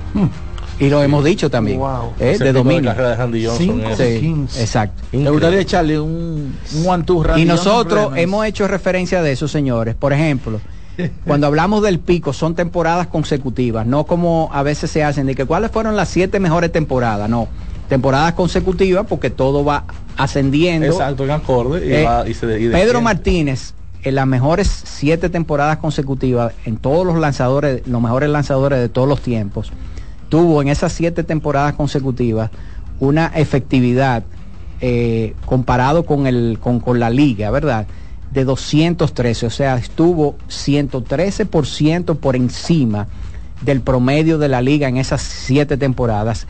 Y lo hemos dicho también. Wow. eh, de dominio. carrera de Randy Johnson Cinco es- de Sí, 15. Exacto. Me gustaría echarle un, un one two Randy Y nosotros hemos hecho referencia de eso, señores. Por ejemplo, *laughs* cuando hablamos del pico, son temporadas consecutivas, no como a veces se hacen de que cuáles fueron las siete mejores temporadas, no. Temporadas consecutivas porque todo va ascendiendo. Exacto, en acorde. Y Eh, va- y se- y Pedro. Martínez, en las mejores siete temporadas consecutivas, en todos los lanzadores, los mejores lanzadores de todos los tiempos, tuvo en esas siete temporadas consecutivas una efectividad eh, comparado con, el, con, con la liga, ¿verdad? De 213, o sea, estuvo 113% por encima del promedio de la liga en esas siete temporadas.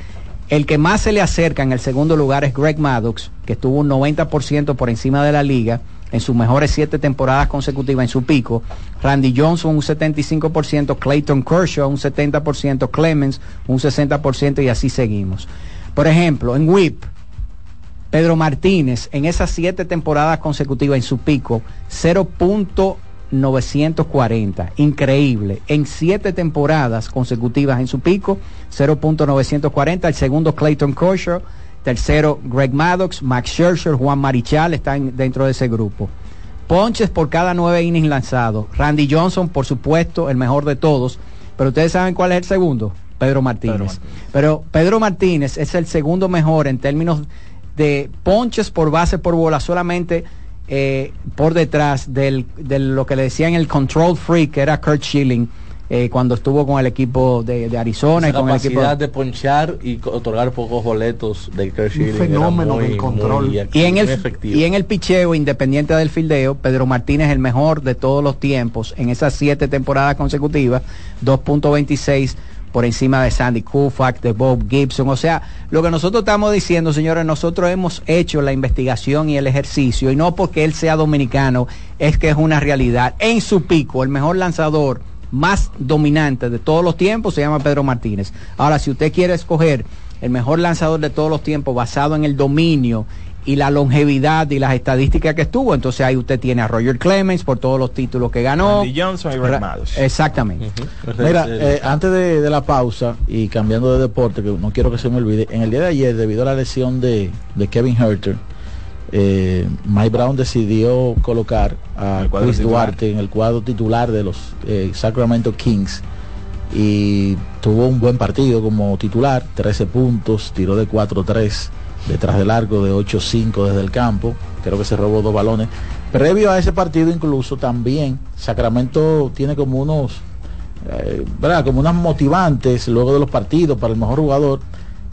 El que más se le acerca en el segundo lugar es Greg Maddox, que estuvo un 90% por encima de la liga en sus mejores siete temporadas consecutivas en su pico. Randy Johnson un 75%, Clayton Kershaw un 70%, Clemens un 60% y así seguimos. Por ejemplo, en WHIP, Pedro Martínez en esas siete temporadas consecutivas en su pico, 0.940. Increíble. En siete temporadas consecutivas en su pico, 0.940. El segundo, Clayton Kershaw. Tercero, Greg Maddox, Max Scherzer, Juan Marichal están dentro de ese grupo. Ponches por cada nueve innings lanzados. Randy Johnson, por supuesto, el mejor de todos. Pero ustedes saben cuál es el segundo. Pedro Martínez. Pero Pedro Martínez es el segundo mejor en términos de ponches por base por bola, solamente eh, por detrás del, de lo que le decían el control freak, que era Kurt Schilling, eh, cuando estuvo con el equipo de, de Arizona y Esa con el equipo capacidad de ponchar y otorgar pocos boletos de Kurt Schilling era fenómeno muy, del control. muy- y en el efectivo. y en el picheo independiente del fildeo Pedro Martínez el mejor de todos los tiempos en esas siete temporadas consecutivas 2.26 por encima de Sandy Koufax de Bob Gibson. O sea lo que nosotros estamos diciendo señores nosotros hemos hecho la investigación y el ejercicio y no porque él sea dominicano es que es una realidad. En su pico el mejor lanzador más dominante de todos los tiempos se llama Pedro Martínez. Ahora si usted quiere escoger el mejor lanzador de todos los tiempos basado en el dominio y la longevidad y las estadísticas que estuvo. Entonces ahí usted tiene a Roger Clemens por todos los títulos que ganó. Randy Johnson y Greg Ra- Maddux. Exactamente. Mira, eh, antes de, de la pausa y cambiando de deporte, que no quiero que se me olvide, en el día de ayer, debido a la lesión de, de Kevin Herter, eh, Mike Brown decidió colocar a Chris titular. Duarte en el cuadro titular de los eh, Sacramento Kings y tuvo un buen partido como titular, 13 puntos, tiró de 4-3 detrás del arco, de 8-5 desde el campo, creo que se robó dos balones. Previo a ese partido incluso también Sacramento tiene como unos eh, ¿verdad? como unas motivantes luego de los partidos para el mejor jugador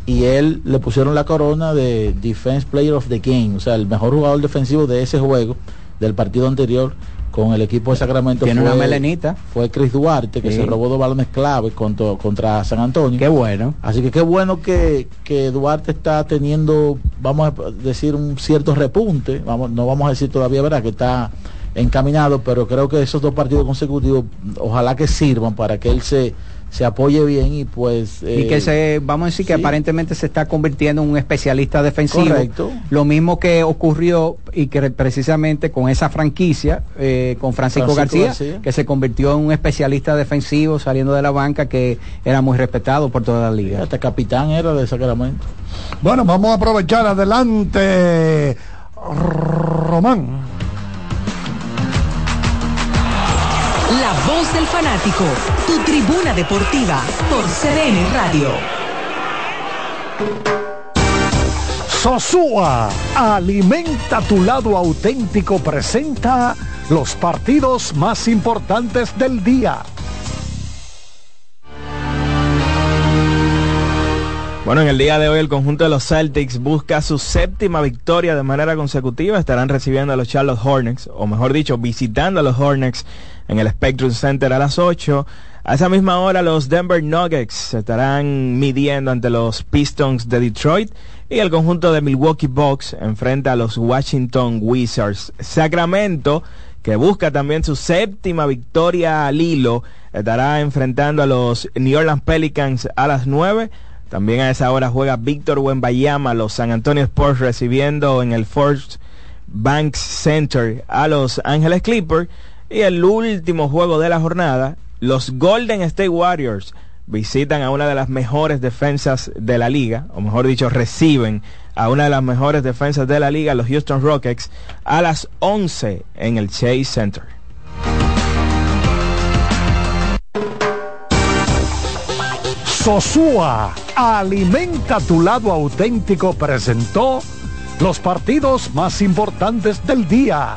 y él le pusieron la corona de Defense Player of the Game, o sea, el mejor jugador defensivo de ese juego, del partido anterior con el equipo de Sacramento. Tiene fue, una melenita. Fue Chris Duarte, que Sí. se robó dos balones clave contra, contra San Antonio. Qué bueno. Así que qué bueno que, que Duarte está teniendo, vamos a decir, un cierto repunte. Vamos, no vamos a decir todavía, ¿verdad? Que está encaminado, pero creo que esos dos partidos consecutivos, ojalá que sirvan para que él se, se apoye bien y pues... y que eh, se, vamos a decir que sí. aparentemente se está convirtiendo en un especialista defensivo. Correcto. Lo mismo que ocurrió y que precisamente con esa franquicia, eh, con Francisco, Francisco García, García. que se convirtió en un especialista defensivo saliendo de la banca que era muy respetado por toda la liga. Hasta capitán era de Sacramento. Bueno, vamos a aprovechar adelante. Román. Fanático, tu tribuna deportiva por CDN Radio. Sosúa, alimenta tu lado auténtico, presenta los partidos más importantes del día. Bueno, en el día de hoy el conjunto de los Celtics busca su séptima victoria de manera consecutiva. Estarán recibiendo a los Charlotte Hornets, o mejor dicho, visitando a los Hornets en el Spectrum Center a las 8. A esa misma hora los Denver Nuggets se estarán midiendo ante los Pistons de Detroit y el conjunto de Milwaukee Bucks enfrenta a los Washington Wizards. Sacramento, que busca también su séptima victoria al hilo, estará enfrentando a los New Orleans Pelicans a las 9. También a esa hora juega Víctor Wembayama, los San Antonio Spurs recibiendo en el First Banks Center a los Ángeles Clippers. Y el último juego de la jornada, los Golden State Warriors visitan a una de las mejores defensas de la liga, o mejor dicho, reciben a una de las mejores defensas de la liga, los Houston Rockets, a las 11 en el Chase Center. Sosúa, alimenta tu lado auténtico, presentó los partidos más importantes del día.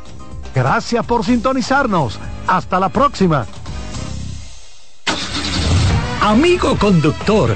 Gracias por sintonizarnos. Hasta la próxima. Amigo conductor,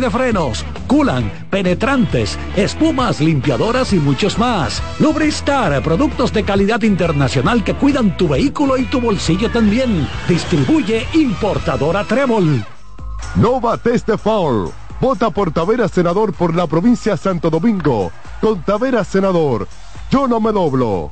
de frenos, culan, penetrantes, espumas, limpiadoras y muchos más. Lubristar, productos de calidad internacional que cuidan tu vehículo y tu bolsillo también. Distribuye importadora Trébol. No bates de. Vota por Tavera Senador por la provincia de Santo Domingo. Con Tavera Senador, yo no me doblo.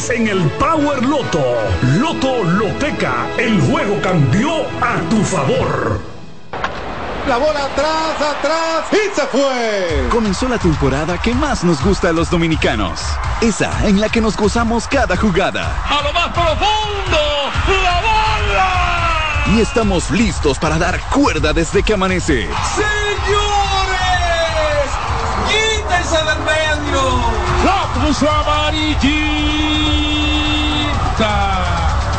en el Power Loto. Loto Loteca, el juego cambió a tu favor. La bola atrás, atrás y se fue. Comenzó la temporada que más nos gusta a los dominicanos. Esa en la que nos gozamos cada jugada. A lo más profundo, la bola. Y estamos listos para dar cuerda desde que amanece. ¡Señores! Cruz amarillita.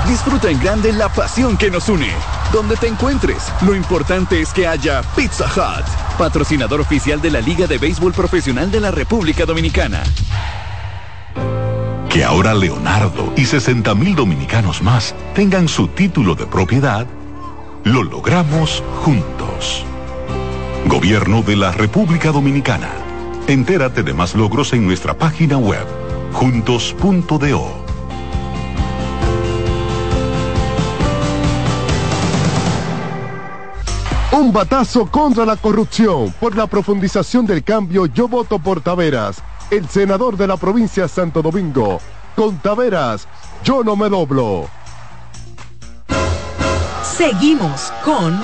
Disfruta en grande la pasión que nos une. Donde te encuentres, lo importante es que haya Pizza Hut, patrocinador oficial de la Liga de Béisbol Profesional de la República Dominicana. Que ahora Leonardo y 60 mil dominicanos más tengan su título de propiedad, lo logramos juntos. Gobierno de la República Dominicana. Entérate de más logros en nuestra página web, juntos.do. Un batazo contra la corrupción. Por la profundización del cambio, yo voto por Taveras, el senador de la provincia de Santo Domingo. Con Taveras, yo no me doblo. Seguimos con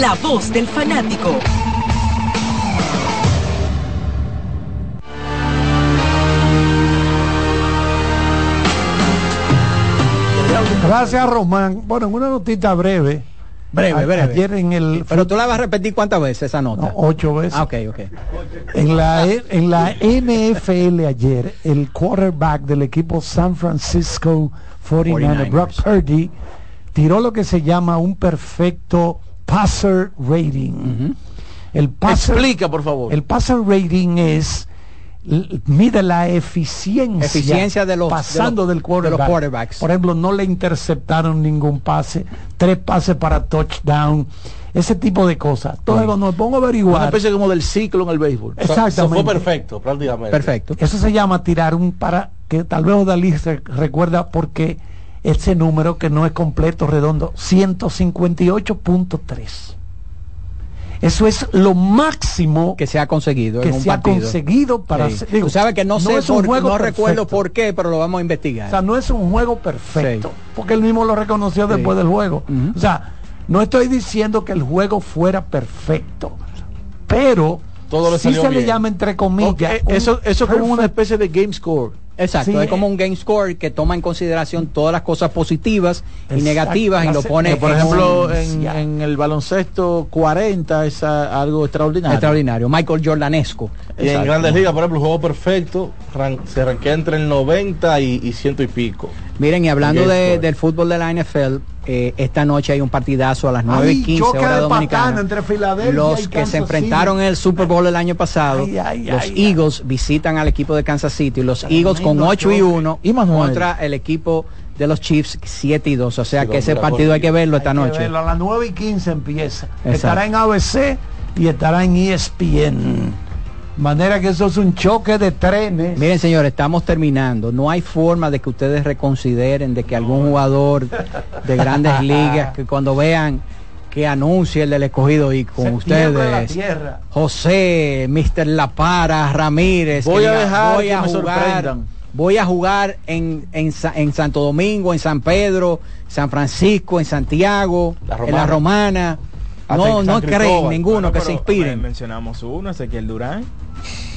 La Voz del Fanático. Gracias, Román. Bueno, en una notita breve. Breve, breve. Ayer en el. Pero tú la vas a repetir cuántas veces esa nota. No, ocho veces. Ah, ok, ok. En la, E- en la NFL ayer, el quarterback del equipo San Francisco 49ers, 49ers. Brock Purdy, tiró lo que se llama un perfecto passer rating. El passer, Explica, por favor. El passer rating es mide la eficiencia, Eficiencia de los- pasando de los- del quarterback. de los quarterbacks. Por ejemplo, no le interceptaron ningún pase, tres pases para touchdown, ese tipo de cosas. Entonces, cuando me pongo a Una averiguar, especie como del ciclo en el béisbol. Exactamente. Eso fue perfecto, prácticamente. Perfecto. Eso se llama tirar un para que tal vez Odalí se recuerda porque ese número que no es completo, redondo, 158.3. Eso es lo máximo que se ha conseguido que en un se ha conseguido para Sí. hacer- digo, Tú sabes que no, sé es un por- juego no recuerdo por qué, pero lo vamos a investigar. O sea, no es un juego perfecto, Sí. porque él mismo lo reconoció Sí. después del juego. O sea, no estoy diciendo que el juego fuera perfecto, pero Todo sí salió se le llama entre comillas. Ok, eso, un eso es como una especie de game score. Exacto, Sí, es como un game score que toma en consideración todas las cosas positivas y Exacto, negativas y lo pone por en ejemplo, un- en, en el baloncesto 40 es algo extraordinario. extraordinario, Michael Jordanesco. Y en. Grandes Ligas, por ejemplo, el juego perfecto ran- se ranquea entre el 90 y, y ciento y pico. Miren, y hablando de- del fútbol de la NFL, eh, esta noche hay un partidazo a las 9 y Ay, 15 choque hora de dominicana. entre Filadelfia Los y que Kansas se enfrentaron City. en el Super Bowl el año pasado, Ay, ay, los ay, Eagles visitan al equipo de Kansas City, los Eagles con Tremendo 8 y choque. 1 Y Manuel. contra el equipo de los Chiefs 7 y 2. O sea Sí, que ese partido hay que verlo esta Hay que noche. verlo, a las 9 y 15 empieza. Exacto. Estará en ABC y estará en ESPN. Manera que eso es un choque de trenes. Miren, señores, estamos terminando. No hay forma de que ustedes reconsideren de que algún jugador de grandes *laughs* ligas, que cuando vean que anuncie el del escogido y con la ustedes, tierra. José, Mr. La Para, Ramírez, Voy que a diga, dejar voy que a me jugar, sorprendan. voy a jugar en, en, en Santo Domingo, en San Pedro, San Francisco, en Santiago, La en la Romana. Hasta No, no creen ninguno Bueno, que se inspiren. men- Mencionamos uno, Ezequiel Durán.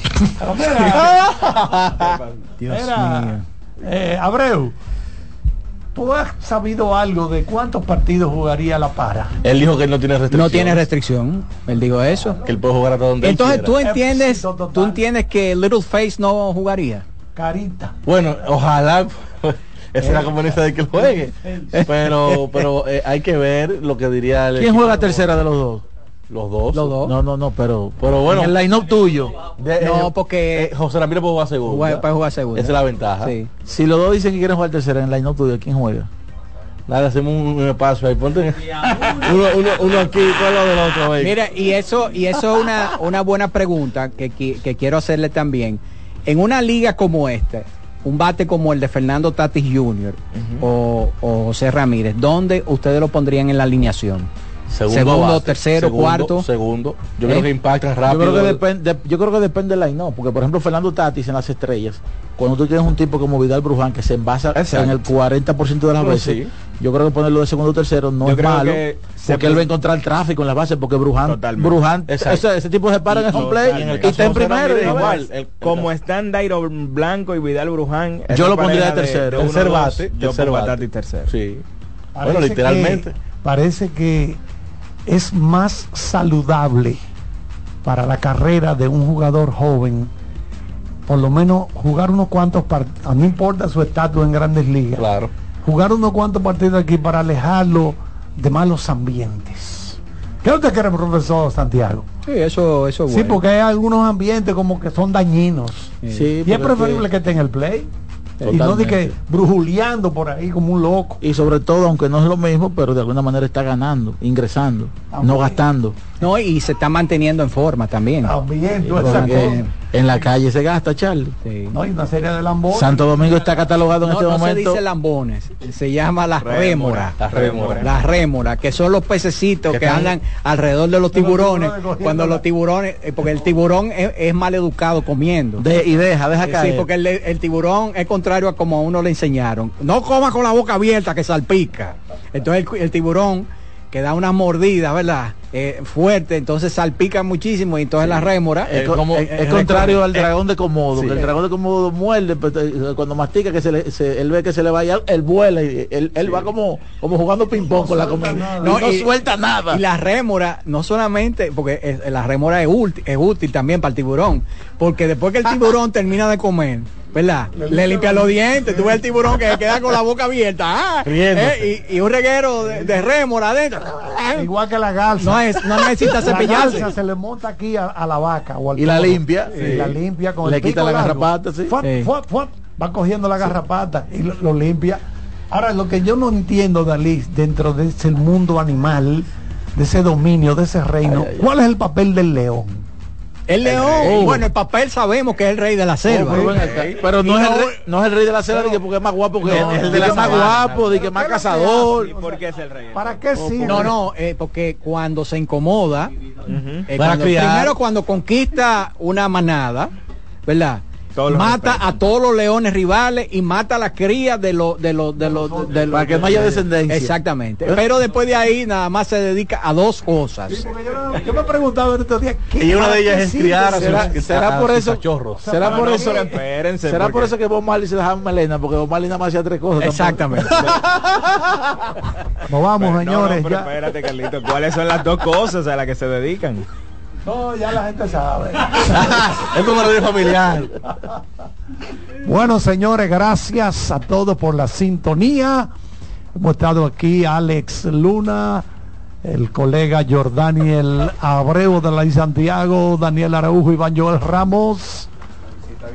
*laughs* Dios mío. eh, Abreu, ¿tú has sabido algo de cuántos partidos jugaría la para? Él dijo que él no tiene restricción. No tiene restricción. Él dijo eso. Que él puede jugar hasta donde él Entonces quiera. tú entiendes, tú entiendes que Little Face no jugaría. Carita. Bueno, ojalá *laughs* esa es la conveniencia de que él juegue. Pero, pero eh, hay que ver lo que diría el ¿Quién juega tercera de los dos? Los dos. Los dos. No, no, no, pero, Pero bueno. en el line-up tuyo. De- No, eh, porque eh, José Ramírez puede jugar segundo. juega- puede jugar segunda. Esa es la ventaja. Sí. Si los dos dicen que quieren jugar tercera en el line-up tuyo, ¿quién juega? Nada, hacemos un, un espacio ahí. Ponte *laughs* uno, uno, uno aquí, todo lo del otro. ahí. Mira, y eso, y eso es una, una buena pregunta que, que quiero hacerle también. En una liga como esta, un bate como el de Fernando Tatis Jr. o, o José Ramírez, ¿dónde ustedes lo pondrían en la alineación? Segundo, base, tercero, segundo, cuarto. Segundo. Yo ¿Eh? creo que impactan rápido. Yo creo que depende, yo creo que depende del line-up, porque por ejemplo Fernando Tatis en las estrellas, cuando tú tienes un tipo como Vidal Bruján que se envasa Exacto. en el 40% de las Pues veces, sí. yo creo que ponerlo de segundo o tercero no Yo es malo, porque él va a encontrar tráfico en las bases, porque Bruján, Totalmente. Bruján, ese, ese tipo se para en el home play Y está de en primero. De igual. El- Como están Dairo Blanco y Vidal Bruján. Yo lo pondría de tercero. Tercer bate, Yo tercer pongo a bate. Tati tercero. Sí. Parece Bueno, literalmente. que- parece que es más saludable para la carrera de un jugador joven, por lo menos jugar unos cuantos partidos, no importa su estatus en grandes ligas, Claro. jugar unos cuantos partidos aquí para alejarlo de malos ambientes. ¿Qué usted quiere, profesor Santiago? Sí, eso, eso es Sí, bueno. porque hay algunos ambientes como que son dañinos. Sí, y es preferible que esté en el play. Y no de que brujuleando por ahí como un loco. Y sobre todo, aunque no es lo mismo, pero de alguna manera está ganando, ingresando, no gastando. No, y se está manteniendo en forma también. También, cosa. en la calle se gasta, Charlie. No, hay una serie de lambones. Santo Domingo está catalogado en No, este no se momento. dice lambones, se llama la Rémora. rémora. La rémora. La rémora, que son los pececitos Que que, están- andan alrededor de los tiburones. tiburones cuando los tiburones, eh, porque el tiburón es, es mal educado comiendo. De- y deja, deja caer. Sí, porque el, el tiburón es contrario a como a uno le enseñaron. No coma con la boca abierta que salpica. Entonces el, el tiburón que da una mordida, ¿verdad? Eh, fuerte, entonces salpica muchísimo y entonces la rémora Es, eh, como- es contrario al dragón de Komodo, sí. que el dragón de Komodo muerde, pero, eh, cuando mastica que se le, se- él ve que se le vaya, él vuela y él, él va como, como jugando ping pong con la comida. No, no y- suelta nada. Y la rémora, no solamente, porque es- la rémora es útil, es útil también para el tiburón, porque después que el tiburón termina de comer, ¿verdad? Le limpia los dientes, tú ves el tiburón que queda con la boca abierta, ah, eh, y, y un reguero de, de rémora adentro. Igual que la garza. No, es, no necesita La cepillarse. garza se le monta aquí a, a la vaca o al Y la toro. limpia. Sí, Sí. la limpia con Le el quita la garrapata, sí. Va cogiendo la garrapata y lo, lo limpia. Ahora, lo que yo no entiendo, Dalí, dentro de ese mundo animal, de ese dominio, de ese reino, ¿cuál es el papel del león? El león, bueno, el papel sabemos que es el rey de la selva. Oh, pero acá. Pero no, es el rey, no es el rey de la selva de que porque es más guapo que No, el de la más guapo, de que más cazador. ¿Por qué es el rey? ¿Para qué sí? No, no, eh, porque cuando se incomoda, eh, cuando- primero cuando conquista una manada, ¿verdad? Mata a todos los leones rivales y mata a la cría de los de los de los de los- Para que no haya descendencia. Exactamente. Pero después de ahí nada más se dedica a dos cosas. Yo me he preguntado en estos días. ¿qué- Y una de ellas es criar a ¿Será, sus- será a por eso? ¿Será por eso? espérense, ¿Será por porque- eso que Bob Marley se dejaba melena? Porque Bob Marley nada más hacía tres cosas. Exactamente. *laughs* Nos vamos, Pero, no, señores. no, pero ya. espérate, Carlito. ¿Cuáles son las dos cosas a las que se dedican? No, ya la gente sabe. *laughs* Es como la familiar. Bueno, señores, gracias a todos por la sintonía. Hemos estado aquí Alex Luna, el colega Jordaniel Abreu de la I Santiago, Daniel Araujo, Iván Joel Ramos.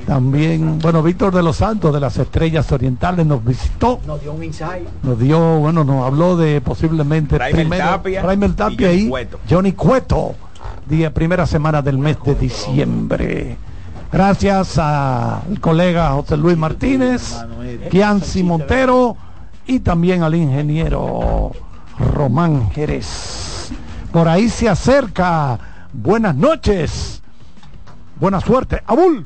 También, bueno, Víctor de los Santos de las Estrellas Orientales nos visitó, Nos dio un insight. nos dio, bueno, nos habló de posiblemente Raimel primero- Tapia Raimel y. Johnny Cueto, día primera semana del mes de diciembre. Gracias al colega José Luis Martínez, Kianci Montero y también al ingeniero Román Jerez. Por ahí se acerca. Buenas noches. Buena suerte. Abul.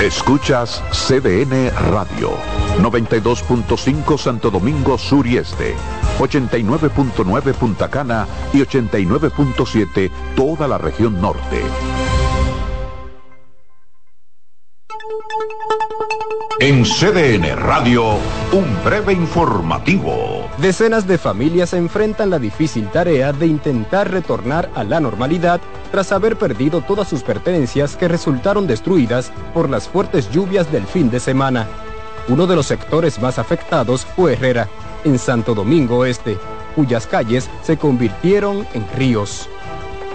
Escuchas CDN Radio, 92.5 Santo Domingo Sur y Este, 89.9 Punta Cana y 89.7 toda la región norte. En CDN Radio, un breve informativo. Decenas de familias enfrentan la difícil tarea de intentar retornar a la normalidad tras haber perdido todas sus pertenencias que resultaron destruidas por las fuertes lluvias del fin de semana. Uno de los sectores más afectados fue Herrera, en Santo Domingo Este, cuyas calles se convirtieron en ríos.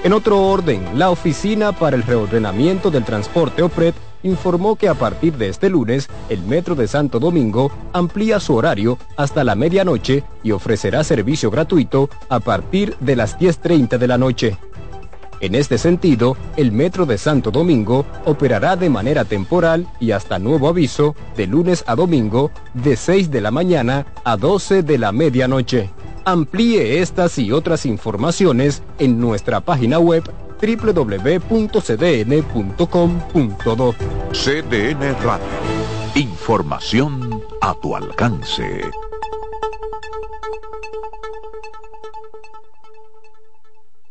En otro orden, la Oficina para el Reordenamiento del Transporte OPRED informó que a partir de este lunes, el Metro de Santo Domingo amplía su horario hasta la medianoche y ofrecerá servicio gratuito a partir de las 10.30 de la noche. En este sentido, el Metro de Santo Domingo operará de manera temporal y hasta nuevo aviso de lunes a domingo de 6 de la mañana a 12 de la medianoche. Amplíe estas y otras informaciones en nuestra página web www.cdn.com.do. CDN Radio. Información a tu alcance.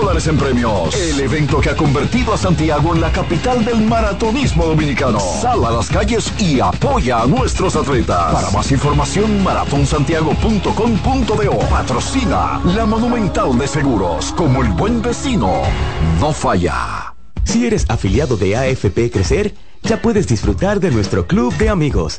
dólares en premios. El evento que ha convertido a Santiago en la capital del maratonismo dominicano. Sal a las calles y apoya a nuestros atletas. Para más información, maratonsantiago.com.do. Patrocina la Monumental de Seguros. Como el buen vecino, no falla. Si eres afiliado de AFP Crecer, ya puedes disfrutar de nuestro club de amigos.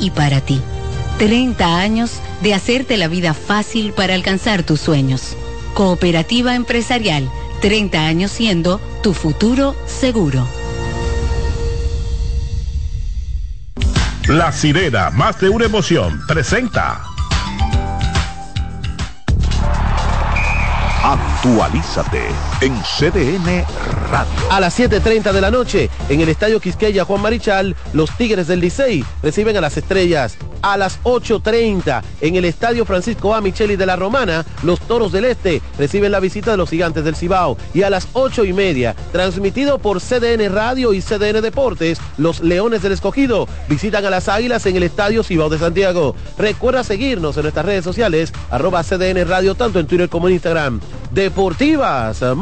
y para ti. 30 años de hacerte la vida fácil para alcanzar tus sueños. Cooperativa Empresarial, 30 años siendo tu futuro seguro. La sirena, más de una emoción, presenta. Actualízate en CDN Radio. A las 7.30 de la noche, en el Estadio Quisqueya Juan Marichal, los Tigres del Licey reciben a las estrellas. A las 8.30, en el Estadio Francisco A. Micheli de la Romana, los Toros del Este reciben la visita de los Gigantes del Cibao. Y a las 8 y media, transmitido por CDN Radio y CDN Deportes, los Leones del Escogido visitan a las Águilas en el Estadio Cibao de Santiago. Recuerda seguirnos en nuestras redes sociales, arroba CDN Radio, tanto en Twitter como en Instagram. Deportivas,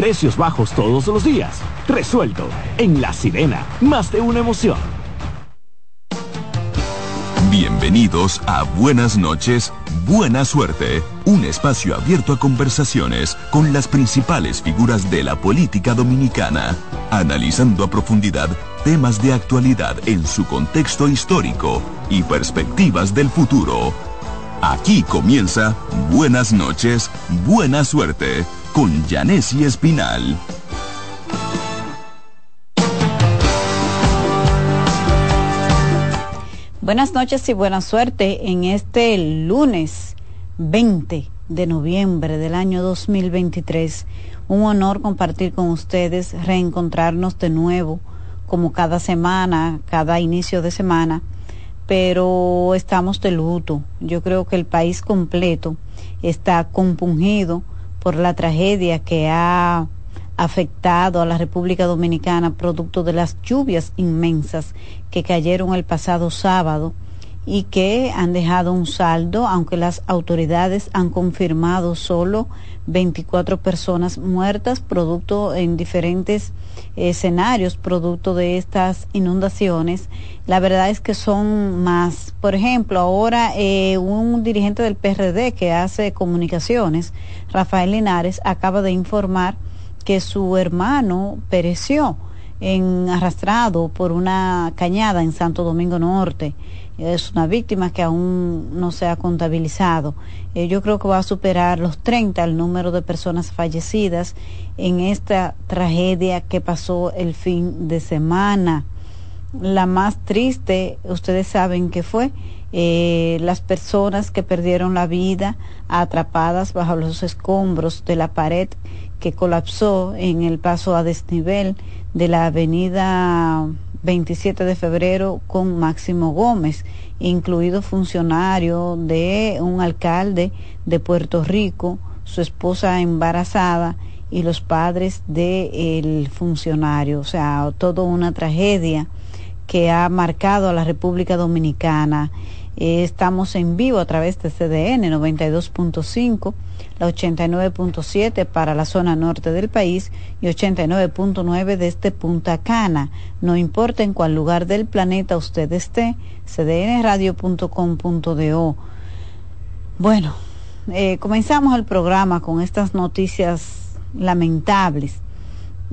Precios bajos todos los días. Resuelto. En La Sirena, más de una emoción. Bienvenidos a Buenas noches, Buena Suerte, un espacio abierto a conversaciones con las principales figuras de la política dominicana, analizando a profundidad temas de actualidad en su contexto histórico y perspectivas del futuro. Aquí comienza Buenas noches, Buena Suerte con Janessi Espinal. Buenas noches y buena suerte en este lunes 20 de noviembre del año 2023. Un honor compartir con ustedes, reencontrarnos de nuevo, como cada semana, cada inicio de semana, pero estamos de luto. Yo creo que el país completo está compungido por la tragedia que ha afectado a la República Dominicana producto de las lluvias inmensas que cayeron el pasado sábado y que han dejado un saldo, aunque las autoridades han confirmado solo 24 personas muertas, producto en diferentes escenarios, producto de estas inundaciones. La verdad es que son más. Por ejemplo, ahora eh, un dirigente del PRD que hace comunicaciones, Rafael Linares, acaba de informar que su hermano pereció en arrastrado por una cañada en Santo Domingo Norte es una víctima que aún no se ha contabilizado. Eh, yo creo que va a superar los 30 el número de personas fallecidas en esta tragedia que pasó el fin de semana. La más triste, ustedes saben que fue eh, las personas que perdieron la vida atrapadas bajo los escombros de la pared que colapsó en el paso a desnivel de la avenida 27 de febrero con Máximo Gómez, incluido funcionario de un alcalde de Puerto Rico, su esposa embarazada y los padres del funcionario. O sea, toda una tragedia que ha marcado a la República Dominicana. Estamos en vivo a través de CDN 92.5 la 89.7 para la zona norte del país y 89.9 desde Punta Cana. No importa en cuál lugar del planeta usted esté, cdnradio.com.do. Bueno, eh, comenzamos el programa con estas noticias lamentables.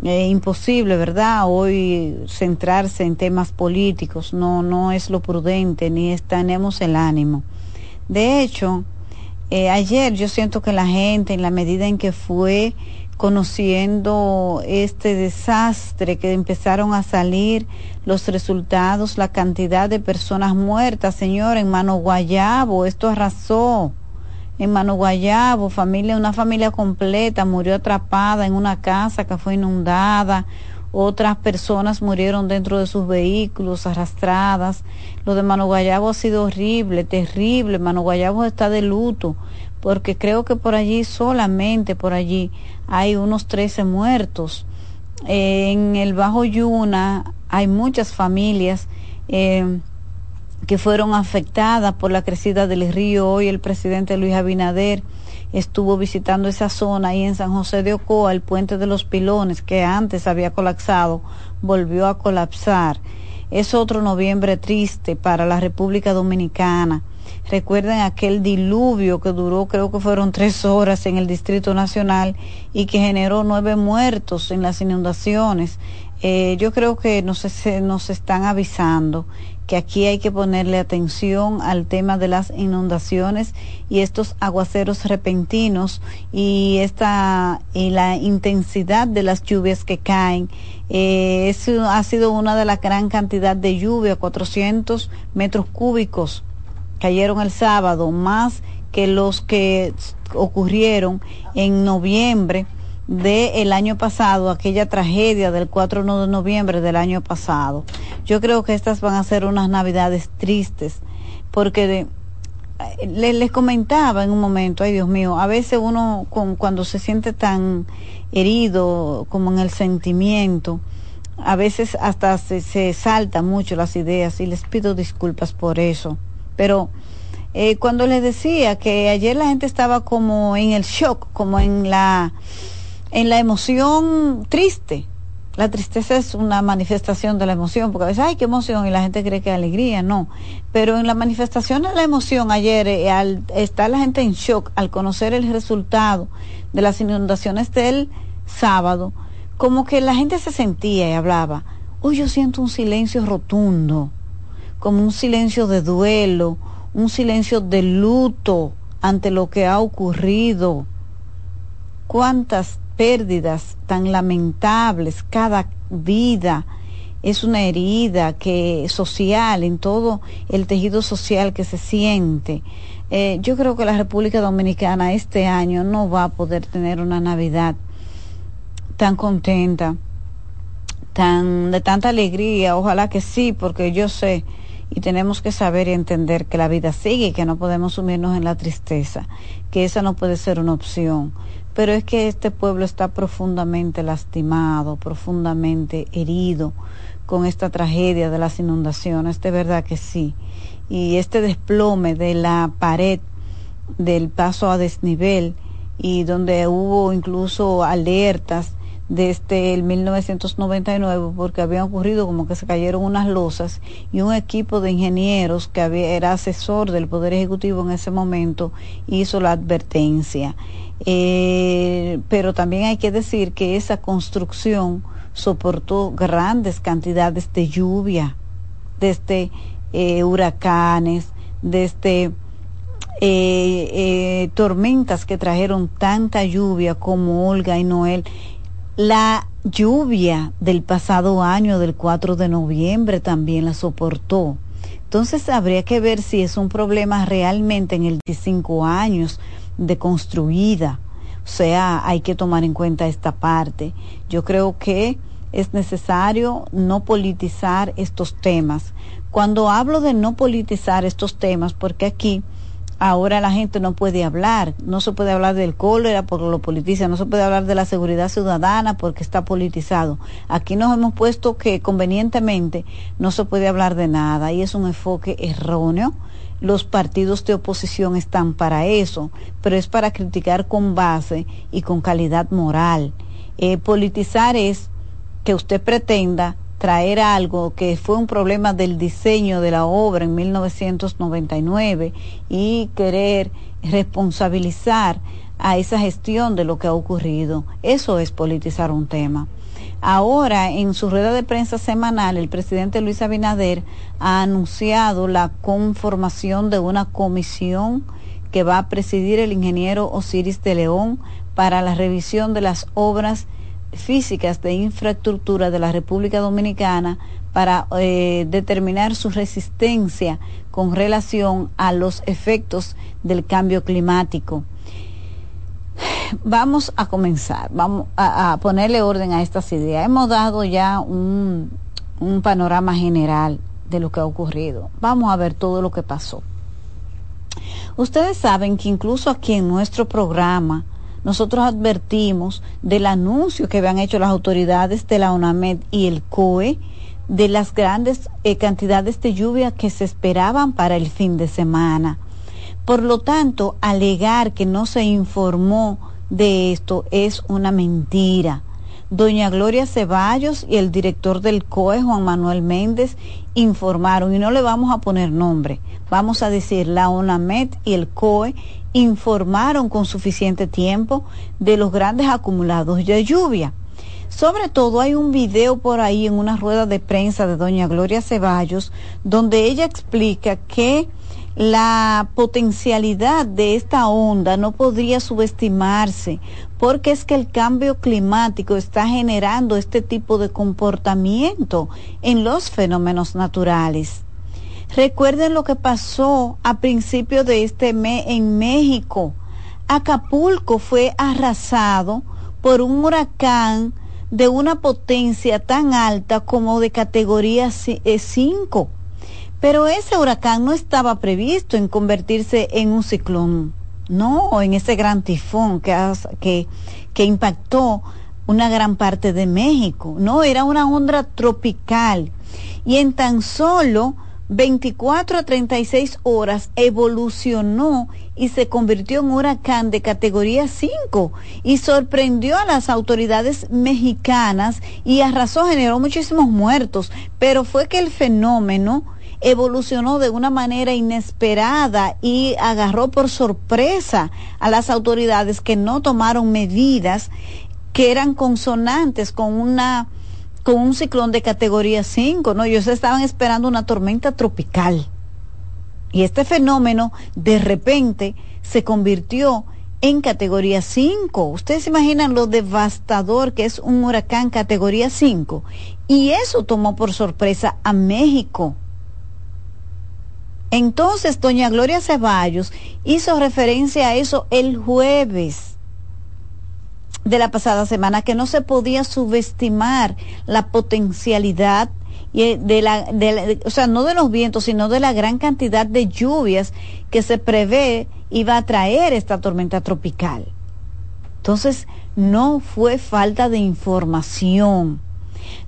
Eh, imposible, ¿verdad? Hoy centrarse en temas políticos no, no es lo prudente ni tenemos el ánimo. De hecho, eh, ayer yo siento que la gente, en la medida en que fue conociendo este desastre, que empezaron a salir los resultados, la cantidad de personas muertas, señor, en Mano Guayabo, esto arrasó. En Mano Guayabo, familia, una familia completa murió atrapada en una casa que fue inundada otras personas murieron dentro de sus vehículos arrastradas. Lo de Mano Guayabo ha sido horrible, terrible. Mano Guayabo está de luto porque creo que por allí solamente por allí hay unos 13 muertos. en el Bajo Yuna hay muchas familias eh, que fueron afectadas por la crecida del río. Hoy el presidente Luis Abinader estuvo visitando esa zona ahí en San José de Ocoa, el puente de los pilones que antes había colapsado, volvió a colapsar. Es otro noviembre triste para la República Dominicana. Recuerden aquel diluvio que duró, creo que fueron tres horas en el Distrito Nacional y que generó nueve muertos en las inundaciones. Eh, yo creo que nos, nos están avisando que aquí hay que ponerle atención al tema de las inundaciones y estos aguaceros repentinos y esta y la intensidad de las lluvias que caen. Eh, eso ha sido una de la gran cantidad de lluvia, 400 metros cúbicos cayeron el sábado, más que los que ocurrieron en noviembre del año pasado, aquella tragedia del 4 de noviembre del año pasado. Yo creo que estas van a ser unas navidades tristes, porque les, comentaba en un momento, ay Dios mío, a veces uno con, cuando se siente tan herido como en el sentimiento, a veces hasta se, se saltan mucho las ideas y les pido disculpas por eso. Pero eh, cuando les decía que ayer la gente estaba como en el shock, como en la en la emoción triste. La tristeza es una manifestación de la emoción, porque a veces, ay, qué emoción, y la gente cree que es alegría, no. Pero en la manifestación de la emoción ayer, eh, al estar la gente en shock, al conocer el resultado de las inundaciones del sábado, como que la gente se sentía y hablaba, hoy yo siento un silencio rotundo, como un silencio de duelo, un silencio de luto ante lo que ha ocurrido. Cuántas pérdidas tan lamentables, cada vida es una herida que social en todo el tejido social que se siente. Eh, yo creo que la República Dominicana este año no va a poder tener una Navidad tan contenta, tan de tanta alegría. Ojalá que sí, porque yo sé y tenemos que saber y entender que la vida sigue que no podemos sumirnos en la tristeza, que esa no puede ser una opción pero es que este pueblo está profundamente lastimado, profundamente herido con esta tragedia de las inundaciones, de verdad que sí. y este desplome de la pared del paso a desnivel y donde hubo incluso alertas desde el 1999 porque había ocurrido como que se cayeron unas losas y un equipo de ingenieros que había, era asesor del Poder Ejecutivo en ese momento hizo la advertencia. Eh, pero también hay que decir que esa construcción soportó grandes cantidades de lluvia, desde eh, huracanes, desde eh, tormentas que trajeron tanta lluvia como Olga y Noel la lluvia del pasado año, del 4 de noviembre, también la soportó. Entonces habría que ver si es un problema realmente en el 15 años de construida. O sea, hay que tomar en cuenta esta parte. Yo creo que es necesario no politizar estos temas. Cuando hablo de no politizar estos temas, porque aquí ahora la gente no puede hablar, no se puede hablar del cólera porque lo politiza, no se puede hablar de la seguridad ciudadana porque está politizado. Aquí nos hemos puesto que convenientemente no se puede hablar de nada y es un enfoque erróneo. Los partidos de oposición están para eso, pero es para criticar con base y con calidad moral. Eh, politizar es que usted pretenda traer algo que fue un problema del diseño de la obra en 1999 y querer responsabilizar a esa gestión de lo que ha ocurrido. Eso es politizar un tema. Ahora, en su rueda de prensa semanal, el presidente Luis Abinader ha anunciado la conformación de una comisión que va a presidir el ingeniero Osiris de León para la revisión de las obras físicas de infraestructura de la República Dominicana para eh, determinar su resistencia con relación a los efectos del cambio climático. Vamos a comenzar, vamos a, ponerle orden a estas ideas. Hemos dado ya un, un panorama general de lo que ha ocurrido. Vamos a ver todo lo que pasó. Ustedes saben que incluso aquí en nuestro programa, nosotros advertimos del anuncio que habían hecho las autoridades de la UNAMED y el COE de las grandes eh, cantidades de lluvia que se esperaban para el fin de semana. Por lo tanto, alegar que no se informó de esto es una mentira. Doña Gloria Ceballos y el director del COE, Juan Manuel Méndez, informaron, y no le vamos a poner nombre, vamos a decir la UNAMED y el COE informaron con suficiente tiempo de los grandes acumulados de lluvia. Sobre todo hay un video por ahí en una rueda de prensa de doña Gloria Ceballos donde ella explica que la potencialidad de esta onda no podría subestimarse porque es que el cambio climático está generando este tipo de comportamiento en los fenómenos naturales. Recuerden lo que pasó a principios de este mes en México. Acapulco fue arrasado por un huracán de una potencia tan alta como de categoría 5. Pero ese huracán no estaba previsto en convertirse en un ciclón, no, en ese gran tifón que, que, impactó una gran parte de México. No, era una onda tropical. Y en tan solo 24 a 36 horas evolucionó y se convirtió en huracán de categoría 5 y sorprendió a las autoridades mexicanas y arrasó, generó muchísimos muertos, pero fue que el fenómeno evolucionó de una manera inesperada y agarró por sorpresa a las autoridades que no tomaron medidas que eran consonantes con una con un ciclón de categoría 5, ¿no? Ellos estaban esperando una tormenta tropical. Y este fenómeno de repente se convirtió en categoría 5. Ustedes se imaginan lo devastador que es un huracán categoría 5. Y eso tomó por sorpresa a México. Entonces, doña Gloria Ceballos hizo referencia a eso el jueves de la pasada semana que no se podía subestimar la potencialidad eh, de la, de o sea, no de los vientos, sino de la gran cantidad de lluvias que se prevé iba a traer esta tormenta tropical. Entonces, no fue falta de información.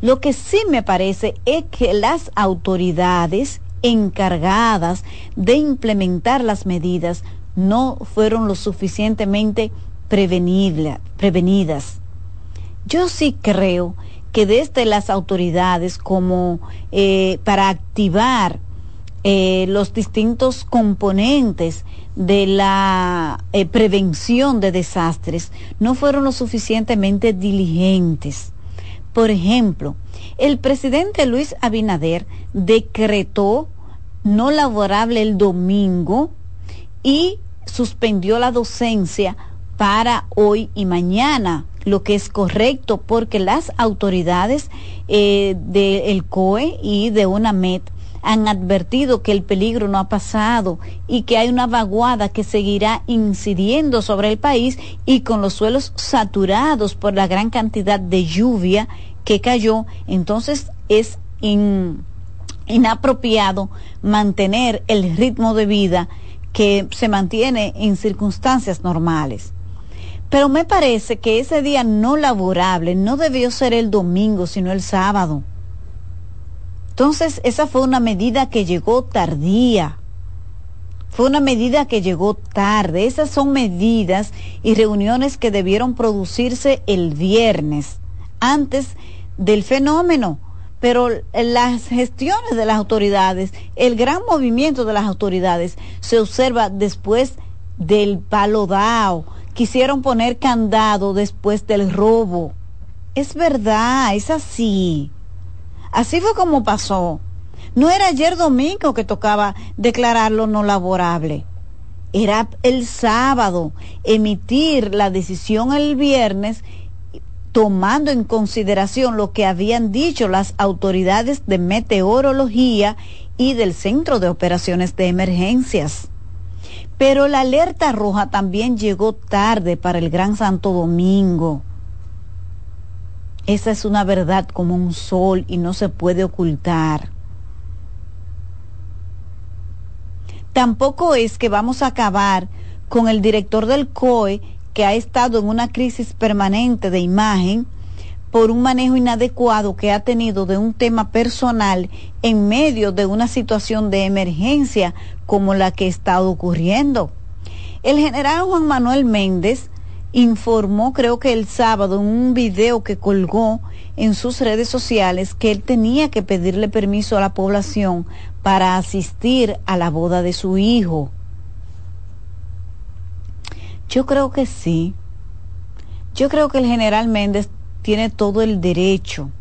Lo que sí me parece es que las autoridades encargadas de implementar las medidas no fueron lo suficientemente prevenidas. Yo sí creo que desde las autoridades como eh, para activar eh, los distintos componentes de la eh, prevención de desastres no fueron lo suficientemente diligentes. Por ejemplo, el presidente Luis Abinader decretó no laborable el domingo y suspendió la docencia para hoy y mañana, lo que es correcto porque las autoridades eh, del COE y de UNAMED han advertido que el peligro no ha pasado y que hay una vaguada que seguirá incidiendo sobre el país y con los suelos saturados por la gran cantidad de lluvia que cayó, entonces es inapropiado mantener el ritmo de vida que se mantiene en circunstancias normales. Pero me parece que ese día no laborable no debió ser el domingo, sino el sábado. Entonces, esa fue una medida que llegó tardía. Fue una medida que llegó tarde. Esas son medidas y reuniones que debieron producirse el viernes, antes del fenómeno. Pero las gestiones de las autoridades, el gran movimiento de las autoridades se observa después del palo dao, quisieron poner candado después del robo. Es verdad, es así. Así fue como pasó. No era ayer domingo que tocaba declararlo no laborable. Era el sábado, emitir la decisión el viernes tomando en consideración lo que habían dicho las autoridades de meteorología y del Centro de Operaciones de Emergencias. Pero la alerta roja también llegó tarde para el Gran Santo Domingo. Esa es una verdad como un sol y no se puede ocultar. Tampoco es que vamos a acabar con el director del COE que ha estado en una crisis permanente de imagen por un manejo inadecuado que ha tenido de un tema personal en medio de una situación de emergencia como la que está ocurriendo. El general Juan Manuel Méndez informó, creo que el sábado, en un video que colgó en sus redes sociales, que él tenía que pedirle permiso a la población para asistir a la boda de su hijo. Yo creo que sí. Yo creo que el general Méndez tiene todo el derecho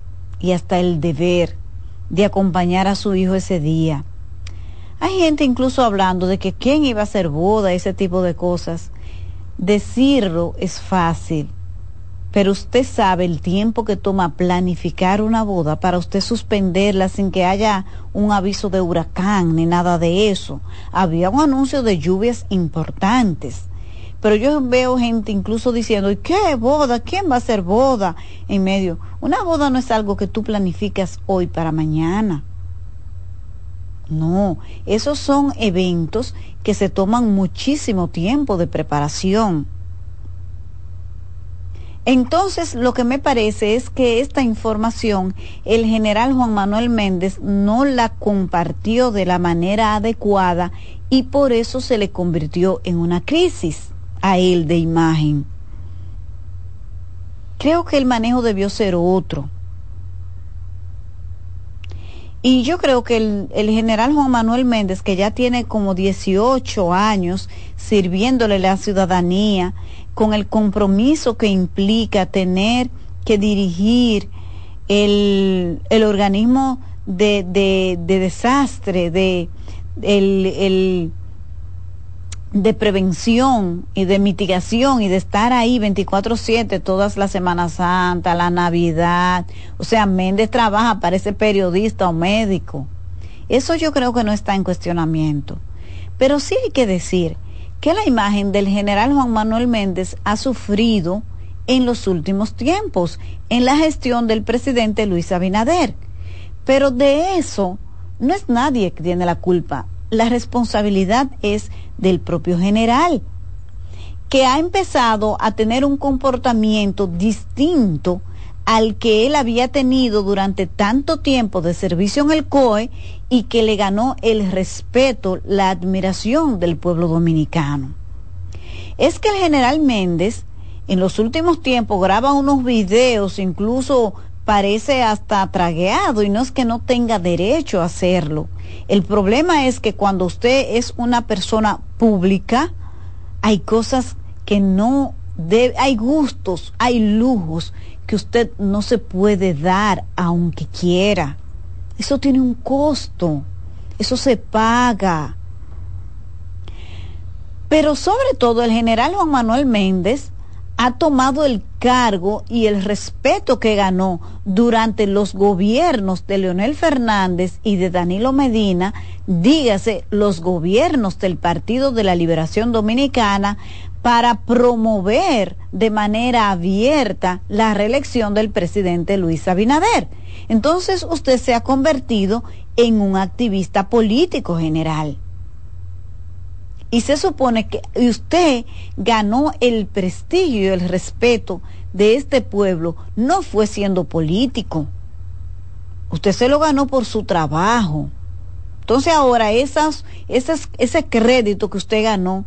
y hasta el deber de acompañar a su hijo ese día. Hay gente incluso hablando de que quién iba a hacer boda, ese tipo de cosas. Decirlo es fácil, pero usted sabe el tiempo que toma planificar una boda para usted suspenderla sin que haya un aviso de huracán ni nada de eso. Había un anuncio de lluvias importantes pero yo veo gente incluso diciendo, ¿y qué boda? ¿Quién va a hacer boda? En medio, una boda no es algo que tú planificas hoy para mañana. No, esos son eventos que se toman muchísimo tiempo de preparación. Entonces, lo que me parece es que esta información el general Juan Manuel Méndez no la compartió de la manera adecuada y por eso se le convirtió en una crisis a él de imagen. Creo que el manejo debió ser otro. Y yo creo que el, el, general Juan Manuel Méndez, que ya tiene como 18 años sirviéndole la ciudadanía, con el compromiso que implica tener que dirigir el, el organismo de, de, de desastre, de el, el de prevención y de mitigación y de estar ahí 24/7 todas las Semanas Santa, la Navidad. O sea, Méndez trabaja para ese periodista o médico. Eso yo creo que no está en cuestionamiento. Pero sí hay que decir que la imagen del general Juan Manuel Méndez ha sufrido en los últimos tiempos en la gestión del presidente Luis Abinader. Pero de eso no es nadie que tiene la culpa. La responsabilidad es del propio general, que ha empezado a tener un comportamiento distinto al que él había tenido durante tanto tiempo de servicio en el COE y que le ganó el respeto, la admiración del pueblo dominicano. Es que el general Méndez en los últimos tiempos graba unos videos, incluso parece hasta tragueado y no es que no tenga derecho a hacerlo. El problema es que cuando usted es una persona pública, hay cosas que no debe, hay gustos, hay lujos que usted no se puede dar aunque quiera. Eso tiene un costo, eso se paga. Pero sobre todo el general Juan Manuel Méndez ha tomado el cargo y el respeto que ganó durante los gobiernos de Leonel Fernández y de Danilo Medina, dígase los gobiernos del Partido de la Liberación Dominicana, para promover de manera abierta la reelección del presidente Luis Abinader. Entonces usted se ha convertido en un activista político general. Y se supone que usted ganó el prestigio y el respeto de este pueblo, no fue siendo político. Usted se lo ganó por su trabajo. Entonces ahora esas, esas, ese crédito que usted ganó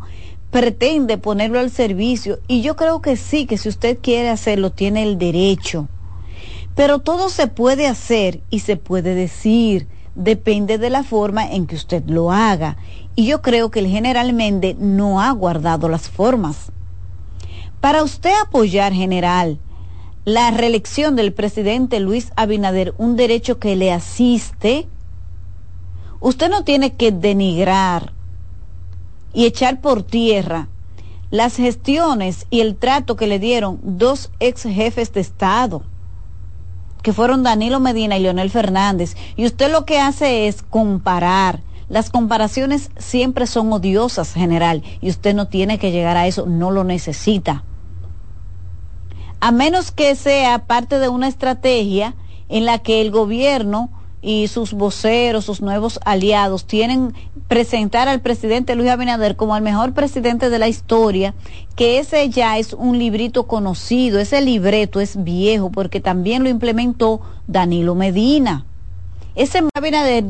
pretende ponerlo al servicio y yo creo que sí, que si usted quiere hacerlo tiene el derecho. Pero todo se puede hacer y se puede decir, depende de la forma en que usted lo haga. Y yo creo que el general Méndez no ha guardado las formas. Para usted apoyar, general, la reelección del presidente Luis Abinader, un derecho que le asiste, usted no tiene que denigrar y echar por tierra las gestiones y el trato que le dieron dos ex jefes de Estado, que fueron Danilo Medina y Leonel Fernández. Y usted lo que hace es comparar las comparaciones siempre son odiosas, general, y usted no tiene que llegar a eso, no lo necesita. A menos que sea parte de una estrategia en la que el gobierno y sus voceros, sus nuevos aliados, tienen presentar al presidente Luis Abinader como el mejor presidente de la historia, que ese ya es un librito conocido, ese libreto es viejo porque también lo implementó Danilo Medina. Ese Abinader